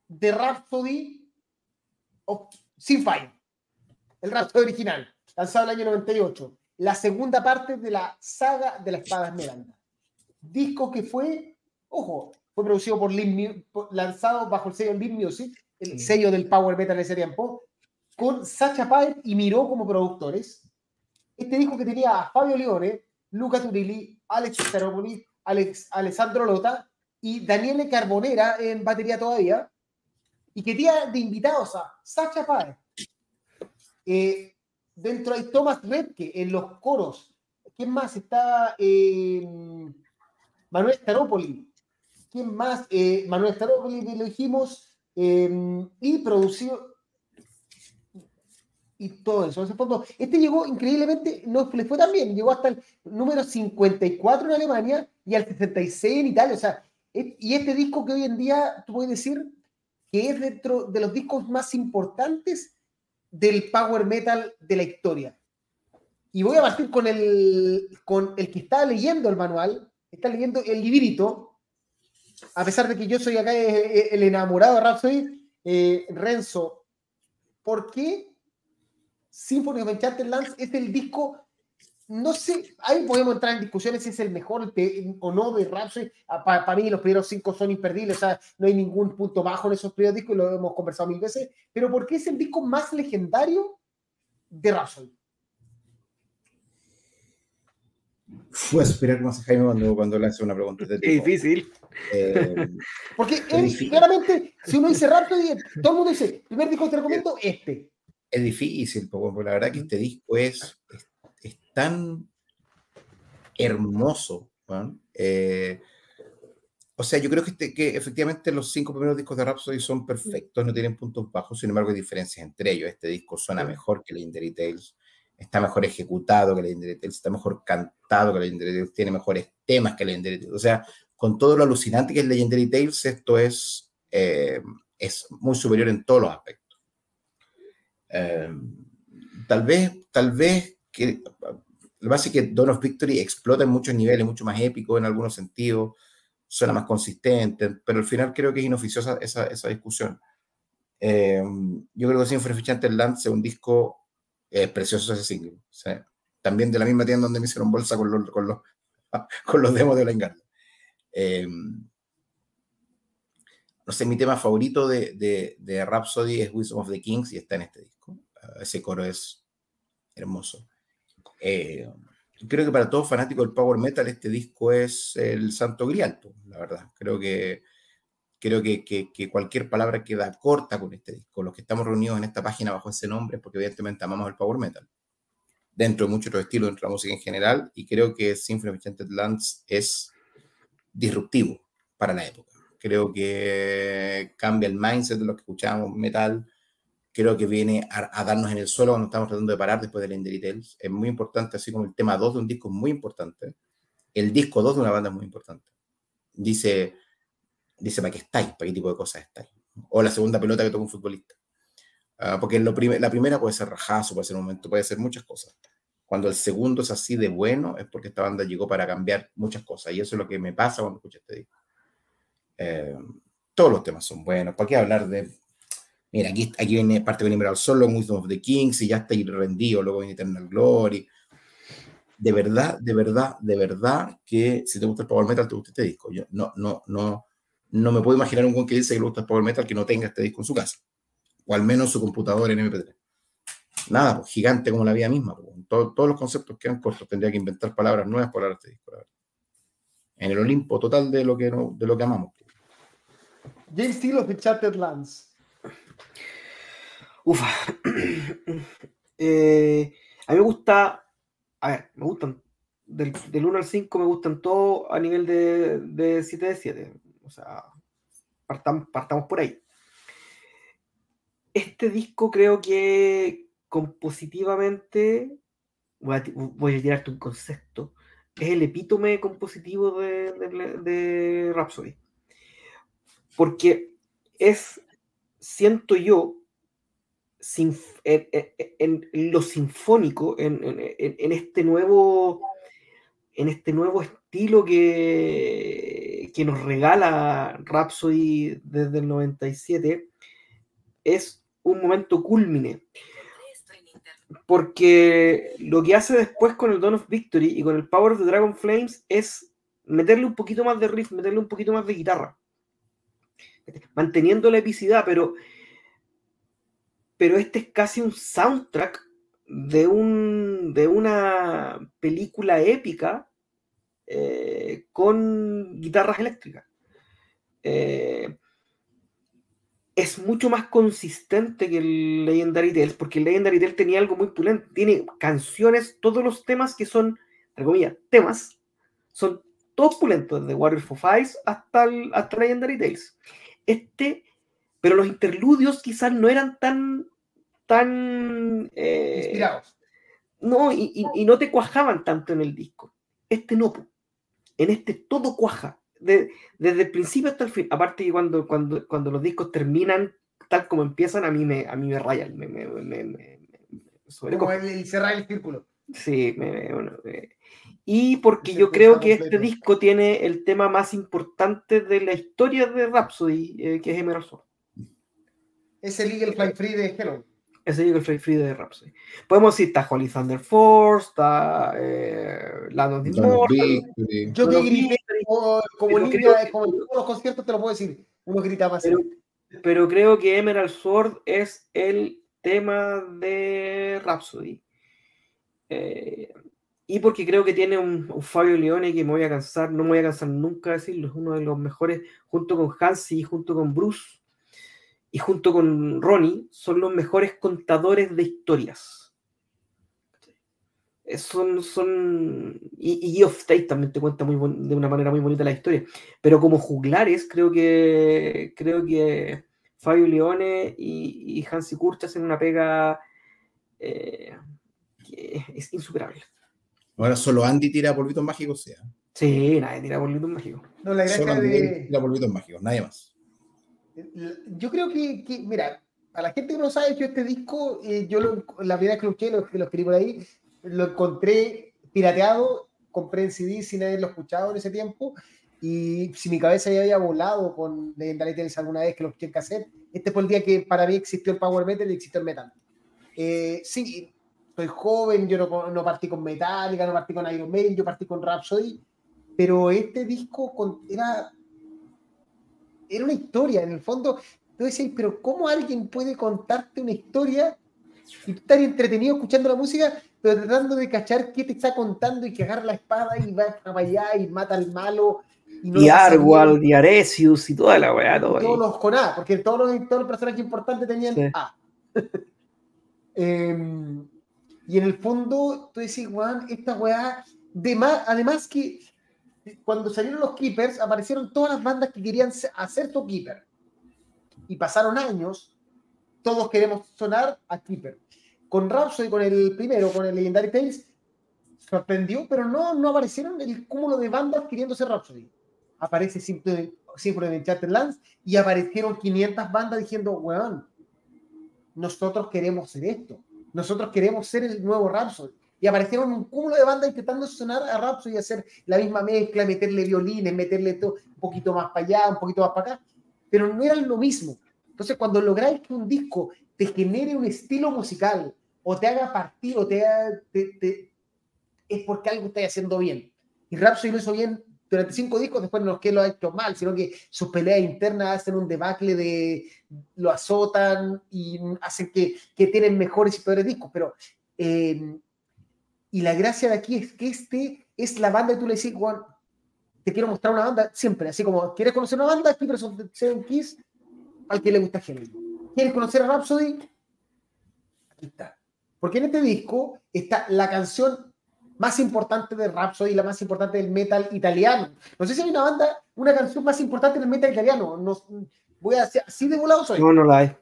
de Rhapsody of Sinfire, el Rhapsody original, lanzado en el año 98, la segunda parte de la saga de la espada esmeralda. Disco que fue Ojo, fue producido por por- lanzado bajo el sello Lim Music, el sello del Power Metal de ese tiempo, con Sacha Paet y Miró como productores. Este disco que tenía a Fabio Leone, Luca Turilli, Alex Staropoli, Alex, Alessandro Lota y Daniele Carbonera en batería todavía, y que tenía de invitados a Sacha Paet. Eh, dentro hay Thomas Redke en los coros. ¿Quién más? Está eh, Manuel Staropoli. ¿Quién más? Eh, Manuel Staropoli, lo dijimos, y producido y todo eso. En fondo, este llegó increíblemente, no le fue tan bien, llegó hasta el número 54 en Alemania y al 66 en Italia. O sea, Y este disco que hoy en día, tú puedes decir que es dentro de los discos más importantes del power metal de la historia. Y voy a partir con el, con el que está leyendo el manual, está leyendo el librito, a pesar de que yo soy acá eh, eh, el enamorado de Rhapsody, eh, Renzo, ¿por qué Symphony of Enchanted Lands es el disco no sé, ahí podemos entrar en discusiones si es el mejor pe- o no de Rhapsody. Para mí los primeros cinco son imperdibles, o sea, no hay ningún punto bajo en esos primeros discos, lo hemos conversado mil veces, pero ¿por qué es el disco más legendario de Rhapsody? Fue a esperar más a Jaime cuando, cuando le hace una pregunta de Qué tipo. difícil. Eh, Porque él, difícil. claramente, si uno dice Rhapsody, todo el mundo dice, primer disco que te recomiendo, este. Es difícil, po, porque la verdad que este disco es, es, es tan hermoso. Eh, o sea, yo creo que, este- que efectivamente los cinco primeros discos de Rhapsody son perfectos, no tienen puntos bajos, sin embargo hay diferencias entre ellos. Este disco suena mejor que Legendary Tales, está mejor ejecutado que Legendary Tales, está mejor cantado que Legendary Tales, tiene mejores temas que Legendary Tales. O sea, con todo lo alucinante que es Legendary Tales, esto es, eh, es muy superior en todos los aspectos. Eh, tal vez, tal vez que lo que pasa es que Dawn of Victory explota en muchos niveles, mucho más épico en algunos sentidos, suena más consistente, pero al final creo que es inoficiosa esa, esa discusión. Eh, yo creo que Symphony of Lands es un disco eh, precioso ese single. o sea, también de la misma tienda donde me hicieron bolsa con los, con los, con los demos de Engarda. Eh, no sé, mi tema favorito de, Rhapsody es Wisdom of the Kings y está en este disco. Uh, ese coro es hermoso. Eh, creo que para todo fanático del power metal este disco es el santo grial, la verdad. Creo que creo que, que, que, cualquier palabra queda corta con este disco. Los que estamos reunidos en esta página bajo ese nombre, porque evidentemente amamos el power metal. Dentro de muchos otros estilos, dentro de la música en general, y creo que Symphony of Enchanted Lands es disruptivo para la época. Creo que cambia el mindset de los que escuchábamos metal. Creo que viene a, a darnos en el suelo cuando estamos tratando de parar después de Legendary Tales. Es muy importante, así como el tema 2 de un disco es muy importante. El disco 2 de una banda es muy importante. Dice, dice para qué estáis, para qué tipo de cosas estáis. O la segunda pelota que toca un futbolista. Uh, porque lo prim la primera puede ser rajazo, puede ser un momento, puede ser muchas cosas. Cuando el segundo es así de bueno, es porque esta banda llegó para cambiar muchas cosas. Y eso es lo que me pasa cuando escucho este disco. Eh, todos los temas son buenos. ¿Para qué hablar de.? Mira, aquí, aquí viene parte de Emerald Solo, Wisdom of the Kings, y ya está rendido, luego viene Eternal Glory. De verdad, de verdad, de verdad que si te gusta el Power Metal, te gusta este disco. Yo no, no, no, no me puedo imaginar un buen que dice que le gusta el Power Metal que no tenga este disco en su casa, o al menos su computador en MP3. Nada, pues, gigante como la vida misma. Pues. Todo, todos los conceptos quedan cortos. Tendría que inventar palabras nuevas para este disco. En el Olimpo total de lo que, de lo que amamos. James Steele of the Chartered Lands. Ufa. eh, a mí me gusta. A ver, me gustan. Del, del 1 al 5 me gustan todos a nivel de, de 7 de 7. O sea, partamos, partamos por ahí. Este disco creo que compositivamente. Voy a, voy a tirarte un concepto. Es el epítome compositivo de, de, de Rhapsody. Porque es, siento yo, en, lo sinfónico, en, en, este nuevo en este nuevo estilo que, que nos regala Rhapsody desde el 97, es un momento culmine. Porque lo que hace después con el Dawn of Victory y con el Power of the Dragon Flames es meterle un poquito más de riff, meterle un poquito más de guitarra manteniendo la epicidad, pero, pero este es casi un soundtrack de, un, de una película épica eh, con guitarras eléctricas. Eh, es mucho más consistente que el Legendary Tales, porque el Legendary Tales tenía algo muy pulente, tiene canciones, todos los temas que son, entre temas, son todos pulentos, desde Warrior for Fives hasta, el, hasta Legendary Tales este, pero los interludios quizás no eran tan, tan eh, inspirados. No, y, y, y, no te cuajaban tanto en el disco. Este no. En este todo cuaja. de- desde el principio hasta el fin. Aparte que cuando, cuando, cuando los discos terminan tal como empiezan, a mí me, a mí me rayan, me, me, Como el, el cerrar el círculo. Sí, me- me- bueno, eh, y porque yo creo que este completo. disco tiene el tema más importante de la historia de Rhapsody, eh, que es Emerald Sword. Es el Eagle Fly Free de Hello. Ese Eagle Fly Free de Rhapsody. Podemos decir, está Holy Thunder Force, está eh, Land of the Immortal. Yo que grité como, como niña, creo- como en todos los conciertos te lo puedo decir. Uno grita más. Pero, pero creo que Emerald Sword es el tema de Rhapsody. Eh, y porque creo que tiene un, Fabio Leone que me voy a cansar, no me voy a cansar nunca de decirlo, es uno de los mejores, junto con Hansi, junto con Bruce y junto con Ronnie, son los mejores contadores de historias. Eh, Son, son, y, y Tate también te cuenta muy de una manera muy bonita la historia. Pero como juglares, creo que creo que Fabio Leone y, y Hansi Kurch hacen una pega eh, que es insuperable. Ahora solo Andy tira polvitos mágicos, sea. Sí, nadie tira bolitos mágicos. No, la Solo gracia Andy de. tira polvitos mágicos, nadie más. Yo creo que, que, mira, a la gente que no sabe, yo este disco, eh, yo lo, la primera vez que lo escuché, lo, lo escribí por ahí, lo encontré pirateado, compré en CD sin haberlo escuchado en ese tiempo, y si mi cabeza ya había volado con Legendary Tales alguna vez que lo escuché en cassette, este fue el día que para mí existió el Power Metal y existió el Metal. Eh, sí, soy joven, yo no, no partí con Metallica, no partí con Iron Maiden, yo partí con Rhapsody, pero este disco con- era era una historia, en el fondo, tú decías, pero ¿cómo alguien puede contarte una historia y estar entretenido escuchando la música, pero tratando de cachar qué te está contando y que agarra la espada y va para allá y mata al malo? Y, no Y lo pasa Arwal, bien, y Aresius y toda la weá, todo ahí. todos los con A, porque todos los, todos los personajes importantes tenían Sí. A. Em, y en el fondo, tú decís, weón, esta weá, de más, además que cuando salieron los Keepers, aparecieron todas las bandas que querían hacer su Keeper. Y pasaron años, todos queremos sonar a Keeper. Con Rhapsody, con el primero, con el Legendary Tales, sorprendió, pero no, no aparecieron el cúmulo de bandas queriendo ser Rhapsody. Aparece Symphony Symphony of Enchanted Lands y aparecieron 500 bandas diciendo, weón, nosotros queremos ser esto. Nosotros queremos ser el nuevo Rhapsody. Y aparecieron un cúmulo de bandas intentando sonar a Rhapsody hacer la misma mezcla, meterle violines, meterle todo un poquito más para allá, un poquito más para acá. Pero no eran lo mismo. Entonces, cuando lográis que un disco te genere un estilo musical o te haga partir o te, te- te- es porque algo está haciendo bien. Y Rhapsody lo hizo bien durante cinco discos, después no es que lo ha hecho mal, sino que sus peleas internas hacen un debacle de lo azotan y hacen que, que tienen mejores y peores discos. Pero, eh, y la gracia de aquí es que este es la banda que tú le decís, Juan, te quiero mostrar una banda siempre, así como, ¿quieres conocer una banda? Keepers of the Seven Keys, al que le gusta Helloween. ¿Quieres conocer a Rhapsody? Aquí está. Porque en este disco está la canción más importante de Rhapsody, la más importante del metal italiano. No sé si hay una banda, una canción más importante del metal italiano. No, voy a decir, así de volado soy. No, no la hay.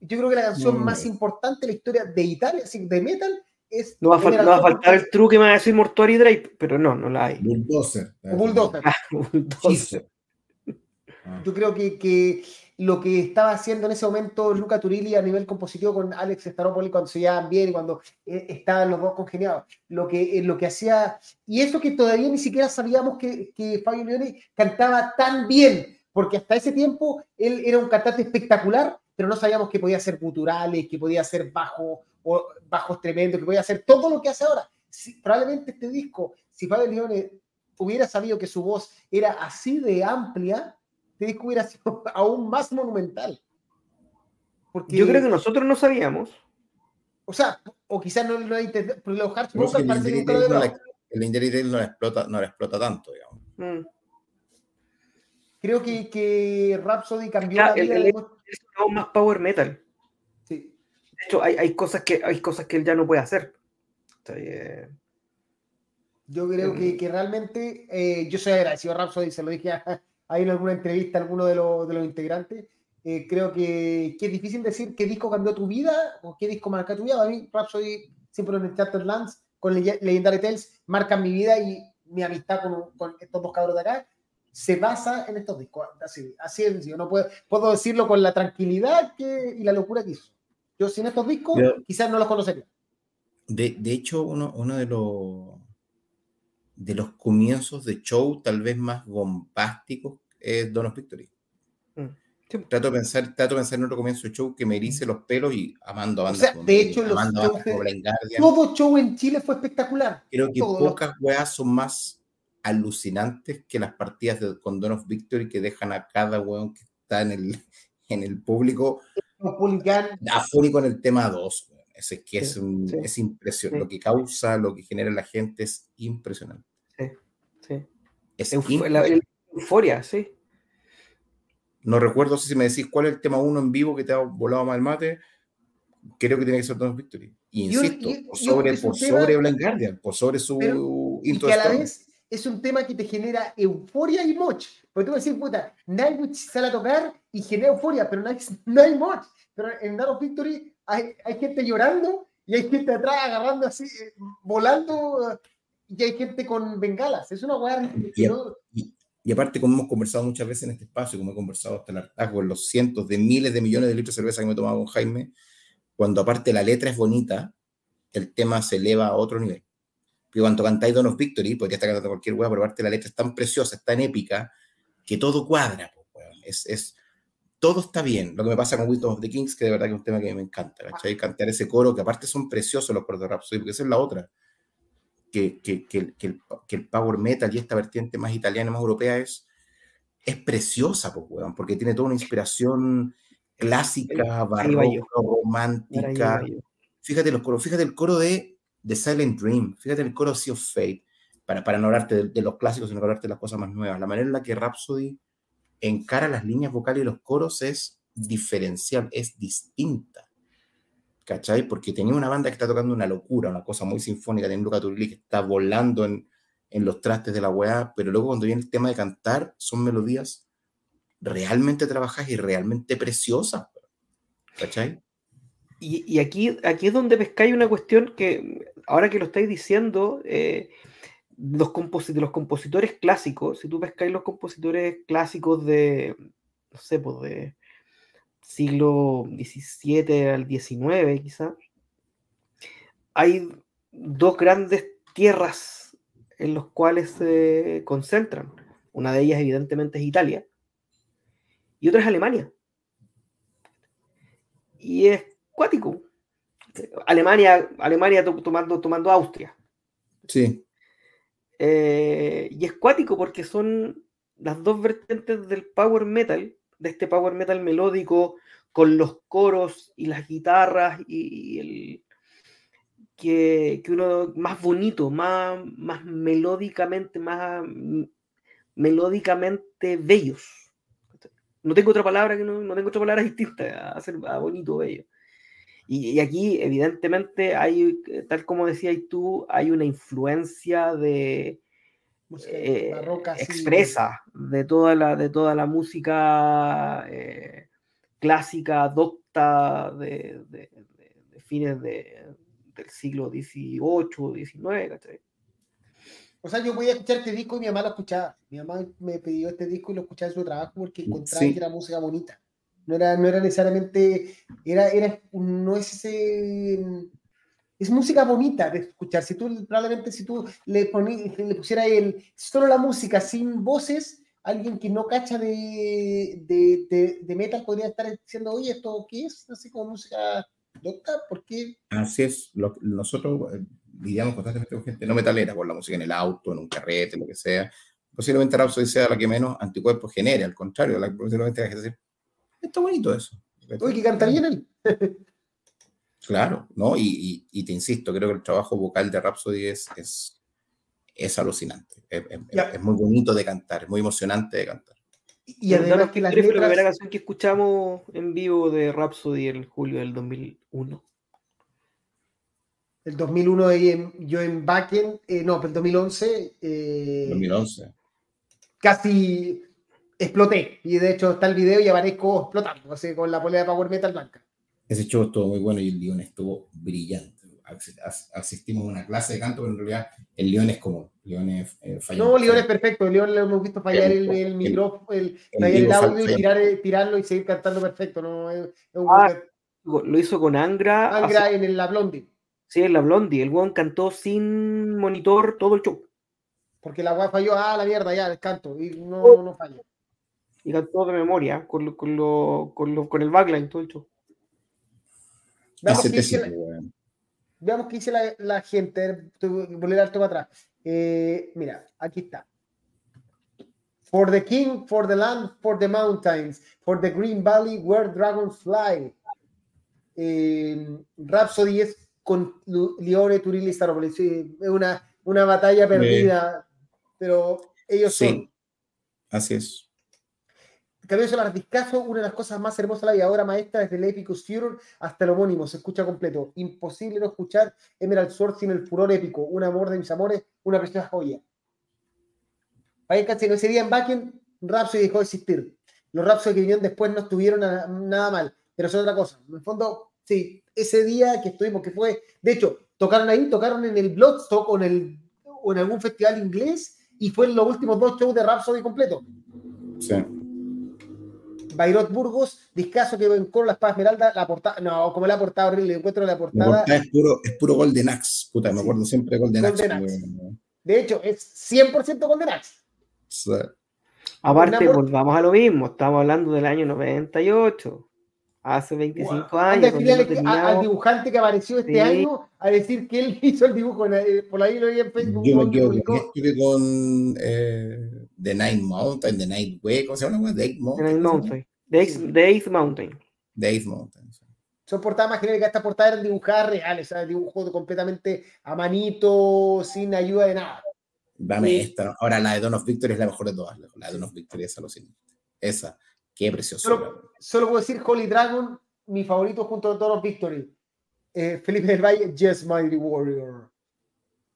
Yo creo que la canción No, más no. importante de la historia de Italia, así, de metal, es. No va, fal- no va a faltar el truque que me va a decir Mortuary Drape, pero no, no la hay. Bulldozer. Bulldozer. Ah. Yo creo que, que lo que estaba haciendo en ese momento Luca Turilli a nivel compositivo con Alex Staropoli cuando se llevaban bien y cuando eh, estaban los dos congeniados, lo que, eh, lo que hacía, y eso que todavía ni siquiera sabíamos que, que Fabio Leone cantaba tan bien, porque hasta ese tiempo él era un cantante espectacular, pero no sabíamos que podía hacer guturales, que podía hacer bajo, o bajos tremendos, que podía hacer todo lo que hace ahora. Si- probablemente este disco, si Fabio Leone hubiera sabido que su voz era así de amplia, este disco hubiera sido aún más monumental. Porque, Yo creo que nosotros no sabíamos. o sea, o quizás no lo intentado, pero los Hearts Vocal el parece nunca lo no la- el Injury Tale no la explota, no la explota tanto, digamos. Mm. Creo que, que Rhapsody cambió Ya, la el- vida el- de- Es aún más power metal. sí. De hecho, hay, hay, cosas que, hay cosas que él ya no puede hacer. O sea, eh, Yo creo que, que realmente eh, yo soy agradecido a Rhapsody, se lo dije a- ahí en alguna entrevista a alguno de los, de los integrantes. Eh, creo que, que es difícil decir qué disco cambió tu vida o qué disco marca tu vida. Para mí, Rhapsody, siempre en el Charter Lands, con Lege- Legendary Tales, marcan mi vida y mi amistad con, con estos dos cabros de acá. se basa en estos discos. Así, así es sencillo. No puedo, puedo decirlo con la tranquilidad que, y la locura que hizo. Yo sin estos discos Yo- quizás no los conocería. De, de hecho, uno, uno de los de los comienzos de show tal vez más bombásticos es Don of Victory. Mm. Sí. Trato de pensar, trato de pensar en otro comienzo de show que me erice los pelos y amando a bandas sea, como de hecho, los shows. Todo show en Chile fue espectacular. Creo que todo pocas weas son más alucinantes que las partidas de, con Don of Victory que dejan a cada weón que está en el, en el público afónico en el tema 2. Es que es, Sí, un- sí, es impresionante. sí. Lo que causa, lo que genera en la gente es impresionante. Sí. Es Euf- la- el- euforia, sí. No recuerdo si me decís cuál es el tema 1 en vivo que te ha volado mal mate. Creo que tiene que ser Don Victory. Y Yo- insisto, yo- por yo- sobre, un por tema- sobre Blind Guardian, por sobre su Pero- y que a la vez es un tema que te genera euforia y moch. Porque tú vas a decir, puta, Nightwish sale a tocar y genera euforia, pero no hay, no hay moch. Pero en Dark of Victory hay, hay gente llorando y hay gente atrás agarrando así, eh, volando, y hay gente con bengalas. Es una weá Y- no- Y aparte, como hemos conversado muchas veces en este espacio, como he conversado hasta el hartazgo en los cientos de miles de millones de litros de cerveza que me he tomado con Jaime, cuando aparte la letra es bonita, el tema se eleva a otro nivel. Porque cuando cantáis Don of Victory, podría estar cantando cualquier hueá, pero aparte la letra es tan preciosa, es tan épica, que todo cuadra. weón. Es, es, todo está bien. Lo que me pasa con Wisdom of the Kings, que de verdad que es un tema que me encanta, ¿cachai? Cantar ese coro, que aparte son preciosos los coros de Rhapsody, porque esa es la otra. Que, que, que, el- que power metal y esta vertiente más italiana, más europea es, es preciosa, pues, weón, porque tiene toda una inspiración clásica, barroca, romántica. Fíjate los coros, fíjate el coro de, de Silent Dream, fíjate el coro Sea of Fate, para, para no hablarte de, de los clásicos, sino hablarte de las cosas más nuevas. La manera en la que Rhapsody encara las líneas vocales y los coros es diferencial, es distinta. ¿Cachai? Porque tenía una banda que está tocando una locura, una cosa muy sinfónica, tiene Luca Turilli que está volando en, los trastes de la weá, pero luego cuando viene el tema de cantar, son melodías realmente trabajadas y realmente preciosas. ¿Cachai? Y, y aquí, aquí es donde pescáis una cuestión que, ahora que lo estáis diciendo, eh, los, los compositores clásicos, si tú pescáis los compositores clásicos de, no sé, pues de siglo XVII al XIX, quizá, hay dos grandes tierras en los cuales se concentran. Una de ellas, evidentemente, es Italia, y otra es Alemania. Y es cuático. Alemania, Alemania to- tomando, tomando Austria. Sí. Eh, y es cuático porque son las dos vertientes del power metal, de este power metal melódico con los coros y las guitarras y, y el que, que uno más bonito, más, más melódicamente, más mm, melódicamente bellos. No tengo otra palabra que no, no tengo otra palabra distinta a hacer a bonito, bello. Y, y aquí, evidentemente, hay, eh, tal como decías tú, hay una influencia de, eh, barroca, expresa de toda la, de toda la música eh, clásica docta de, de- de- fines de- del siglo XVIII, XIX, ¿cachai? O sea, yo podía escuchar este disco y mi mamá lo escuchaba. Mi mamá me pidió este disco y lo escuchaba en su trabajo porque encontraba Sí. que era música bonita. No era, no era necesariamente, era, era, no es ese, es música bonita de escuchar. Si tú, probablemente si tú le, poní- le pusieras el, solo la música sin voces, alguien que no cacha de, de, de, de metal podría estar diciendo, oye, ¿esto qué es? Así como música docta, ¿por qué? Así es, lo- nosotros eh, lidiamos constantemente con gente no metalera, con la música en el auto, en un carrete, lo que sea. Posiblemente Rhapsody sea la que menos anticuerpos genere, al contrario, la, posiblemente la gente dice, está bonito eso. Oye, que canta bien él. Claro, ¿no? Y, y- y te insisto, creo que el trabajo vocal de Rhapsody es, es, es alucinante. Es, es- Ya. es muy bonito de cantar, es muy emocionante de cantar. Y además que la primera letras... canción que escuchamos en vivo de Rhapsody en julio del 2001. El 2001 ahí en- yo en Backend, eh, no, pero el 2011 eh, 2011. casi exploté. Y de hecho está el video y aparezco explotando, así con la polea de Power Metal blanca. Ese show estuvo muy bueno y el guion estuvo brillante. As- as- Asistimos a una clase de canto, pero en realidad El León es como. León es, eh, No, León es perfecto. León lo hemos visto fallar el, el micrófono, el, fallar el audio y tirar, eh, tirarlo y seguir cantando perfecto. No, es, es un Ah, Lo hizo con Angra. Angra hace- en el- la Blondie. Sí, en la Blondie. El weón cantó sin monitor todo el show. Porque la weá falló, ah, la mierda, ya, el canto. Y no, no falla. Y cantó de memoria, con, lo- con, lo- con, lo- con el backline todo el show. Veamos qué dice la-. Veamos qué dice la, la gente. Volver alto para atrás. Eh, mira, aquí está. For the king, for the land, for the mountains, for the green valley where dragons fly. Eh, Rhapsody es con Lione, Turili y Staropolis. Sí, es una, una batalla perdida, pero ellos Sí. son. Así es. Camilo Solar Discaso, una de las cosas más hermosas de la vida, obra maestra desde el Epicus Furor hasta el homónimo, se escucha completo. Imposible no escuchar Emerald Sword sin el furor épico, un amor de mis amores, una preciosa joya. Vayan Cancino, ese día en Backen, Rhapsody dejó de existir. Los Rhapsody que vinieron después no estuvieron nada mal, pero es otra cosa. En el fondo, sí, ese día que estuvimos, que fue, de hecho, tocaron ahí, tocaron en el Bloodstock o en, el, o en algún festival inglés y fue en los últimos dos shows de Rhapsody completo. Sí. Bayrot Burgos, discaso que en coro la espada esmeralda, la portada, no, como la portada horrible, encuentro la La portada, es puro, es puro Golden Axe. Puta, me Sí. acuerdo siempre de Golden Axe. de hecho, es 100% Golden Axe. Sea, Aparte, volvamos a lo mismo. Estamos hablando del año 98. Hace 25 Anda a años. no al- dibujante que apareció este Sí. año a decir que él hizo el dibujo, eh, por ahí lo vi en Facebook. Yo me publicó. con eh, The Night Mountain, The Night Way, ¿cómo se llama? The Mountain. Ninth ¿cómo se llama? Mountain. The Eighth, The Eighth Mountain. The Eight Mountain. sí. Son portadas más genéricas, estas portadas eran dibujadas reales, o sea, dibujos completamente a manito, sin ayuda de nada. Dame Sí. esta. Ahora la de Dawn of Victory es la mejor de todas. La de Dawn of Victory es alucinante. Esa. Qué preciosa. Solo, solo puedo decir Holy Dragon, mi favorito junto a Dawn of Victory. Eh, Felipe del Valle, Yes, Mighty Warrior.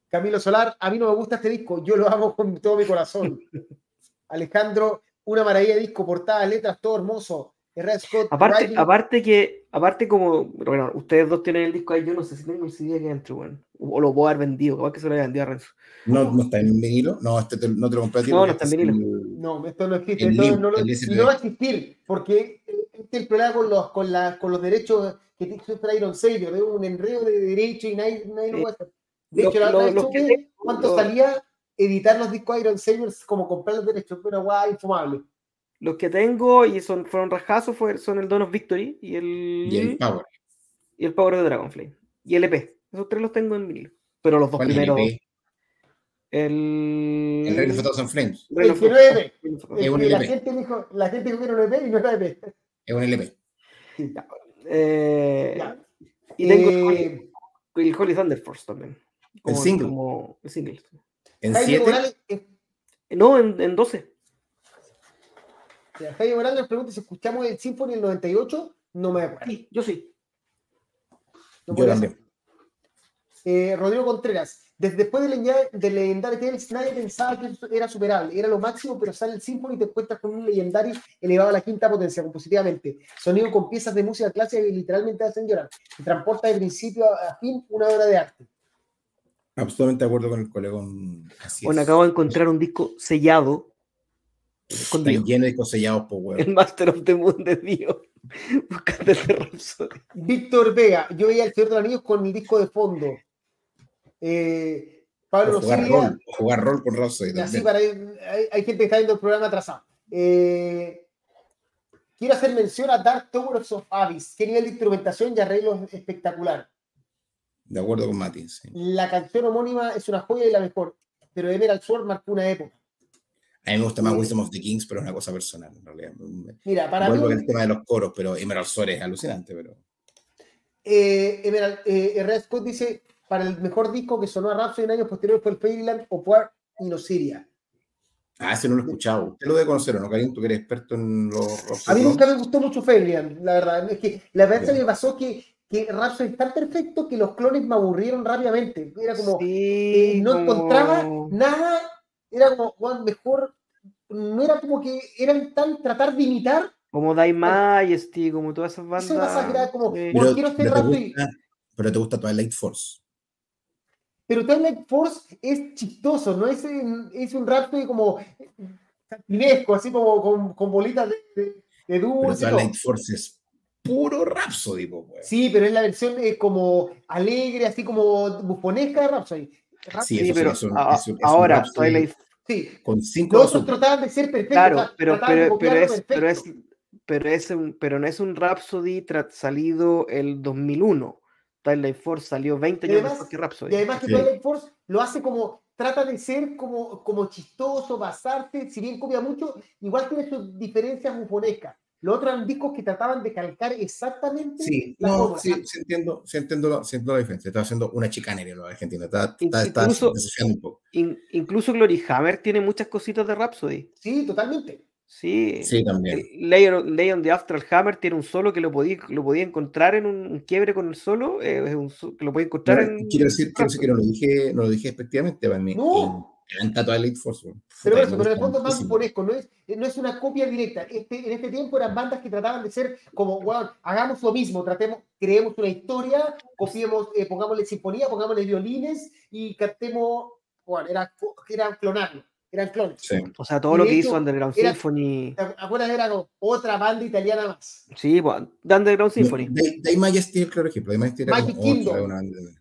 Camilo Solar, a mí no me gusta este disco, yo lo amo con todo mi corazón. Alejandro, una maravilla de disco, portada, letras, todo hermoso. Red Scott, Aparte, aparte que, aparte como, bueno, ustedes dos tienen el disco ahí, yo no sé si tengo el CD aquí adentro, bueno, o lo puedo haber vendido, capaz que se lo haya vendido a Renzo. No, no está en vinilo. No, este te- no te lo compré a ti. No, no está en este es vinilo. el- No, esto no existe. El esto link, no, lo- no va a existir, porque este es el problema con los, con la, con los derechos que tiene Iron Savior, es un enredo de derecho y nadie, nadie lo Sí. puede hacer. De hecho, la lo- otra vez cuánto lo- salía editar los discos Iron Saviors como comprar los derechos, pero guay, infumable. Los que tengo y son, fueron rajazos fue, son el Dawn of Victory y el, Y el Power. y el Power of Dragonflame. Y el EP. Esos tres los tengo en vinilo. Pero los dos ¿Cuál es el primeros. El. El Reign of Thousand Flames. El que no EP. Es un la LP. gente dijo, la gente dijo que era un EP y no era EP. Es un LP. Eh, Ya. y tengo el Eh, Holy, el Holy Thunder Force también. Como- single. como el single. En Jaime 7. Morales, eh, No, en, en 12. Ya, Jaime Morales nos pregunta si escuchamos el Symphony del 98. No me acuerdo. Sí, yo sí. No Yo también. Eh, Rodrigo Contreras, desde después del legendario, del legendario Tales, nadie pensaba que eso era superable, era lo máximo, pero sale el Symphony y te encuentras con un legendario elevado a la quinta potencia compositivamente. Sonido con piezas de música clásica que literalmente hacen llorar. Te transporta de principio a, a fin una obra de arte. Absolutamente de acuerdo con el colegón. Así Bueno, es. acabo de encontrar un disco sellado. Están Escondido. llenos de cosellados, por huevo. El Master of the Moon de Dio. Buscando el de Rhapsody. Víctor Vega, yo veía el Señor de los Anillos con el disco de fondo. Eh, Pablo O jugar rol, o jugar rol con Rhapsody Y así para hay, hay gente que está viendo el programa atrasado. Eh, quiero hacer mención a Dark Towers of Abyss. Qué nivel de instrumentación y arreglo espectacular. De acuerdo con Mati. sí. La canción homónima es una joya y la mejor, pero Emerald Sword marcó una época. A mí me gusta más Wisdom of the Kings, pero es una cosa personal, en realidad. Mira, para Vuelvo mí, el tema de los coros, pero Emerald Sword es alucinante, pero. eh, Emerald, eh, Herrera Scott dice, para el mejor disco que sonó a Rhapsody en años posteriores fue el Fairyland of War y Osiria. Ah, ese no lo he escuchado. Usted lo debe conocer, ¿o ¿no, Karim? Tú que eres experto en los A mí nunca me gustó mucho Fairyland, la verdad. Es que la verdad Ya. me pasó que, que Rhapsody es tan perfecto que los clones me aburrieron rápidamente. Era como, Sí, eh, no como- encontraba nada, era como, "Juan, mejor, no era como que eran tan tratar de imitar, Como Die Majesty, como todas esas bandas. Pasa que era como- Sí. Pero, quiero ser pero te gusta, pero te gusta Twilight Force. pero Twilight Force es chistoso, no es, es un Rhapsody como cartunesco, así como con, con bolitas de, de, de dulce. y. Twilight Force es puro Rhapsody, po. Sí, pero es la versión eh, como alegre, así como bufonesca de Rhapsody. Rhapsody, Sí, Sí, eso pero es un- a- es un- es un ahora Twilight sí. Con cinco Los otros azúcar. trataban de ser perfectos. Claro, pero, pero, es, pero, es, pero, es un, pero no es un Rhapsody salido el 2001. Twilight Force salió 20 Y años además- después que Rhapsody. Y además que Sí. Twilight Force lo hace como, trata de ser como, como chistoso, basarte, si bien copia mucho, igual tiene sus diferencias bufonescas. Los otros eran discos que trataban de calcar exactamente Sí, la no, sí, sí entiendo, sí entiendo, la, sí entiendo la diferencia. Está haciendo una chicanería los argentinos. Está, está, está incluso- desafiando un poco. In- incluso Glory Hammer tiene muchas cositas de Rhapsody. Sí, totalmente. Sí. Sí, también. Leon, Leon de Astral Hammer tiene un solo que lo podía, lo podía encontrar en un, un quiebre con el solo. eh, es un so- que lo podía encontrar en. quiero decir, quiero decir que no lo dije, no lo dije despectivamente, para mí. No. Encanta Twilight Force. weón. Pero, Puta, eso, pero en el fondo es más muchísimo. bufonesco, no es, no es una copia directa. Este, en este tiempo eran bandas que trataban de ser como, bueno, hagamos lo mismo, tratemos, creemos una historia, copiemos, eh, pongámosle sinfonía, pongámosle violines y cantemos, bueno, era, eran clonarlo, eran clones. Sí. O sea, todo Y lo de que hecho, hizo Underground era- Symphony. ¿Te acuerdas? Era otra banda italiana más. Sí, pues, de Underground Symphony. Day, Day Majesty claro ejemplo. Day Majesty era Magic como otra, Kingdom. una banda de-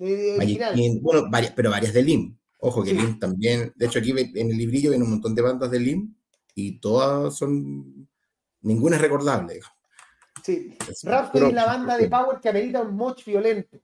eh, Magic. King, bueno, varias, pero varias de Lim. Ojo que Sí. Lim también, de hecho aquí en el librillo viene un montón de bandas de Lim y todas son, ninguna es recordable. digamos. Sí. Es es la banda de power que amerita un moch violento.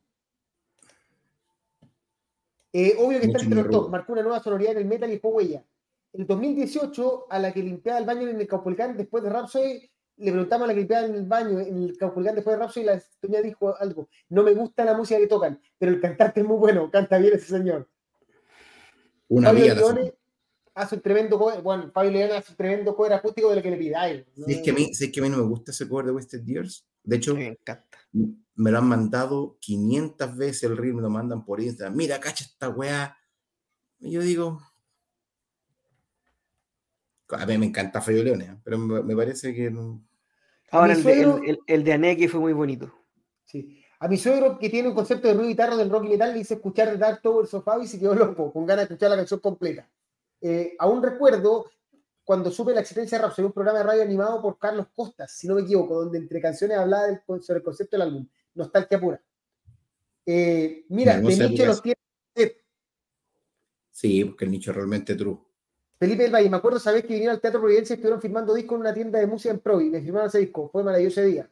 Eh, obvio que está entre los top, marcó una nueva sonoridad en el metal y dejó huella. El 2018, a la que limpiaba el baño en el Caupolicán después de Rhapsody, le preguntamos a la que limpiaba en el baño en el Caupolicán después de Rhapsody y la doña dijo algo, no me gusta la música que tocan, pero el cantante es muy bueno, canta bien ese señor. Una Fabio vía. Leone hace un tremendo cover, bueno, Fabio Leone hace un tremendo cover acústico de lo que le pidáis. ¿no? Si es, que a mí, si es que a mí no me gusta ese cover de Wasted Years. De hecho, Me encanta. me lo han mandado 500 veces el reel, me lo mandan por Instagram. Mira, cacha esta weá. Y yo digo. A mí me encanta Fabio Leone, ¿eh? pero me, me parece que. no- Ahora, el de, el- el de Aneki fue muy bonito. Sí. A mi suegro, que tiene un concepto de ruido guitarra del rock y metal, le hice escuchar The Dark Tower Sofá y se quedó loco, con ganas de escuchar la canción completa. Eh, aún recuerdo cuando supe la existencia de Rhapsody, un programa de radio animado por Carlos Costas, si no me equivoco, donde entre canciones hablaba del, sobre el concepto del álbum. Nostalgia pura. Eh, mira, de Nietzsche los tiene. Sí, porque el nicho es realmente true. Felipe del Valle, me acuerdo, sabes que vinieron al Teatro Providencia y estuvieron firmando discos en una tienda de música en Provi. Me firmaron ese disco, fue maravilloso ese día.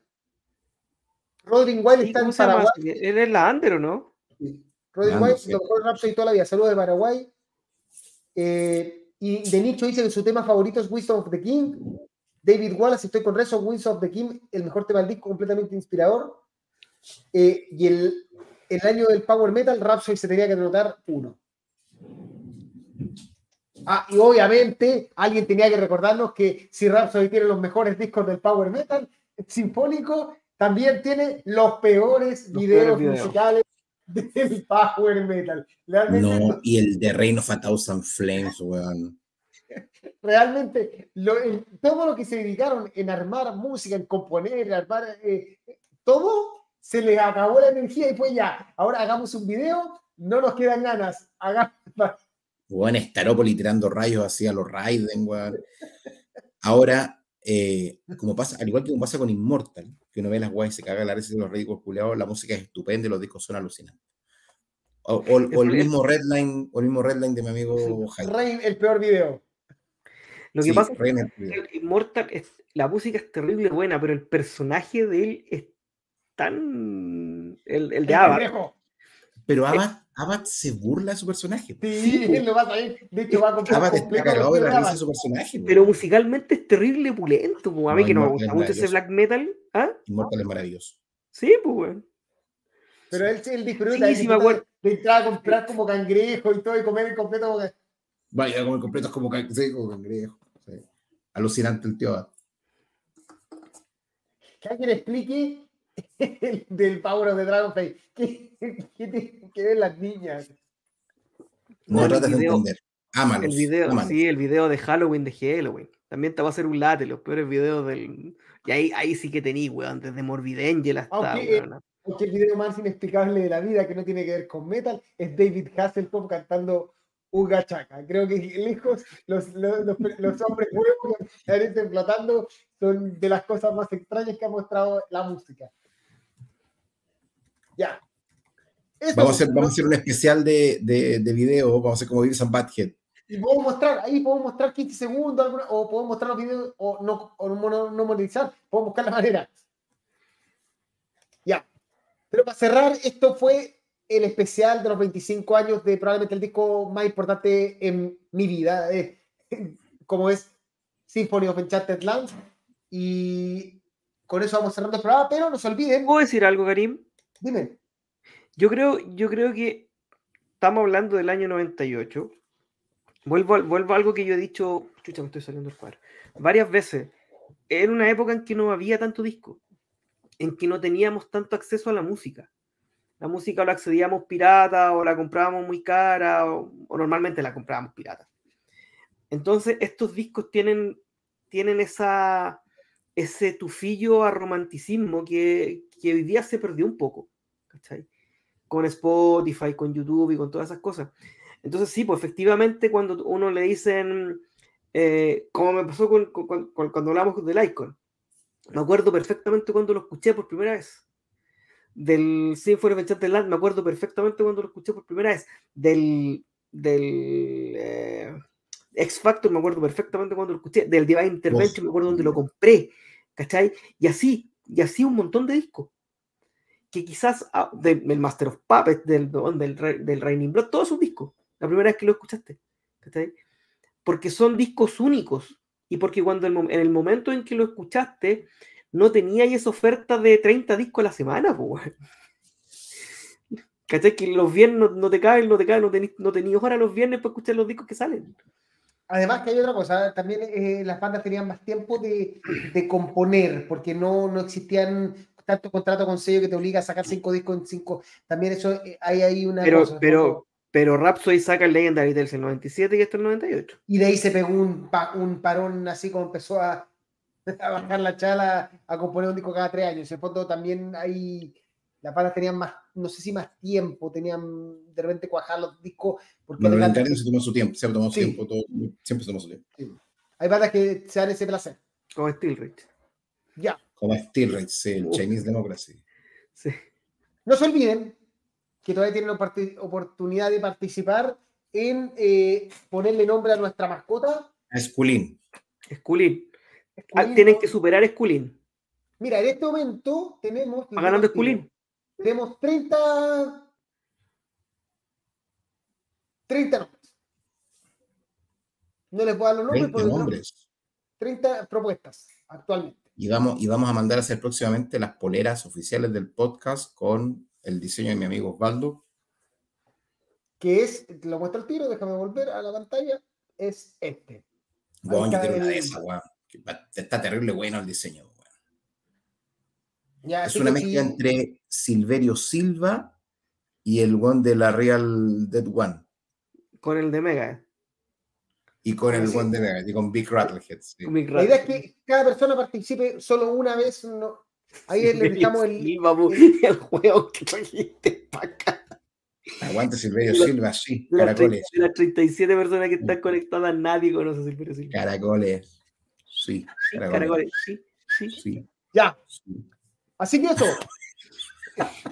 Rodrigo Wild Sí, está en. Paraguay. Él es la Under, ¿o no? Rodrigo White, no sé. lo mejor Rhapsody toda la vida. Saludos de Paraguay. Eh, y de nicho dice que su tema favorito es Wisdom of the King. David Wallace, estoy con Rezo, Wisdom of the King, el mejor tema del disco, completamente inspirador. Eh, y el, el año del Power Metal, Rhapsody se tenía que anotar uno. Ah, y obviamente alguien tenía que recordarnos que si Rhapsody tiene los mejores discos del Power Metal sinfónico, también tiene los peores Los videos peores videos. musicales del Power Metal. Realmente, No, y el de Reign of a Thousand Flames, weón. realmente lo- el- todo lo que se dedicaron en armar música, en componer, en armar eh, todo, se les acabó la energía y fue ya. Ahora hagamos un video, no nos quedan ganas. Hagamos, Weón, Staropoli tirando rayos así a los Raiden, weón. Ahora, eh, como pasa, al igual que como pasa con Immortal, que uno ve las y se caga la risa de los ridículos culiados, la música es estupenda y los discos son alucinantes. O, o- o el mismo Redline, o el mismo Redline de mi amigo Jaime. Rey, el peor video. Lo que Sí, pasa es que video. el Immortal, es, la música es terrible buena, pero el personaje de él es tan. El, el de El Ava. Pero Abad, Abad se burla de su personaje. Sí, Sí, lo vas a ver. De hecho, va a comprar Abad está cagado de la risa de su personaje. Pero musicalmente es terrible pulento. A mí No, que no me gusta mucho ese black metal. ¿Ah? Immortal es maravilloso. Sí, pues, weón. Pero él, él disfruta, Sí, él sí, me disfruta acuerdo. de, entrar a comprar como cangrejo y todo y comer completo como que- Vaya, a comer completos como, can- sí, como cangrejo. sí. Alucinante el tío Abad. que alguien explique el del Power of the Dragonfly. ¿Qué, qué tienen que ver las niñas? No el trates de video- entender. Ámalos. El video, ámalos. sí, el video de Halloween de Halloween. También te va a hacer un late, los peores videos del. Y ahí, ahí sí que tení, weón, desde Morbid Angel hasta. Aunque, weón, el video más inexplicable de la vida, que no tiene que ver con metal, es David Hasselhoff cantando Uga Chaka. Creo que lejos los, los, los, los hombres huevos que están flotando son de las cosas más extrañas que ha mostrado la música. Ya. Eso, Vamos a hacer, vamos a hacer un especial de, de, de video, vamos a hacer como Beavis and Butthead. Y podemos mostrar, ahí podemos mostrar 15 segundos, alguna- o podemos mostrar los videos, o no, o no, no monetizar, podemos buscar la manera. Ya. Pero para cerrar, esto fue el especial de los 25 años de probablemente el disco más importante en mi vida, eh, como es Symphony of Enchanted Lands. Y con eso vamos cerrando el programa, pero no se olviden, ¿Puedo decir algo, Karim? Dime, Yo creo, yo creo que estamos hablando del año 98. Vuelvo, al- vuelvo a algo que yo he dicho, chucha, me estoy saliendo del cuadro, varias veces. Era una época en que no había tanto disco, en que no teníamos tanto acceso a la música. La música la accedíamos pirata o la comprábamos muy cara o, normalmente la comprábamos pirata. Entonces, estos discos tienen, tienen ese tufillo a romanticismo que hoy día se perdió un poco. ¿Cachai? con Spotify, con YouTube y con todas esas cosas. Entonces, sí, pues efectivamente, cuando uno le dicen, eh, como me pasó con, con- con- con- cuando hablamos del Icon, me acuerdo perfectamente cuando lo escuché por primera vez. Del Symphony of Enchanted Land, me acuerdo perfectamente cuando lo escuché por primera vez. Del, del eh, X Factor, me acuerdo perfectamente cuando lo escuché. Del Divine Intervention, me acuerdo donde lo compré. ¿Cachai? Y así, y así un montón de discos que quizás ah, de- del Master of Puppets, del, del, del Raining Blood, todos son discos, la primera vez que lo escuchaste, ¿cachai? Porque son discos únicos y porque cuando en el momento en que lo escuchaste no tenías esa oferta de 30 discos a la semana. ¿cachai? Que los viernes no, te caen, no te caen, no tenías no tenías hora los viernes para escuchar los discos que salen. Además que hay otra cosa, también eh, las bandas tenían más tiempo de, de componer, porque no, no existían tanto contrato con sello que te obliga a sacar cinco discos en cinco. También eso, eh, hay ahí una Pero, cosa. pero, pero Rhapsody saca el Legendary Tales el 97 y hasta el 98. Y de ahí se pegó un, pa- un parón así como empezó a, a bajar la chala, a componer un disco cada tres años. En el fondo también hay, las bandas tenían más, no sé si más tiempo, tenían de repente cuajar los discos, porque Bueno, el adelante- se tomó su tiempo, se tomó su Sí. tiempo, todo- siempre se tomó su tiempo. hay bandas que se dan ese placer. Como Steel Rich. Ya. Como Steel Rates, el Uf. Chinese Democracy. Sí. No se olviden que todavía tienen oportunidad de participar en eh, ponerle nombre a nuestra mascota. A Skulin. Skulin. Ah, Esculín, tienen ¿no? que superar Skulin. Mira, en este momento tenemos. Va ganando Skulin. Tenemos 30. 30 nombres. No les puedo dar los nombres, 20 porque tenemos nombres. 30 propuestas actualmente. Y vamos, y vamos a mandar a hacer próximamente las poleras oficiales del podcast con el diseño de mi amigo Osvaldo. Que es, te lo muestro al tiro, déjame volver a la pantalla. Es este. Weón, yo está quiero una de esas, weón. Está terrible bueno el diseño, weón. Ya, Es una mezcla sí, entre Silverio Silva y el one de la Real Dead One. Con el de Mega. Y con el Sí. one y con Big Rattlehead. sí. Comic La idea es que cada persona participe solo una vez. No, ahí le dejamos el. Silva, bu, el- el juego que trajiste para acá. Aguante Silverio La- Silva, sí. Las, 30 Caracoles. de las 37 personas que están conectadas, nadie conoce a Silverio Silva. Caracoles. Sí. Sí, Caracoles. caracoles, sí, sí. Sí. Ya, sí. así que eso.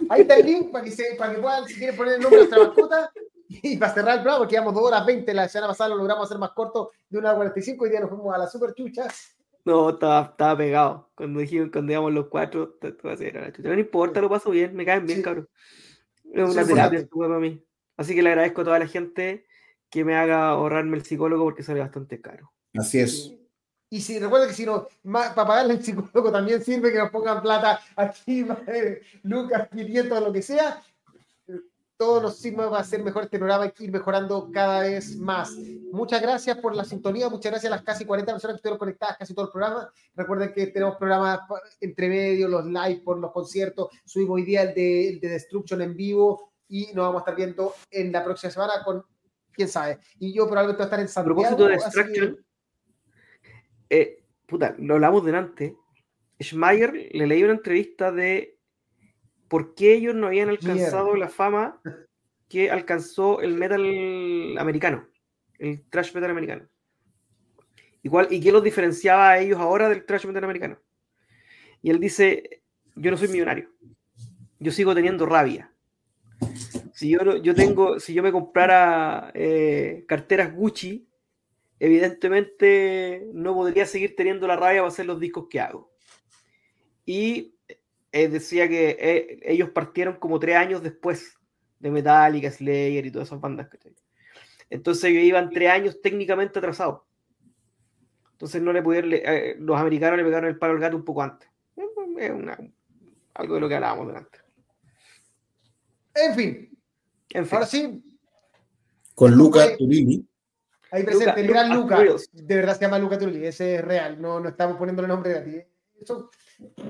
Ahí está el link para que, se, para que puedan, si quieren poner el nombre de nuestra mascota. Y para cerrar el programa, porque llevamos 2 horas 20, la semana pasada lo logramos hacer más corto de 1 hora 45, hoy día nos fuimos a la super chucha. No, estaba, estaba pegado. Cuando dijimos, cuando íbamos los cuatro, te- te voy a hacer a la chucha. No importa, lo paso bien, me caen bien, Sí. cabrón. Es una es terapia para mí. Así que le agradezco a toda la gente que me haga ahorrarme el psicólogo porque sale bastante caro. Así es. Y si recuerden que si no, ma- para pagarle al psicólogo también sirve que nos pongan plata aquí, Lucas, 500, lo que sea. Todo nos sirve para hacer mejor este programa y ir mejorando cada vez más. Muchas gracias por la sintonía, muchas gracias a las casi 40 personas que estuvieron conectadas casi todo el programa. Recuerden que tenemos programas entre medio, los live por los conciertos. Subimos hoy día el de, el de Destruction en vivo y nos vamos a estar viendo en la próxima semana con quién sabe. Y yo probablemente voy a estar en A Santiago. propósito de así que- eh, puta, lo hablamos delante. Schmeier le leí una entrevista de por qué ellos no habían alcanzado la fama que alcanzó el metal americano, el thrash metal americano. Igual, ¿y qué los diferenciaba a ellos ahora del thrash metal americano? Y él dice, yo no soy millonario, yo sigo teniendo rabia. Si yo, yo tengo, si yo me comprara eh, carteras Gucci, evidentemente no podría seguir teniendo la rabia para hacer los discos que hago. Y eh, decía que eh, ellos partieron como tres años después de Metallica, Slayer y todas esas bandas. ¿cachai? Entonces ellos iban tres años técnicamente atrasados. Entonces no le pudieron, le- eh, los americanos le pegaron el palo al gato un poco antes. Es una- algo de lo que hablábamos delante. En fin, En fin, ahora sí, Con Luca Fue- Turini. ahí presente, el Luca- gran Luca Luca. De verdad se llama Luca Trulli, ese es real, no, no estamos poniéndole nombre gratis. Eso-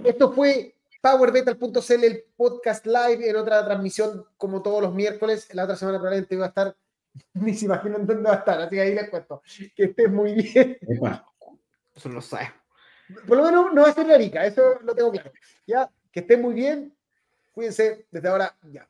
esto fue PowerMetal.cl, el podcast live, en otra transmisión como todos los miércoles. La otra semana probablemente iba a estar, ni se imaginan dónde va a estar, así que ahí les cuento. Que estés muy bien. Eso no lo sabemos. Por lo menos no va a ser la Arica, eso lo tengo claro. Ya, que estén muy bien. Cuídense desde ahora, ya.